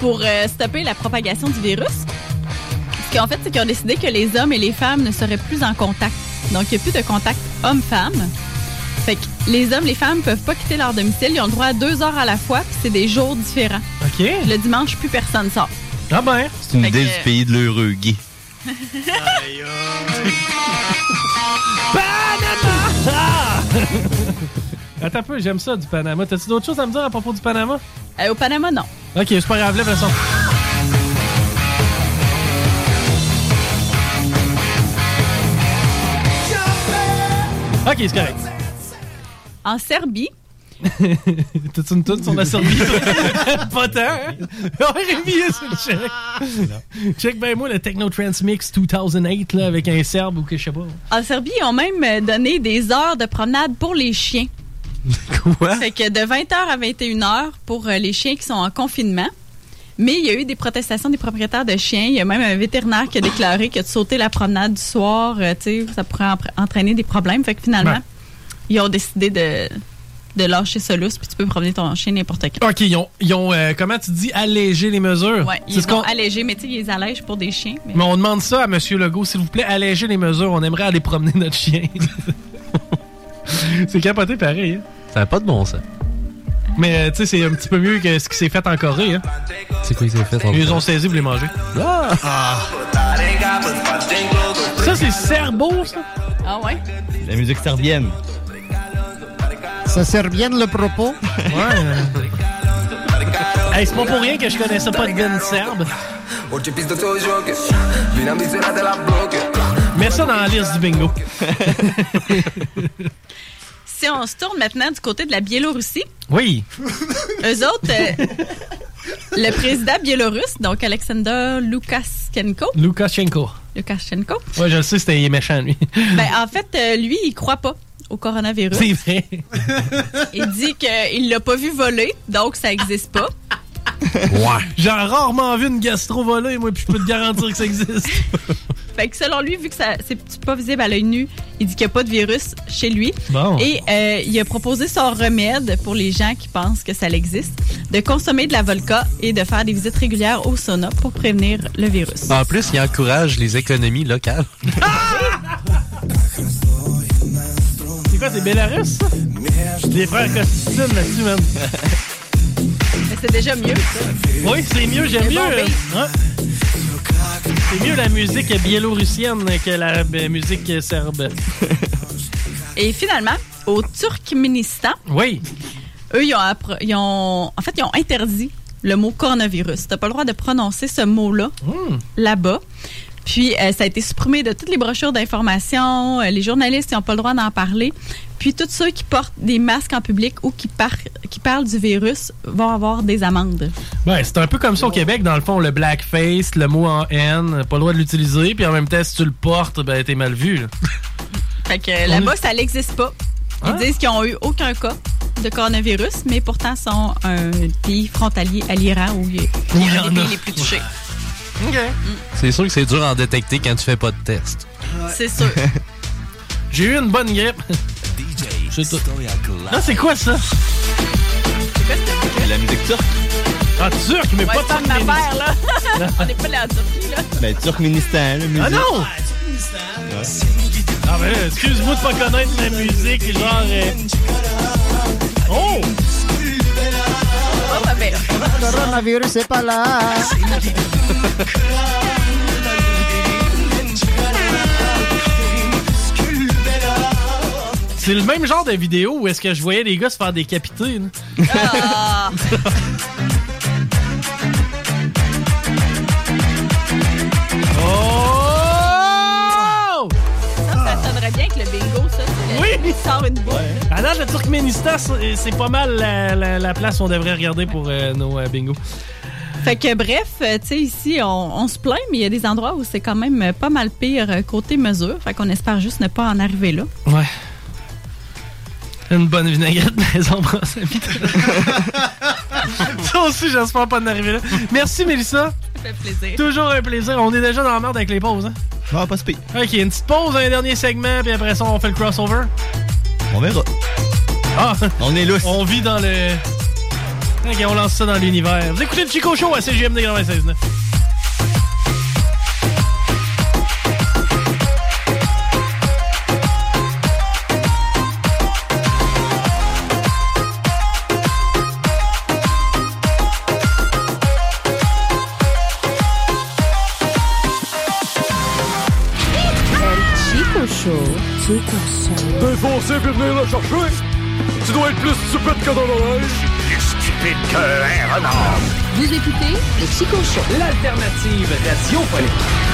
Pour euh, stopper la propagation du virus, ce qu'en fait, c'est qu'ils ont décidé que les hommes et les femmes ne seraient plus en contact. Donc, il n'y a plus de contact homme-femme. Fait que les hommes, les femmes peuvent pas quitter leur domicile. Ils ont le droit à deux heures à la fois, puis c'est des jours différents. OK. Le dimanche, plus personne sort. Ah ben. C'est une Fait idée que- du pays de l'heureux gay. Ah! <laughs> Attends un peu, j'aime ça du Panama. T'as-tu d'autres choses à me dire à propos du Panama? Euh, au Panama, non. Ok, c'est pas grave, lève le son. Ok, c'est correct. En Serbie, T'as-tu une toune sur la Serbie? <laughs> pas tant, hein? Ouais, Rémi, c'est le check. Check ben moi le Techno Trans Mix 2008 là, avec un Serbe ou que je sais pas. en Serbie, ils ont même euh, donné des heures de promenade pour les chiens. <laughs> Quoi? Fait que de 20h à 21h pour euh, les chiens qui sont en confinement. Mais il y a eu des protestations des propriétaires de chiens. Il y a même un vétérinaire qui a déclaré que de sauter la promenade du soir, euh, tu sais, ça pourrait entraîner des problèmes. Fait que finalement. Ils ont décidé de, de lâcher ça lousse, puis tu peux promener ton chien n'importe quand. Ok, ils ont, ils ont euh, comment tu dis, allégé les mesures? Ouais, C'est ils ce vont qu'on- alléger, mais tu sais, ils les allègent pour des chiens. mais- Mais on demande ça à M. Legault, s'il vous plaît, alléger les mesures. On aimerait aller promener notre chien. <laughs> c'est capoté pareil. Hein? Ça n'a pas de bon sens. Mais euh, tu sais, c'est un petit peu mieux que ce qui s'est fait en Corée. Hein? C'est quoi qui s'est fait en Ils les ont saisis pour les manger? Ah! Ça, c'est serbo, ça? Ah ouais? La musique serbienne. Ça sert bien le propos? Ouais. hey, c'est pas pour rien que je connaissais pas de Ben serbe. Mets ça dans la liste du bingo. <laughs> Si on se tourne maintenant du côté de la Biélorussie, Oui. eux autres, euh, le président biélorusse, donc Alexander Lukashenko, Lukashenko. Lukashenko Ouais, je le sais, c'était il est méchant, lui. ben, en fait, euh, lui, il croit pas au coronavirus. C'est vrai. <laughs> Il dit qu'il l'a pas vu voler, donc ça existe pas. Ouais. J'ai rarement vu une gastro voler, moi, puis je peux te garantir que ça existe. <laughs> Fait que selon lui, vu que ça c'est pas visible à l'œil nu, il dit qu'il n'y a pas de virus chez lui. Bon. Et euh, il a proposé son remède pour les gens qui pensent que ça existe, de consommer de la vodka et de faire des visites régulières au sauna pour prévenir le virus. En plus, il encourage les économies locales. <laughs> quoi, c'est Belarus, ça? Les frères Costitine là-dessus, man. <laughs> Mais c'est déjà mieux, ça. Oui, c'est mieux, j'aime mieux. bon. C'est mieux la musique biélorussienne que la musique serbe. <laughs> Et finalement, au Turkménistan, Oui. eux, ils ont, ils ont- en fait, ils ont interdit le mot coronavirus. T'as pas le droit de prononcer ce mot-là Hmm. là-bas. Puis, euh, ça a été supprimé de toutes les brochures d'information. Euh, les journalistes n'ont pas le droit d'en parler. Puis, tous ceux qui portent des masques en public ou qui, par- qui parlent du virus vont avoir des amendes. Ben, c'est un peu comme ça au Québec, dans le fond, le blackface, le mot en N, pas le droit de l'utiliser, puis en même temps, si tu le portes, ben, t'es mal vu. là. <laughs> Fait que là-bas, ça n'existe pas. Ils Ah. disent qu'ils n'ont eu aucun cas de coronavirus, mais pourtant sont un pays frontalier à l'Iran où il y a a. pays les plus touchés. C'est sûr que c'est dur à en détecter quand tu fais pas de test. C'est sûr. <laughs> J'ai eu une bonne grippe. C'est tout. Ah, c'est quoi ça? La musique turque. Ah, turc, mais Ouais, pas c'est <laughs> pas turc. une affaire, là. On n'est pas là en Turquie, là. Ben, Turkménistan, la musique. Ah non! Ouais. Ah ben là, excuse-moi de pas connaître la musique, genre... euh, Oh! Oh, coronavirus, c'est pas là. C'est le même genre de vidéo où est-ce que je voyais les gars se faire décapiter. là. ah. <laughs> date, le Turkménistan, c'est pas mal la, la- la place où on devrait regarder pour euh, nos euh, bingos. Fait que bref, euh, tu sais, ici, on, on se plaint, mais il y a des endroits où c'est quand même pas mal pire côté mesure. Fait qu'on espère juste ne pas en arriver là. Ouais. Une bonne vinaigrette maison <laughs> brosse. Ça aussi, j'espère pas en arriver là. Merci, Mélissa. Ça fait plaisir. Toujours un plaisir. On est déjà dans la merde avec les pauses, hein? Ah, pas spé. Ok, une petite pause, un dernier segment, puis après ça, on fait le crossover. On verra. Ah! On est lousse. On vit dans le. Ok, on lance ça dans l'univers. Vous écoutez le Chico Show à CGMD 96.9. Chico Show. T'es foncé puis venir le chercher. Tu dois être plus stupide que dans l'oreille. Plus stupide qu'un renard. Vous écoutez le Chico Show. L'alternative radiophonique. «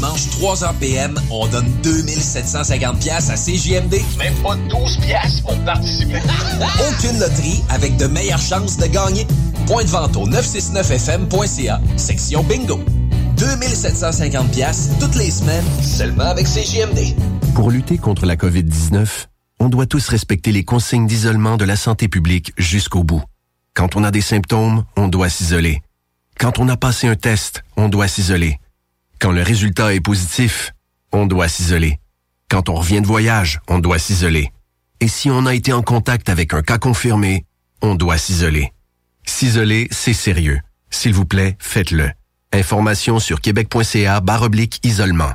Les dimanches, 3h PM, on donne 2750 pièces à CJMD. Même pas 12 pièces pour participer. <laughs> Aucune loterie avec de meilleures chances de gagner. Point de vente au 969fm.ca, section bingo. 2750 pièces toutes les semaines, seulement avec CJMD. Pour lutter contre la COVID-19, on doit tous respecter les consignes d'isolement de la santé publique jusqu'au bout. Quand on a des symptômes, on doit s'isoler. Quand on a passé un test, on doit s'isoler. Quand le résultat est positif, on doit s'isoler. Quand on revient de voyage, on doit s'isoler. Et si on a été en contact avec un cas confirmé, on doit s'isoler. S'isoler, c'est sérieux. S'il vous plaît, faites-le. Information sur québec.ca barre oblique isolement.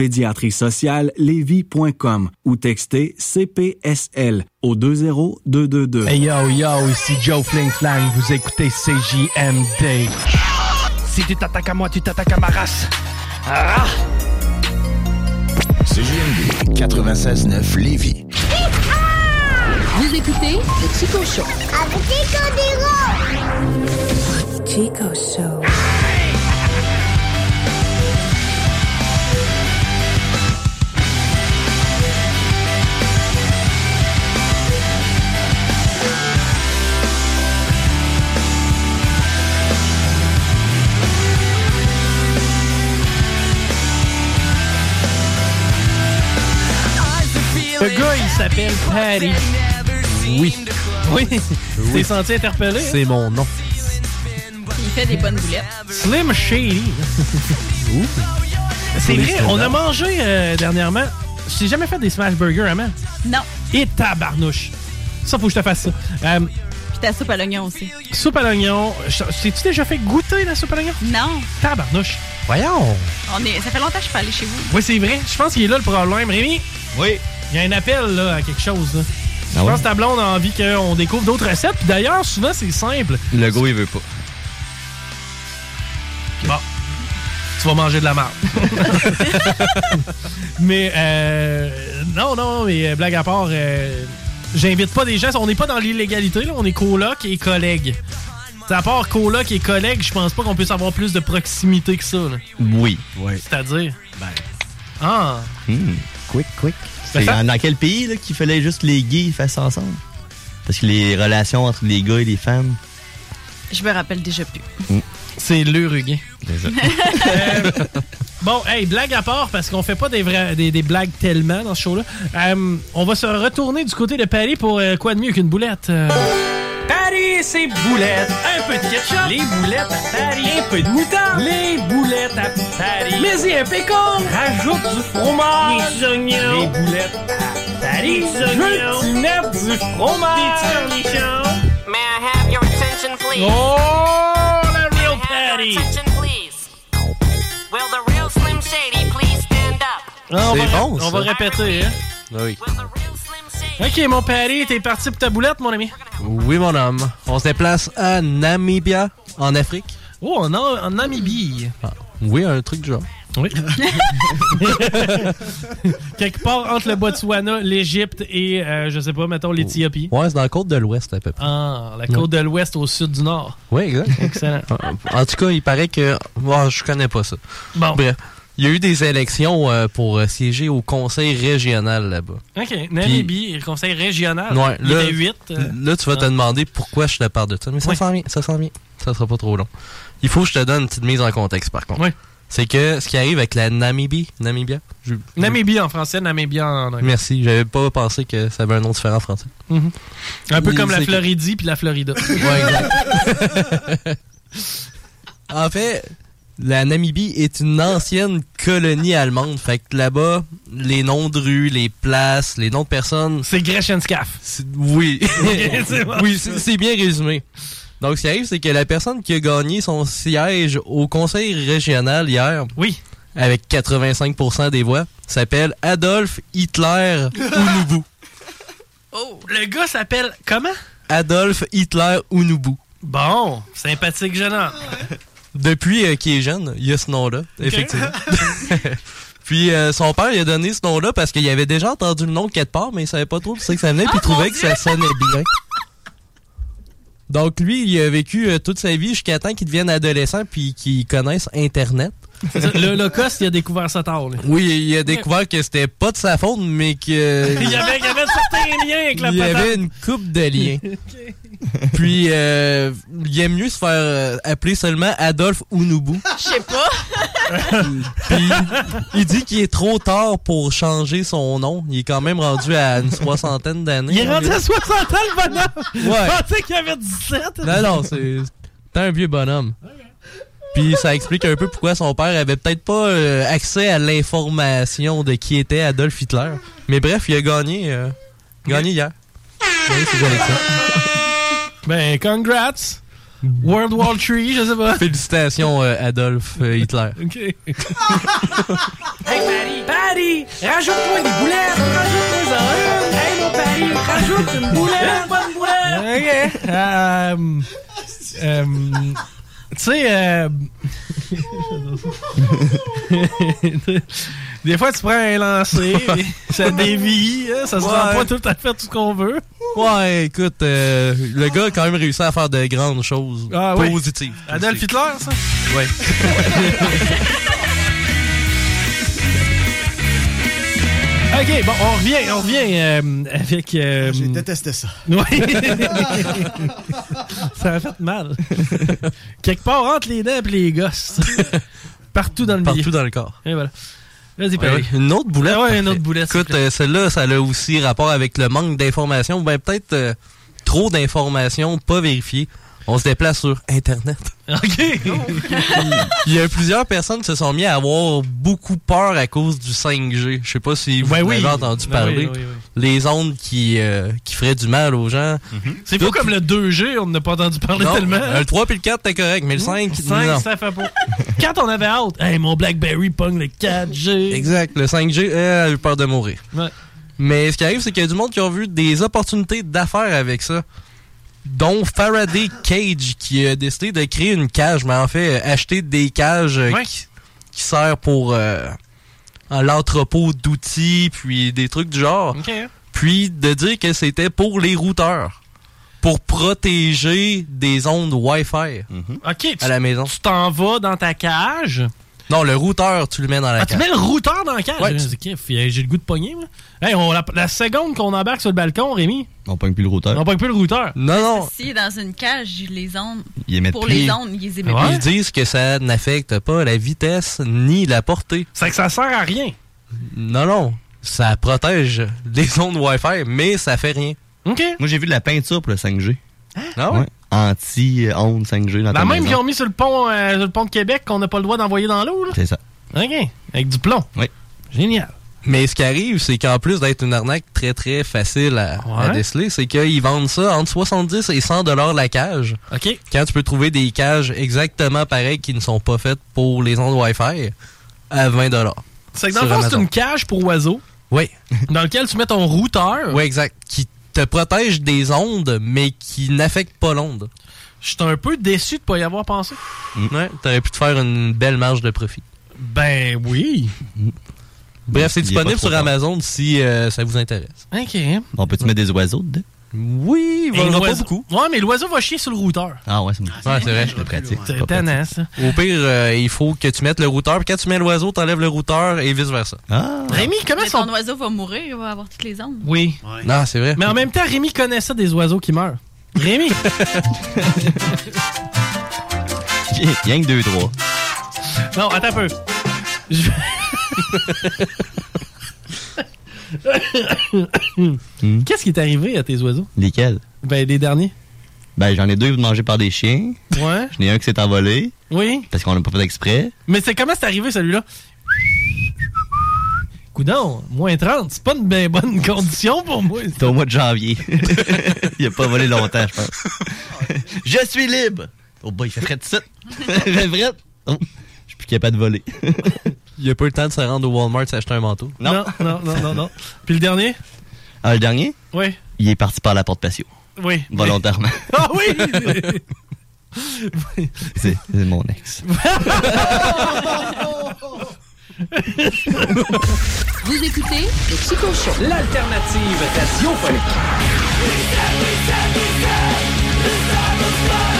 pédiatrie sociale lévis.com ou textez CPSL au 20222. Hey yo yo, ici Joe Fling Flang, vous écoutez CJMD. Si tu t'attaques à moi, tu t'attaques à ma race. Ah! CJMD 96.9 Lévis. Vous écoutez le Chico Show. Avec Chico Show. Le gars, il s'appelle Patty. Oui. Oui. T'es senti interpellé? hein? C'est mon nom. Il fait des bonnes boulettes. Slim Shady. <laughs> C'est vrai, on a mangé euh, dernièrement. Je t'ai jamais fait des smash burgers, Amand. Non. Et tabarnouche. Ça, faut que je te fasse ça. Euh, Puis ta soupe à l'oignon aussi. soupe à l'oignon. T'es-tu déjà fait goûter la soupe à l'oignon? Non. Tabarnouche. Voyons. On est... Ça fait longtemps que je suis pas allée chez vous. Oui, c'est vrai. Je pense qu'il est là le problème. Rémi? Oui. Il y a un appel là, à quelque chose. là. Je Ah ouais? pense que ta blonde a envie qu'on découvre d'autres recettes. Puis d'ailleurs, souvent, c'est simple. Le go, il veut pas. Bon. Tu vas manger de la marde. <laughs> mais, euh, non, non, mais euh, blague à part, euh, j'invite pas des gens. On n'est pas dans l'illégalité, là. On est coloc et collègues. À part coloc et collègues, je pense pas qu'on puisse avoir plus de proximité que ça. là. Oui. C'est-à-dire? Ah! Hmm. Quick, quick. C'est dans, dans quel pays là, qu'il fallait juste les gays fassent ça ensemble? Parce que les relations entre les gars et les femmes. Je me rappelle déjà plus. C'est le ruguin. C'est ça. <laughs> Euh, bon, hey, blague à part, parce qu'on fait pas des, vrais, des, des blagues tellement dans ce show-là. Euh, on va se retourner du côté de Paris pour euh, quoi de mieux qu'une boulette? Paris, c'est boulettes. Un peu de ketchup. Les boulettes à Paris. Un peu de moutarde. Les boulettes à Paris. Mais y un pécan. Rajoute du fromage. Des oignons. Les boulettes à Paris. Des oignons. Tu mettre du fromage. Des cornichons. May I have your attention, please? Oh, la real May I have Patty. your attention, please? Will the real Slim Shady please stand up? On C'est va, bon, On ça. va répéter, hein? Oui. Ok, mon Patty, t'es parti pour ta boulette, mon ami? Oui, mon homme. On se déplace à Namibia, en Afrique. Oh, en, en Namibie. Oui, un truc du genre. Oui. <laughs> Quelque part entre le Botswana, l'Égypte et, euh, je sais pas, mettons, l'Éthiopie. Ouais, c'est dans la côte de l'Ouest, à peu près. Ah, la côte de l'Ouest au sud du Nord. Oui, exact. Excellent. En tout cas, il paraît que. Moi, je connais pas ça. Bon. Bref. Il y a eu des élections euh, pour euh, siéger au conseil régional là-bas. OK, Namibie, le conseil régional. Ouais, Il là, était 8. là, tu vas te demander pourquoi je te parle de ça. Mais ça Oui. s'en vient, ça s'en vient. Ça sera pas trop long. Il faut que je te donne une petite mise en contexte, par contre. Oui. C'est que ce qui arrive avec la Namibie, Namibia, je- Namibie en français, Namibia en anglais. Merci, j'avais pas pensé que ça avait un nom différent en français. Mhm. Un peu comme la c'est que- Floridie puis la Florida. Ouais, exact. <laughs> en fait, la Namibie est une ancienne colonie allemande. Fait que là-bas, les noms de rues, les places, les noms de personnes. C'est Grechenskaf. Oui. <laughs> Oui, c'est c'est bien résumé. Donc, ce qui arrive, c'est que la personne qui a gagné son siège au conseil régional hier. Oui. Avec 85% des voix, s'appelle Adolf Hitler Unubu. <laughs> Oh, le gars s'appelle comment? Adolf Hitler Unubu. Bon, sympathique jeune homme. Depuis euh, qu'il est jeune, il y a ce nom-là, effectivement. <laughs> <laughs> Puis euh, son père, il a donné ce nom-là parce qu'il avait déjà entendu le nom de quelque part, mais il savait pas trop de ce que ça venait, puis il trouvait que ça sonnait bien. Donc lui, il a vécu euh, toute sa vie jusqu'à temps qu'il devienne adolescent puis qu'il connaisse Internet. Le Lacoste, il a découvert ça tard. là. Oui, il a découvert que c'était pas de sa faute, mais que... <laughs> il, y avait, il y avait certains liens avec la il y avait une coupe de liens. <laughs> Puis, euh, il aime mieux se faire euh, appeler seulement Adolphe Unubu. <laughs> Je sais pas. Puis, il dit qu'il est trop tard pour changer son nom. Il est quand même rendu à une soixantaine d'années. Il est rendu à 60 ans, le bonhomme. Ouais. Je pensais qu'il avait 17. Non, non, c'est c'est un vieux bonhomme. Puis ça explique un peu pourquoi son père avait peut-être pas euh, accès à l'information de qui était Adolf Hitler. Mais bref, il a gagné, euh, gagné hier. Oui, c'est bien avec ça. Ben, congrats. World War 3, je sais pas. Félicitations, euh, Adolf euh, Hitler. <laughs> OK. Hey, Patty! Patty! Rajoute-moi des boulettes! Rajoute-moi une! Hey, mon Patty! Rajoute une boulette! Une bonne boulette! OK. Euh, <laughs> euh, tu sais, euh, <laughs> des fois, tu prends un lancer, ça dévie, hein, ça se Ouais. rend pas tout à fait tout ce qu'on veut. Ouais, écoute, euh, le gars a quand même réussi à faire de grandes choses Ah, oui. positives. Adolf Hitler, ça? Ouais. <laughs> OK, bon, on revient, on revient euh, avec... euh, J'ai détesté ça. <laughs> Oui. ça a fait mal. Quelque part entre les dents et les gosses. Partout dans le milieu. Partout dans le corps. Et voilà. Vas-y, Ouais. Une autre boulette. Ah ouais, une autre boulette, Écoute, euh, celle-là, ça a aussi rapport avec le manque d'informations. ou Ben, peut-être euh, trop d'informations pas vérifiées. On se déplace sur Internet. <laughs> OK. Il y a plusieurs personnes qui se sont mis à avoir beaucoup peur à cause du 5G. Je sais pas si vous Ben oui. avez entendu Ben parler. Les ondes qui, euh, qui feraient du mal aux gens. C'est fou comme le 2G, on n'a pas entendu parler Non, tellement. Le 3 puis le 4, t'es correct, mais le 5, 5, non. ça fait pas. Quand on avait hâte, hey, mon Blackberry pogne le 4G. Exact, le 5G euh, a eu peur de mourir. Mais ce qui arrive, c'est qu'il y a du monde qui ont vu des opportunités d'affaires avec ça. Dont Faraday Cage, qui a décidé de créer une cage, mais en fait, euh, acheter des cages euh, qui, qui servent pour euh, l'entrepôt d'outils, puis des trucs du genre. Puis de dire que c'était pour les routeurs. Pour protéger des ondes Wi-Fi OK, tu, à la maison. tu t'en vas dans ta cage. Non, le routeur, tu le mets dans la Ah, tu cage. mets le routeur dans la cage? Ouais. J'ai le goût de pogner, moi. Hey, on, la, la seconde qu'on embarque sur le balcon, Rémi, On pogne plus le routeur. on pogne plus le routeur. Non, non. Est dans une cage, les ondes. Ils émettent Pour plus. les ondes, ils les émettent Ils disent que ça n'affecte pas la vitesse ni la portée. C'est que ça sert à rien. Non, non. Ça protège les ondes Wi-Fi, mais ça fait rien. OK. Moi, j'ai vu de la peinture pour le 5G. Ah ouais? Anti-onde 5G dans La ta même qu'ils ont mis sur le pont, euh, sur le pont de Québec qu'on n'a pas le droit d'envoyer dans l'eau, là. C'est ça. OK. Avec du plomb. Oui. Génial. Mais ce qui arrive, c'est qu'en plus d'être une arnaque très très facile à, déceler, c'est qu'ils vendent ça entre 70 et 100 dollars la cage. OK. Quand tu peux trouver des cages exactement pareilles qui ne sont pas faites pour les ondes Wi-Fi à 20 dollars. C'est que dans le fond, c'est une cage pour oiseaux. Oui. <laughs> Dans lequel tu mets ton routeur. Oui, exact. Qui te protège des ondes, mais qui n'affecte pas l'onde. Je suis un peu déçu de pas y avoir pensé. Ouais, t'aurais pu te faire une belle marge de profit. Ben oui. Bref, c'est disponible sur. Amazon si euh, ça vous intéresse. OK. On peut-tu mettre des oiseaux dedans? Oui, il volera pas beaucoup. Ouais, mais l'oiseau va chier sur le routeur. Ah ouais, c'est bon. Ouais, c'est vrai. C'est pratique. C'est tannant, ça. Au pire, euh, il faut que tu mettes le routeur, puis quand tu mets l'oiseau, t'enlèves le routeur et vice-versa. Ah. Rémi, comment Mais son... ton oiseau va mourir, il va avoir toutes les ondes. Oui. Non, c'est vrai. Mais en même temps, Rémi connaît ça des oiseaux qui meurent. Rémi! <laughs> Rien que deux, trois. non, attends un peu. Je- <laughs> <coughs> Qu'est-ce qui est arrivé à tes oiseaux? Lesquels? Ben, les derniers. Ben, j'en ai deux mangés par des chiens. Ouais. J'en ai un qui s'est envolé. Oui. Parce qu'on l'a pas fait exprès. Mais c'est comment c'est arrivé celui-là? Coudon, moins 30, c'est pas une bien bonne <laughs> condition pour moi. C'était au mois de janvier. <laughs> il a pas volé longtemps, je pense. <laughs> je suis libre! Oh, bah, il fait frais de. Il fait frais. Oh, je suis plus capable de voler. Il a pas eu le temps de se rendre au Walmart s'acheter un manteau. Non, non, non, non, non. Puis le dernier? Ah, le dernier? Oui. Il est parti par la porte patio. Oui. Volontairement. <laughs> Ah oui! c'est c'est mon ex. Vous écoutez le Chico Show. L'alternative radiophonique. «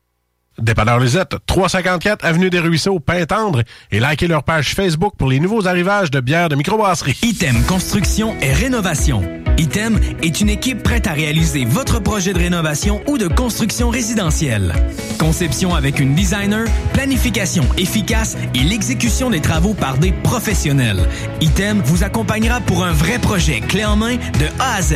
Dépanneur Lisette, 354 Avenue des Ruisseaux, Pintendre, et likez leur page Facebook pour les nouveaux arrivages de bières de microbrasserie. Item Construction et Rénovation. Item est une équipe prête à réaliser votre projet de rénovation ou de construction résidentielle. Conception avec une designer, planification efficace et l'exécution des travaux par des professionnels. Item vous accompagnera pour un vrai projet clé en main de A à Z.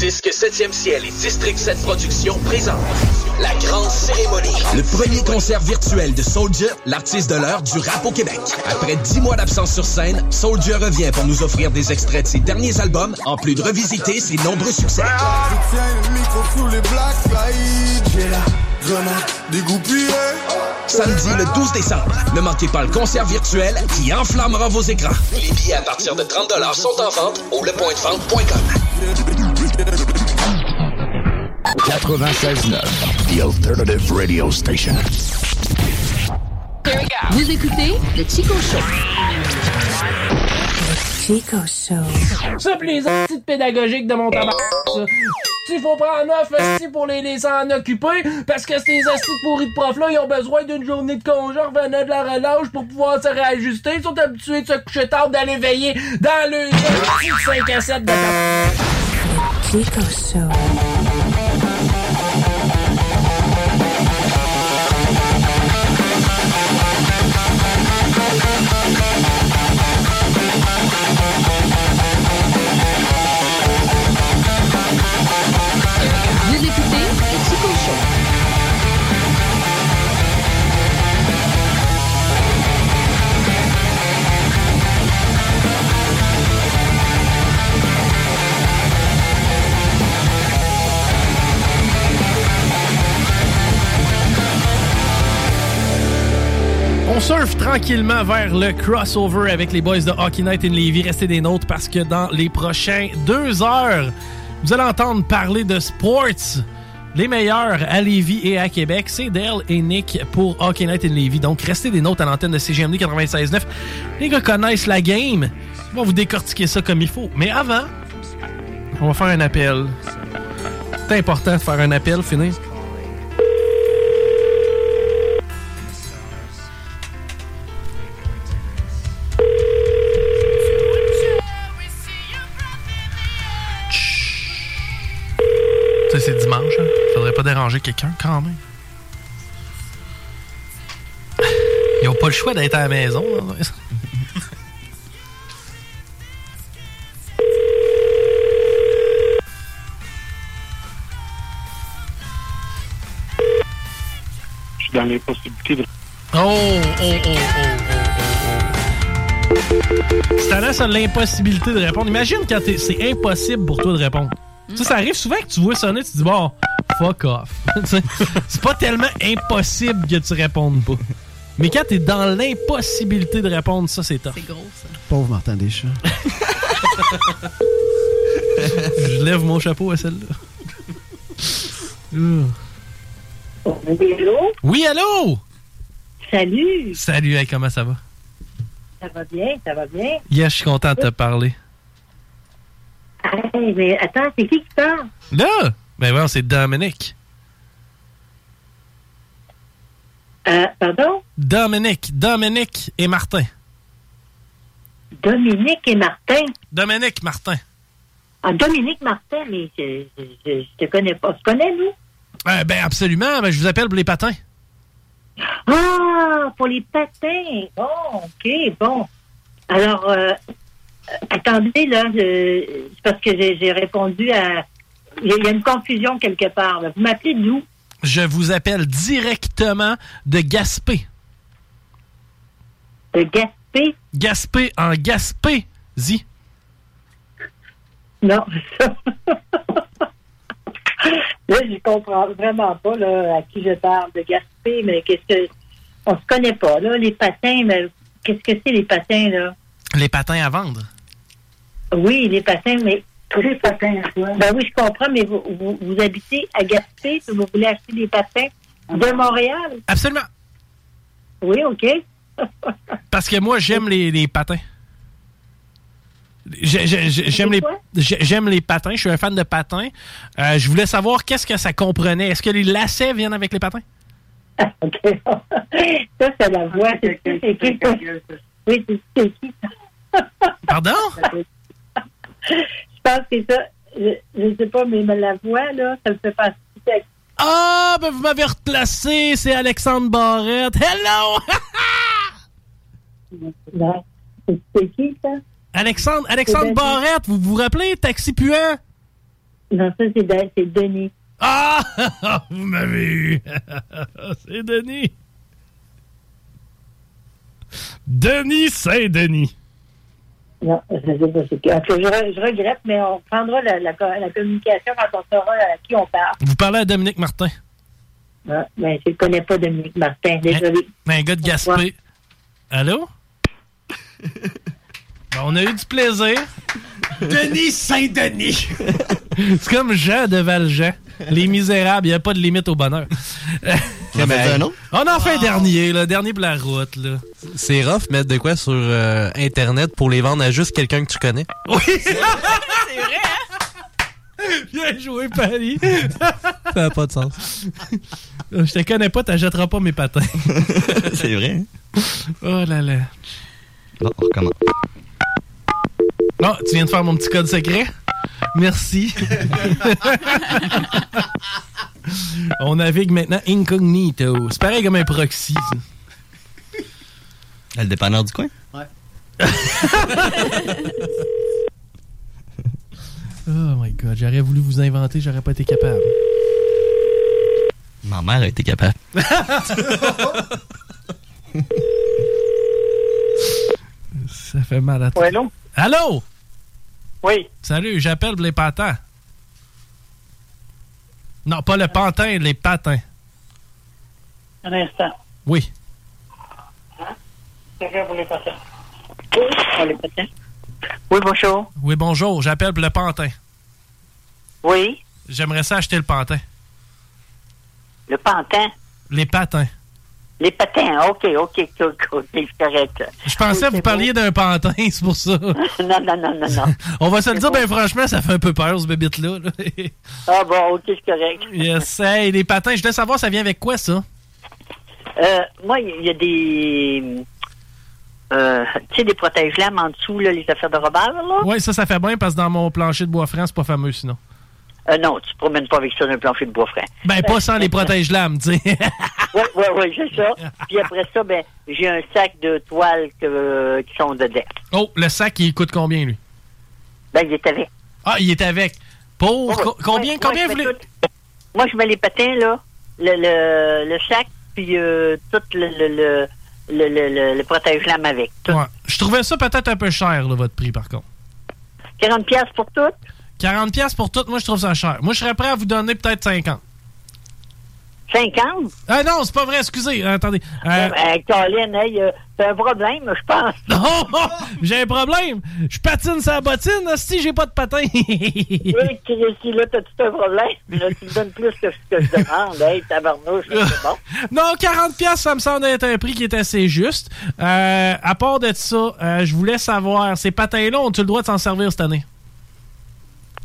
Disque 7e ciel et District 7 Productions présentent la grande cérémonie. Le premier concert virtuel de Soldier, l'artiste de l'heure du rap au Québec. Après 10 mois d'absence sur scène, Soldier revient pour nous offrir des extraits de ses derniers albums, en plus de revisiter ses nombreux succès. Je tiens le micro sous les black flight. J'ai la grenade dégoupillée. Samedi le 12 décembre, ne manquez pas le concert virtuel qui enflammera vos écrans. Les billets à partir de 30 sont en vente au lepointdevente.com. 96.9, The Alternative Radio Station. Vous écoutez le Chico Show. Chico Show. Ça, pis les petites pédagogiques de mon tabac, ça. Il faut prendre neuf esti pour les laisser en occuper parce que ces estis pourris de profs-là, ils ont besoin d'une journée de congé en revenant de la relâche pour pouvoir se réajuster. Ils sont habitués de se coucher tard, d'aller veiller dans le 5 à 7 de tabac. Chico surfe tranquillement vers le crossover avec les boys de Hockey Night in Levy. Restez des nôtres parce que dans les prochains deux heures, vous allez entendre parler de sports. Les meilleurs à Lévis et à Québec, c'est Dale et Nick pour Hockey Night in Levy. Donc, restez des notes à l'antenne de CGMD 96.9. Les gars connaissent la game. Ils vont vous décortiquer ça comme il faut. Mais avant, on va faire un appel. C'est important de faire un appel, finir. Déranger quelqu'un quand même. Ils ont pas le choix d'être à la maison. hein. Je suis dans les possibilités de. Oh, oh, oh, oh, oh, oh, oh. C'est à ça l'impossibilité de répondre. Imagine quand c'est impossible pour toi de répondre. Sais, ça arrive souvent que tu vois sonner, tu te dis, bon, fuck off. <laughs> C'est pas tellement impossible que tu répondes pas. Mais quand t'es dans l'impossibilité de répondre, ça, c'est tough. C'est gros, ça. Pauvre Martin Deschamps. <laughs> Je lève mon chapeau à celle-là. Oui, allô? Salut! Salut, hey, comment ça va? Ça va bien, ça va bien. Yes, je suis content de te parler. Hey, mais attends, c'est qui qui parle? Là? Ben ouais, c'est Dominique. Euh, pardon? Dominique, Dominique et Martin. Dominique et Martin? Dominique Martin. Ah, Dominique Martin, mais je, je, je, je te connais pas. Tu connais, nous? Euh, ben absolument, ben, je vous appelle pour les patins. Ah, pour les patins. Bon, OK, bon. Alors, euh, attendez, là, je- c'est parce que j'ai répondu à... Il y a- il y a une confusion quelque part. là. Vous m'appelez d'où? Je vous appelle directement de Gaspé. De Gaspé? Gaspé en Gaspésie. Non, ça. <laughs> là, je comprends vraiment pas là, à qui je parle de Gaspé, mais qu'est-ce que. On se connaît pas, là, les patins, mais qu'est-ce que c'est les patins, là? Les patins à vendre? Oui, les patins, mais. Les patins, Ben oui, je comprends, mais vous, vous, vous habitez à Gaspé, vous voulez acheter des patins de Montréal? Absolument. Oui, OK. <laughs> Parce que moi, j'aime les, les patins. J'ai- j'ai- j'ai- J'aime les, j'ai- j'aime les patins. Je suis un fan de patins. Euh, je voulais savoir qu'est-ce que ça comprenait. Est-ce que les lacets viennent avec les patins? <laughs> OK. ça, c'est la voix. C'est qui? C'est qui? ça? Oui, c'est qui? Pardon? <laughs> Je pense que ça, je, je sais pas, mais la voix, là, ça me fait penser à Ah, ben vous m'avez replacé. C'est Alexandre Barrette. Hello! <laughs> C'est qui, ça? Alexandre, Alexandre. Barrette, vous vous rappelez? Taxi puant? Non, ça, c'est Denis. Ah! <laughs> vous m'avez eu. <laughs> C'est Denis. Denis Saint-Denis. Non, je Je, re- je regrette, mais on prendra la, la, co- la communication quand on saura à qui on parle. Vous parlez à Dominique Martin. Ah, mais je ne connais pas Dominique Martin, désolé. Un gars de Gaspé. Allô? <laughs> Ben, on a eu du plaisir. Denis Saint-Denis. C'est comme Jean de Valjean. Les Misérables, il n'y a pas de limite au bonheur. On en fait un autre? On en fait un dernier, là, dernier pour la route. Là. C'est rough mettre de quoi sur euh, Internet pour les vendre à juste quelqu'un que tu connais. Oui! <laughs> c'est vrai, hein? Bien joué, Paris. <laughs> Ça n'a pas de sens. Je te connais pas, t'achèteras pas mes patins. <laughs> C'est vrai. hein? Oh là là. Bon, on recommence. Non, tu viens de faire mon petit code secret? Merci. <laughs> On navigue maintenant incognito. C'est pareil comme un proxy. ça. Le dépanneur du coin? <laughs> Oh my god, j'aurais voulu vous inventer, j'aurais pas été capable. Ma mère a été capable. <laughs> Ça fait mal à toi. Ouais, allô? Allô? Oui. Salut, j'appelle pour les patins. Non, pas le pantin, les patins. Un instant. Oui. Quelqu'un pour les patins. Oui, pour les patins. Oui, bonjour. Oui, bonjour, j'appelle pour le pantin. Oui, J'aimerais ça acheter le pantin. le pantin? Les patins. Les patins, OK, OK, OK, OK, c'est correct. Je pensais que vous parliez d'un pantin, <laughs> c'est pour ça. <laughs> Non, non, non, non, non. On va se le dire, ben franchement, ça fait un peu peur, ce bébite-là. là. <laughs> Ah bon, OK, c'est correct. yes, hey, les patins, je voulais savoir, ça vient avec quoi, ça? Euh, moi, il y a des... Euh, tu sais, des protège-lames en dessous, là, les affaires de robert, là? Oui, ça, ça fait bien, parce que dans mon plancher de bois franc, c'est pas fameux, sinon. Euh, non, tu te promènes pas avec ça d'un plancher de bois franc. Ben, pas sans les protège-lames, tu sais. Oui, oui, oui, c'est ça. Puis après ça, ben, j'ai un sac de toiles que- qui sont dedans. oh, le sac, il coûte combien, lui? Ben, il est avec. Ah, il est avec. Pour co- combien, Ouais, combien ouais, vous voulez? tout- Moi, je mets les patins, là, le, le, le sac, puis euh, tout le, le, le, le, protège-lames avec. Ouais. Je trouvais ça peut-être un peu cher, là, votre prix, par contre. 40 pièces pour tout? 40 pièces pour tout, moi, je trouve ça cher. Moi, je serais prêt à vous donner peut-être 50. 50? Ah non, c'est pas vrai, excusez. Euh, attendez. Euh, Ben, Colin, hey, euh, c'est un problème, je pense. <laughs> Oh, j'ai un problème. Je patine sa bottine, si j'ai pas de patin. <laughs> oui, Christy, là, t'as-tu un problème? Là, tu me donnes plus que ce que je demande. Hey, tabarnouche, là, c'est bon. <laughs> Non, 40 pièces, ça me semble être un prix qui est assez juste. Euh, à part de ça, euh, je voulais savoir, ces patins-là, ont-tu le droit de s'en servir cette année?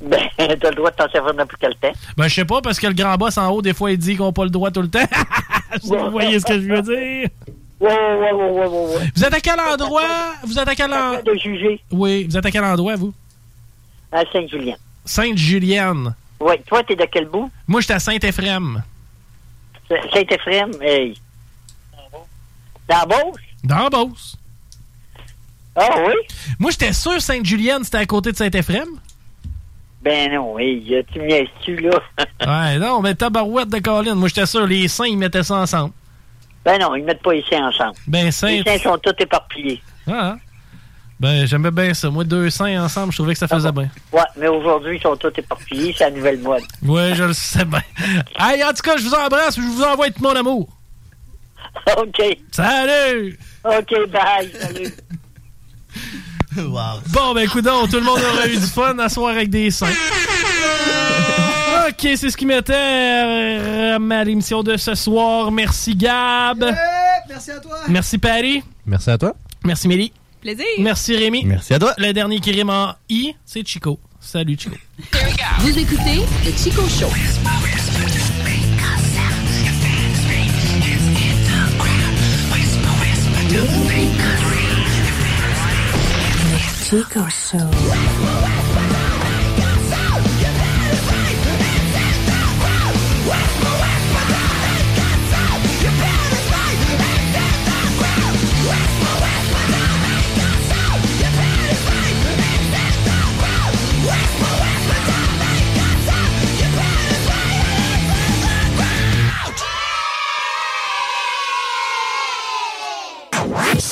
Ben, t'as le droit de t'en servir n'importe quel temps. Ben, je sais pas, parce que le grand boss en haut, des fois, il dit qu'on n'a pas le droit tout le temps. <laughs> vous voyez ce que je veux dire? Ouais, ouais, ouais, ouais. Vous êtes à quel endroit? Vous êtes à quel endroit? de juger. Oui, vous êtes à quel endroit, vous? À Sainte-Julienne. Sainte-Julienne. Oui, toi, t'es de quel bout? Moi, j'étais à Saint-Éphrem. Saint-Éphrem, hey. Dans Beauce? Dans Beauce. Ah oui? Moi, j'étais sûr Sainte-Julienne, c'était à côté de Saint-Éphrem. Ben non, hey, tu me laisses-tu, là? <laughs> Ouais, non, mais tabarouette de Colin. Moi, j'étais sûr, les saints, ils mettaient ça ensemble. ben non, ils mettent pas ici ensemble. Ben, saint... Les saints sont tous éparpillés. Ah, Ben, j'aimais bien ça. Moi, deux saints ensemble, je trouvais que ça faisait bien. Ouais, mais aujourd'hui, ils sont tous éparpillés, c'est la nouvelle mode. Ouais, je le sais bien. <laughs> Hey, en tout cas, je vous embrasse, je vous envoie tout mon amour. <laughs> OK. Salut! OK, bye. Salut. <laughs> Bon, ben, écoute tout le monde aura eu du fun à soir avec des saints. OK, c'est ce qui mettait euh, à l'émission de ce soir. Merci, Gab. merci à toi. Merci, Patty. Merci à toi. Merci, Mélie. Plaisir. Merci, Rémi. Merci à toi. Le dernier qui rime en I, c'est Chico. Salut, Chico. Vous écoutez le Chico Show. Chico Show.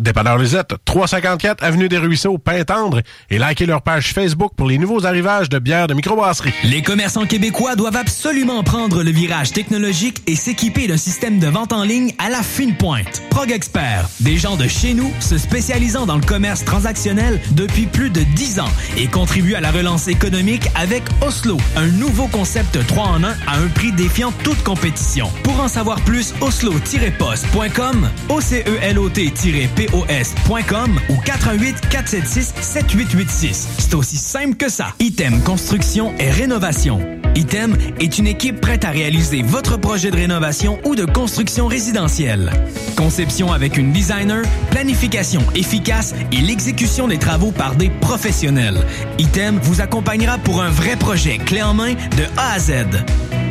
Dépanneur Lisette, 354 Avenue des Ruisseaux, Pintendre, et likez leur page Facebook pour les nouveaux arrivages de bières de microbrasserie. Les commerçants québécois doivent absolument prendre le virage technologique et s'équiper d'un système de vente en ligne à la fine pointe. Prog Expert, des gens de chez nous se spécialisant dans le commerce transactionnel depuis plus de 10 ans et contribuent à la relance économique avec Oslo, un nouveau concept 3 en 1 à un prix défiant toute compétition. Pour en savoir plus, oslo-post.com, OCELOT-POS.com ou 418 476 7886. C'est aussi simple que ça. Item Construction et Rénovation. Item est une équipe prête à réaliser votre projet de rénovation ou de construction résidentielle. Conception avec une designer, planification efficace et l'exécution des travaux par des professionnels. Item vous accompagnera pour un vrai projet clé en main de A à Z.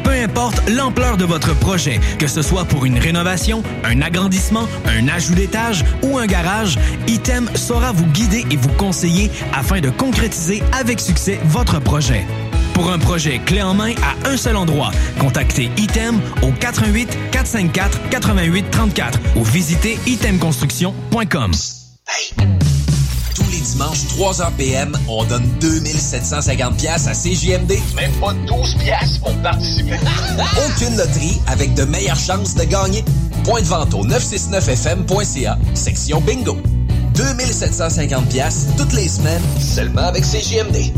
Peu importe l'ampleur de votre projet, que ce soit pour une rénovation, un agrandissement, un ajout d'étage ou un garage, Item saura vous guider et vous conseiller afin de concrétiser avec succès votre projet. Pour un projet clé en main à un seul endroit, contactez Item au 88 454 88 34 ou visitez itemconstruction.com. Tous les dimanches, 3h PM, on donne 2750 pièces à CJMD. Même pas 12 pièces pour participer. <laughs> Aucune loterie avec de meilleures chances de gagner. Point de vente au 969fm.ca, section bingo. 2750 pièces toutes les semaines, seulement avec CJMD.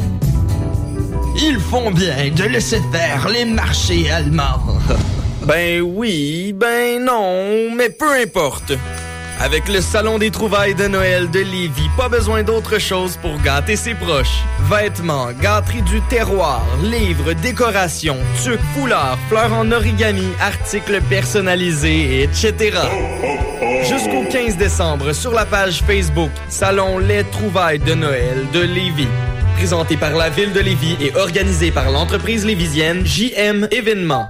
Ils font bien de laisser faire les marchés allemands. Ben oui, ben non, mais peu importe. Avec le Salon des trouvailles de Noël de Lévis, pas besoin d'autre chose pour gâter ses proches. Vêtements, gâteries du terroir, livres, décorations, tuques, foulards, fleurs en origami, articles personnalisés, etc. Jusqu'au 15 décembre, sur la page Facebook Salon Les trouvailles de Noël de Lévis. Présenté par la ville de Lévis et organisé par l'entreprise lévisienne JM Événements.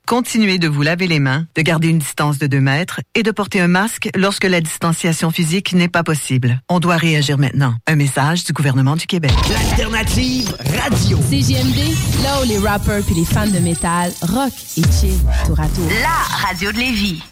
Continuez de vous laver les mains, de garder une distance de 2 mètres et de porter un masque lorsque la distanciation physique n'est pas possible. On doit réagir maintenant. Un message du gouvernement du Québec. L'alternative radio. CGMD, là où les rappers puis les fans de métal rock et chill tour à tour. La radio de Lévis.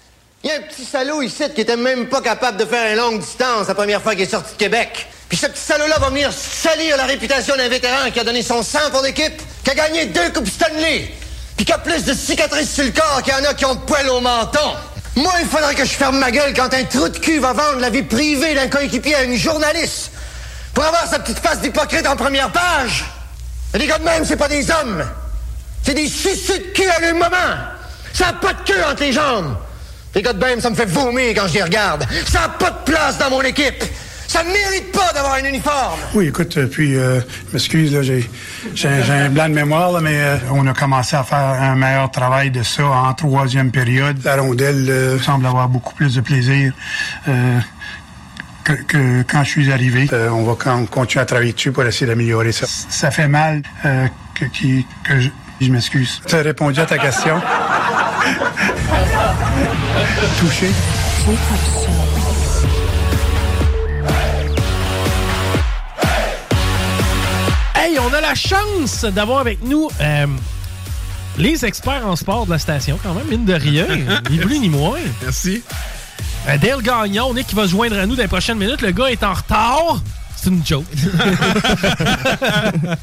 Il y a un petit salaud ici qui était même pas capable de faire une longue distance la première fois qu'il est sorti de Québec. Puis ce petit salaud-là va venir salir la réputation d'un vétéran qui a donné son sang pour l'équipe, qui a gagné deux Coupes Stanley, puis qui a plus de cicatrices sur le corps qu'il y en a qui ont de poils au menton. Moi, il faudrait que je ferme ma gueule quand un trou de cul va vendre la vie privée d'un coéquipier à une journaliste pour avoir sa petite face d'hypocrite en première page. Et des gars de même, c'est pas des hommes. C'est des sucis de cul à leur moment. Ça n'a pas de queue entre les jambes. Les gars de même, ça me fait vomir quand je les regarde. Ça n'a pas de place dans mon équipe. Ça ne mérite pas d'avoir un uniforme. Oui, écoute, euh, puis, euh, je m'excuse, là, j'ai, j'ai, j'ai un blanc de mémoire, là, mais euh, on a commencé à faire un meilleur travail de ça en troisième période. La rondelle euh, semble avoir beaucoup plus de plaisir euh, que, que quand je suis arrivé. Euh, on va quand- continuer à travailler dessus pour essayer d'améliorer ça. Ça fait mal euh, que, qui- que je, je m'excuse. Tu as répondu à ta question? Touché? A la chance d'avoir avec nous euh, les experts en sport de la station, quand même, mine de rien. <laughs> ni plus ni moins. Merci. Euh, Dale Gagnon, Nick, qui va se joindre à nous dans les prochaines minutes. Le gars est en retard. C'est une joke. <laughs>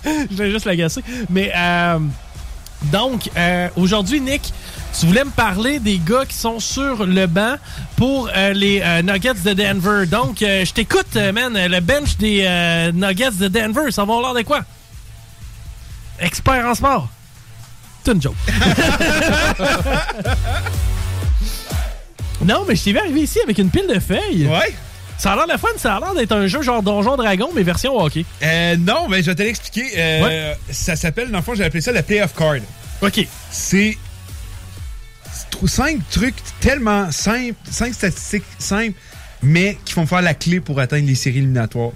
Je vais juste l'agacer. Mais euh, donc, aujourd'hui, Nick, tu voulais me parler des gars qui sont sur le banc pour euh, les euh, Nuggets de Denver. Donc, euh, je t'écoute, man. Le bench des Nuggets de Denver, ça va avoir l'air de quoi? Expert en sport. C'est une joke. non, mais je t'ai vu arriver ici avec une pile de feuilles. Ouais. Ça a l'air le fun, ça a l'air d'être un jeu genre Donjon Dragon, mais version hockey. Euh, non, mais je vais te l'expliquer. Euh, Ouais. Ça s'appelle, dans le fond, j'ai appelé ça la playoff card. OK. C'est c'est cinq trucs tellement simples, cinq statistiques simples, mais qui font faire la clé pour atteindre les séries éliminatoires.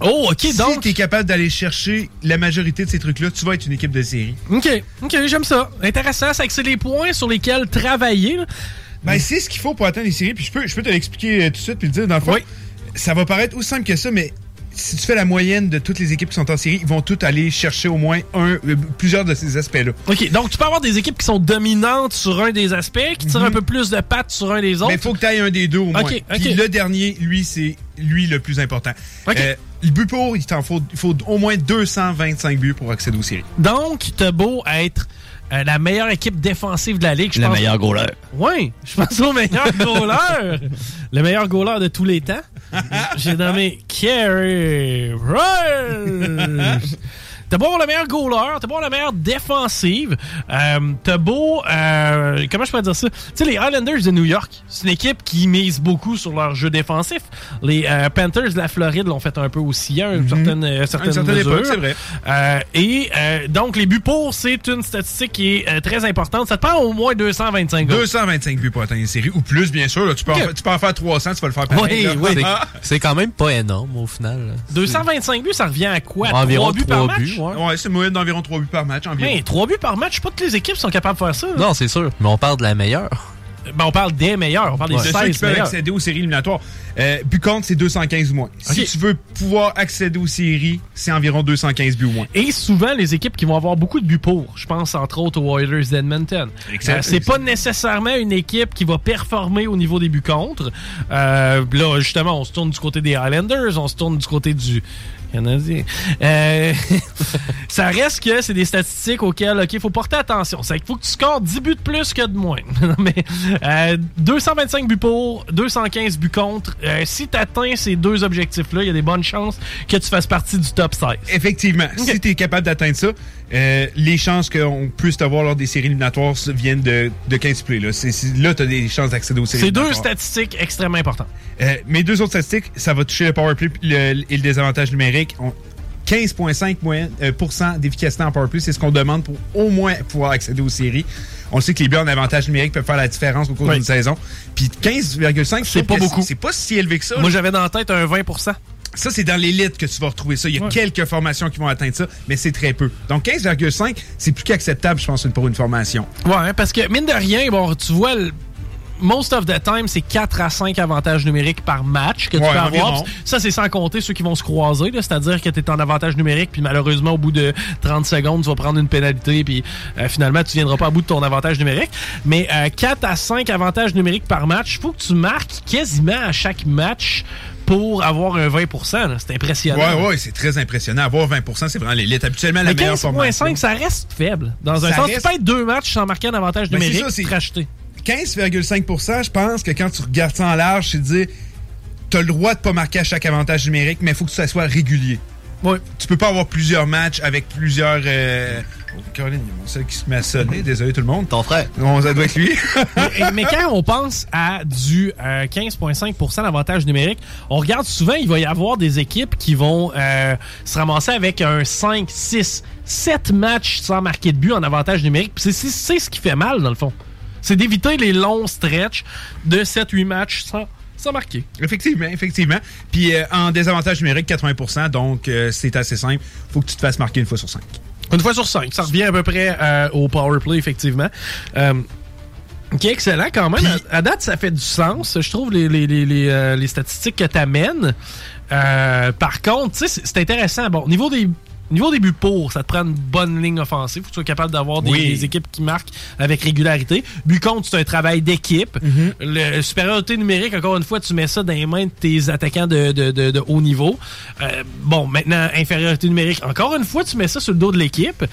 Oh, OK, si donc- Si tu es capable d'aller chercher la majorité de ces trucs-là, tu vas être une équipe de série. OK, OK, j'aime ça. Intéressant, c'est que c'est les points sur lesquels travailler. là. Ben, c'est ce qu'il faut pour atteindre les séries. Puis je peux, je peux te l'expliquer euh, tout de suite puis le dire. Dans le fond, ça va paraître aussi simple que ça, mais si tu fais la moyenne de toutes les équipes qui sont en série, ils vont toutes aller chercher au moins un, euh, plusieurs de ces aspects-là. OK, donc tu peux avoir des équipes qui sont dominantes sur un des aspects, qui tirent un peu plus de pattes sur un des autres. Mais il faut que tu ailles un des deux au moins. OK, Puis OK. le dernier, lui, c'est lui le plus important. Euh, le but pour, il t'en faut, il faut au moins 225 buts pour accéder aux séries. Donc, t'as beau être euh, la meilleure équipe défensive de la ligue. je Le pense- meilleur goaler. Oui, je pense au meilleur goaler. le meilleur goaler de tous les temps. J'ai nommé Kerry Ryan. T'as beau avoir le meilleur goaler, t'as beau avoir la meilleure défensive, euh, t'as beau... euh, comment je peux dire ça? Tu sais, les Islanders de New York, c'est une équipe qui mise beaucoup sur leur jeu défensif. Les euh, Panthers de la Floride l'ont fait un peu aussi à une certaine, euh, certaine Mhm. À une certaine mesure. époque, c'est vrai. Euh, et euh, donc, les buts pour, c'est une statistique qui est euh, très importante. Ça te prend au moins 225 goals. 225 buts pour atteindre une série, ou plus, bien sûr. là. tu, peux en, tu peux en faire 300, tu vas le faire pareil. <laughs> C'est- Ah. C'est quand même pas énorme au final. là. 225 buts, ça revient à quoi? Environ 3 buts par trois match? Ouais. Ouais, c'est une moyenne d'environ 3 buts par match. Environ. Hey, 3 buts par match, pas toutes les équipes sont capables de faire ça. là. Non, c'est sûr. Mais on parle de la meilleure. Ben, on parle des meilleurs, on parle des de ceux 16 qui peuvent meilleurs. accéder aux séries éliminatoires. Euh, but contre, c'est 215 ou moins. Si tu veux pouvoir accéder aux séries, c'est environ 215 buts ou moins. Et souvent, les équipes qui vont avoir beaucoup de buts pour, je pense entre autres aux Oilers d'Edmonton. Excellent. Euh, c'est pas nécessairement une équipe qui va performer au niveau des buts contre. Euh, là, justement, on se tourne du côté des Highlanders, on se tourne du côté du Canadien. Euh, <laughs> ça reste que c'est des statistiques auxquelles, OK, faut porter attention. C'est qu'il faut que tu scores 10 buts de plus que de moins. <laughs> Mais euh, 225 buts pour, 215 buts contre. Euh, si tu atteins ces deux objectifs-là, il y a des bonnes chances que tu fasses partie du top 16. Effectivement, si tu es capable d'atteindre ça, euh, les chances qu'on puisse te voir lors des séries éliminatoires viennent de, de 15 plays. Là, tu as des chances d'accéder aux séries C'est deux statistiques extrêmement importantes. Euh, mes deux autres statistiques, ça va toucher le power play puis le- et le désavantage numérique. On- 15,5 moyenne- euh, d'efficacité en power play, c'est ce qu'on demande pour au moins pouvoir accéder aux séries. On sait que les buts en avantage numérique peuvent faire la différence au cours Oui. d'une saison. Puis 15,5, je C'est pas beaucoup. C'est pas si élevé que ça. Moi, j'avais dans la tête un 20 Ça, c'est dans l'élite que tu vas retrouver ça. Il y a quelques formations qui vont atteindre ça, mais c'est très peu. Donc 15,5, c'est plus qu'acceptable, je pense, pour une formation. Ouais, hein, parce que mine de rien, bon, tu vois, most of the time, c'est 4 à 5 avantages numériques par match que tu Ouais, peux avoir. environ. Ça, c'est sans compter ceux qui vont se croiser, c'est-à-dire que tu es en avantage numérique, puis malheureusement, au bout de 30 secondes, tu vas prendre une pénalité, puis euh, finalement, tu viendras pas à bout de ton avantage numérique. Mais euh, 4 à 5 avantages numériques par match, faut que tu marques quasiment à chaque match pour avoir un 20 là. C'est impressionnant. Ouais, ouais, c'est très impressionnant. Avoir 20% c'est vraiment l'élite. Habituellement, la Mais meilleure formation. 15,5, ça reste faible. Dans un Ça sens, reste- tu peux être deux matchs sans marquer un avantage Ben, numérique, c'est- te racheter. 15,5% je pense que quand tu regardes ça en large, c'est dire t'as le droit de pas marquer à chaque avantage numérique, mais il faut que ça soit régulier. Ouais. Tu peux pas avoir plusieurs matchs avec plusieurs. Euh... Oh, Caroline, il y a mon seul qui se met à sonner. Désolé tout le monde. Ton frère. Ça doit être lui. <laughs> mais, mais quand on pense à du euh, 15,5% d'avantage numérique, on regarde souvent, il va y avoir des équipes qui vont euh, se ramasser avec un 5, 6, 7 matchs sans marquer de but en avantage numérique. Puis C'est c'est- c'est ce qui fait mal, dans le fond. C'est d'éviter les longs stretches de 7-8 matchs sans, sans marquer. Effectivement, effectivement. Puis euh, en désavantage numérique, 80% donc euh, c'est assez simple. faut que tu te fasses marquer une fois sur cinq. Une fois sur 5. Ça revient à peu près euh, au power play, effectivement. Euh, Ok, excellent quand même. à, à date, ça fait du sens. Je trouve les, les, les, les, statistiques que tu amènes. par contre, tu sais, c'est- c'est intéressant. Bon, au niveau des. Au Niveau des buts pour, ça te prend une bonne ligne offensive. Faut que tu sois capable d'avoir des, Oui. des équipes qui marquent avec régularité. But contre, c'est un travail d'équipe. Le supériorité numérique, encore une fois, tu mets ça dans les mains de tes attaquants de, de, de, de haut niveau. Euh, bon, maintenant, infériorité numérique, encore une fois, tu mets ça sur le dos de l'équipe.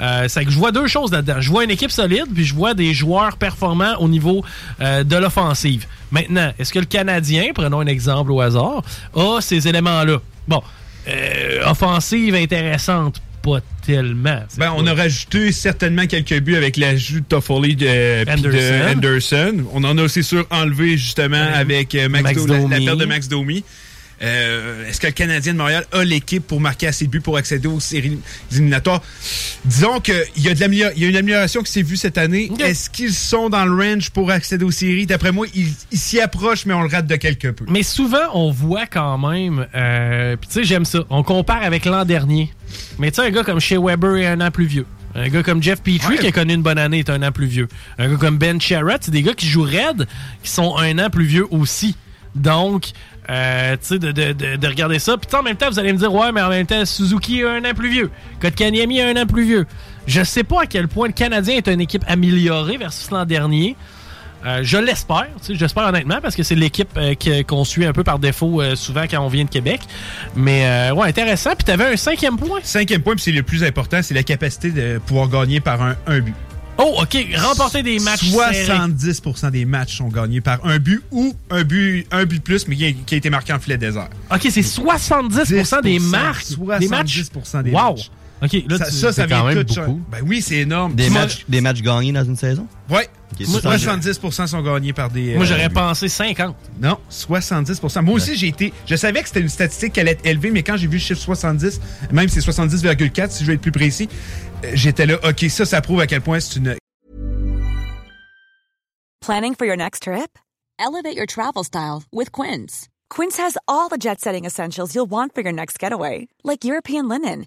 Euh, c'est que je vois deux choses là-dedans. Je vois une équipe solide, puis je vois des joueurs performants au niveau euh, de l'offensive. Maintenant, est-ce que le Canadien, prenons un exemple au hasard, a ces éléments-là? Bon, euh, offensive intéressante, pas tellement. Ben, on a rajouté certainement quelques buts avec l'ajout de Toffoli de, Anderson. On en a aussi sûr enlevé justement avec euh, Max Max Do- la, la Domi. perte de Max Domi. Euh, Est-ce que le Canadien de Montréal a l'équipe pour marquer assez de buts pour accéder aux séries éliminatoires? Disons qu'il y, a de y a une amélioration qui s'est vue cette année. Est-ce qu'ils sont dans le range pour accéder aux séries? D'après moi, ils ils s'y approchent, mais on le rate de quelque peu. Mais souvent, on voit quand même. Euh, Puis tu sais, j'aime ça. On compare avec l'an dernier. Mais tu sais, un gars comme Shea Weber est un an plus vieux. Un gars comme Jeff Petrie, qui a connu une bonne année, est un an plus vieux. Un gars comme Ben Sherratt, c'est des gars qui jouent raide, qui sont un an plus vieux aussi. Donc, euh, tu de, de, de, de regarder ça. Puis tu en même temps, vous allez me dire, ouais, mais en même temps, Suzuki est un an plus vieux. Kotkaniemi est un an plus vieux. Je sais pas à quel point le Canadien est une équipe améliorée versus l'an dernier. Euh, je l'espère, tu j'espère honnêtement, parce que c'est l'équipe euh, qu'on suit un peu par défaut souvent quand on vient de Québec. Mais ouais, intéressant. Puis t'avais un cinquième point. Cinquième point, puis c'est le plus important, c'est la capacité de pouvoir gagner par un, un but. Oh, OK. Remporter des matchs serrés. 70% des matchs sont gagnés par un but ou un but, un but de plus, mais qui a, qui a été marqué en filet désert. OK, c'est 70% des marques. Des matchs. 70% des wow. matchs. OK, là, ça, tu- ça, ça c'est quand vient même tout beaucoup. Ben oui, c'est énorme. Des matchs, des matchs gagnés dans une saison? Moi, 70. 70% sont gagnés par des. Moi, euh, j'aurais pensé 50. Non, 70%. Moi aussi, j'ai été. Je savais que c'était une statistique qui allait être élevée, mais quand j'ai vu le chiffre 70, même c'est 70,4 si je veux être plus précis, euh, j'étais là, OK, ça, ça prouve à quel point c'est une. Planning for your next trip? Elevate your travel style with Quince. Quince has all the jet setting essentials you'll want for your next getaway, like European linen,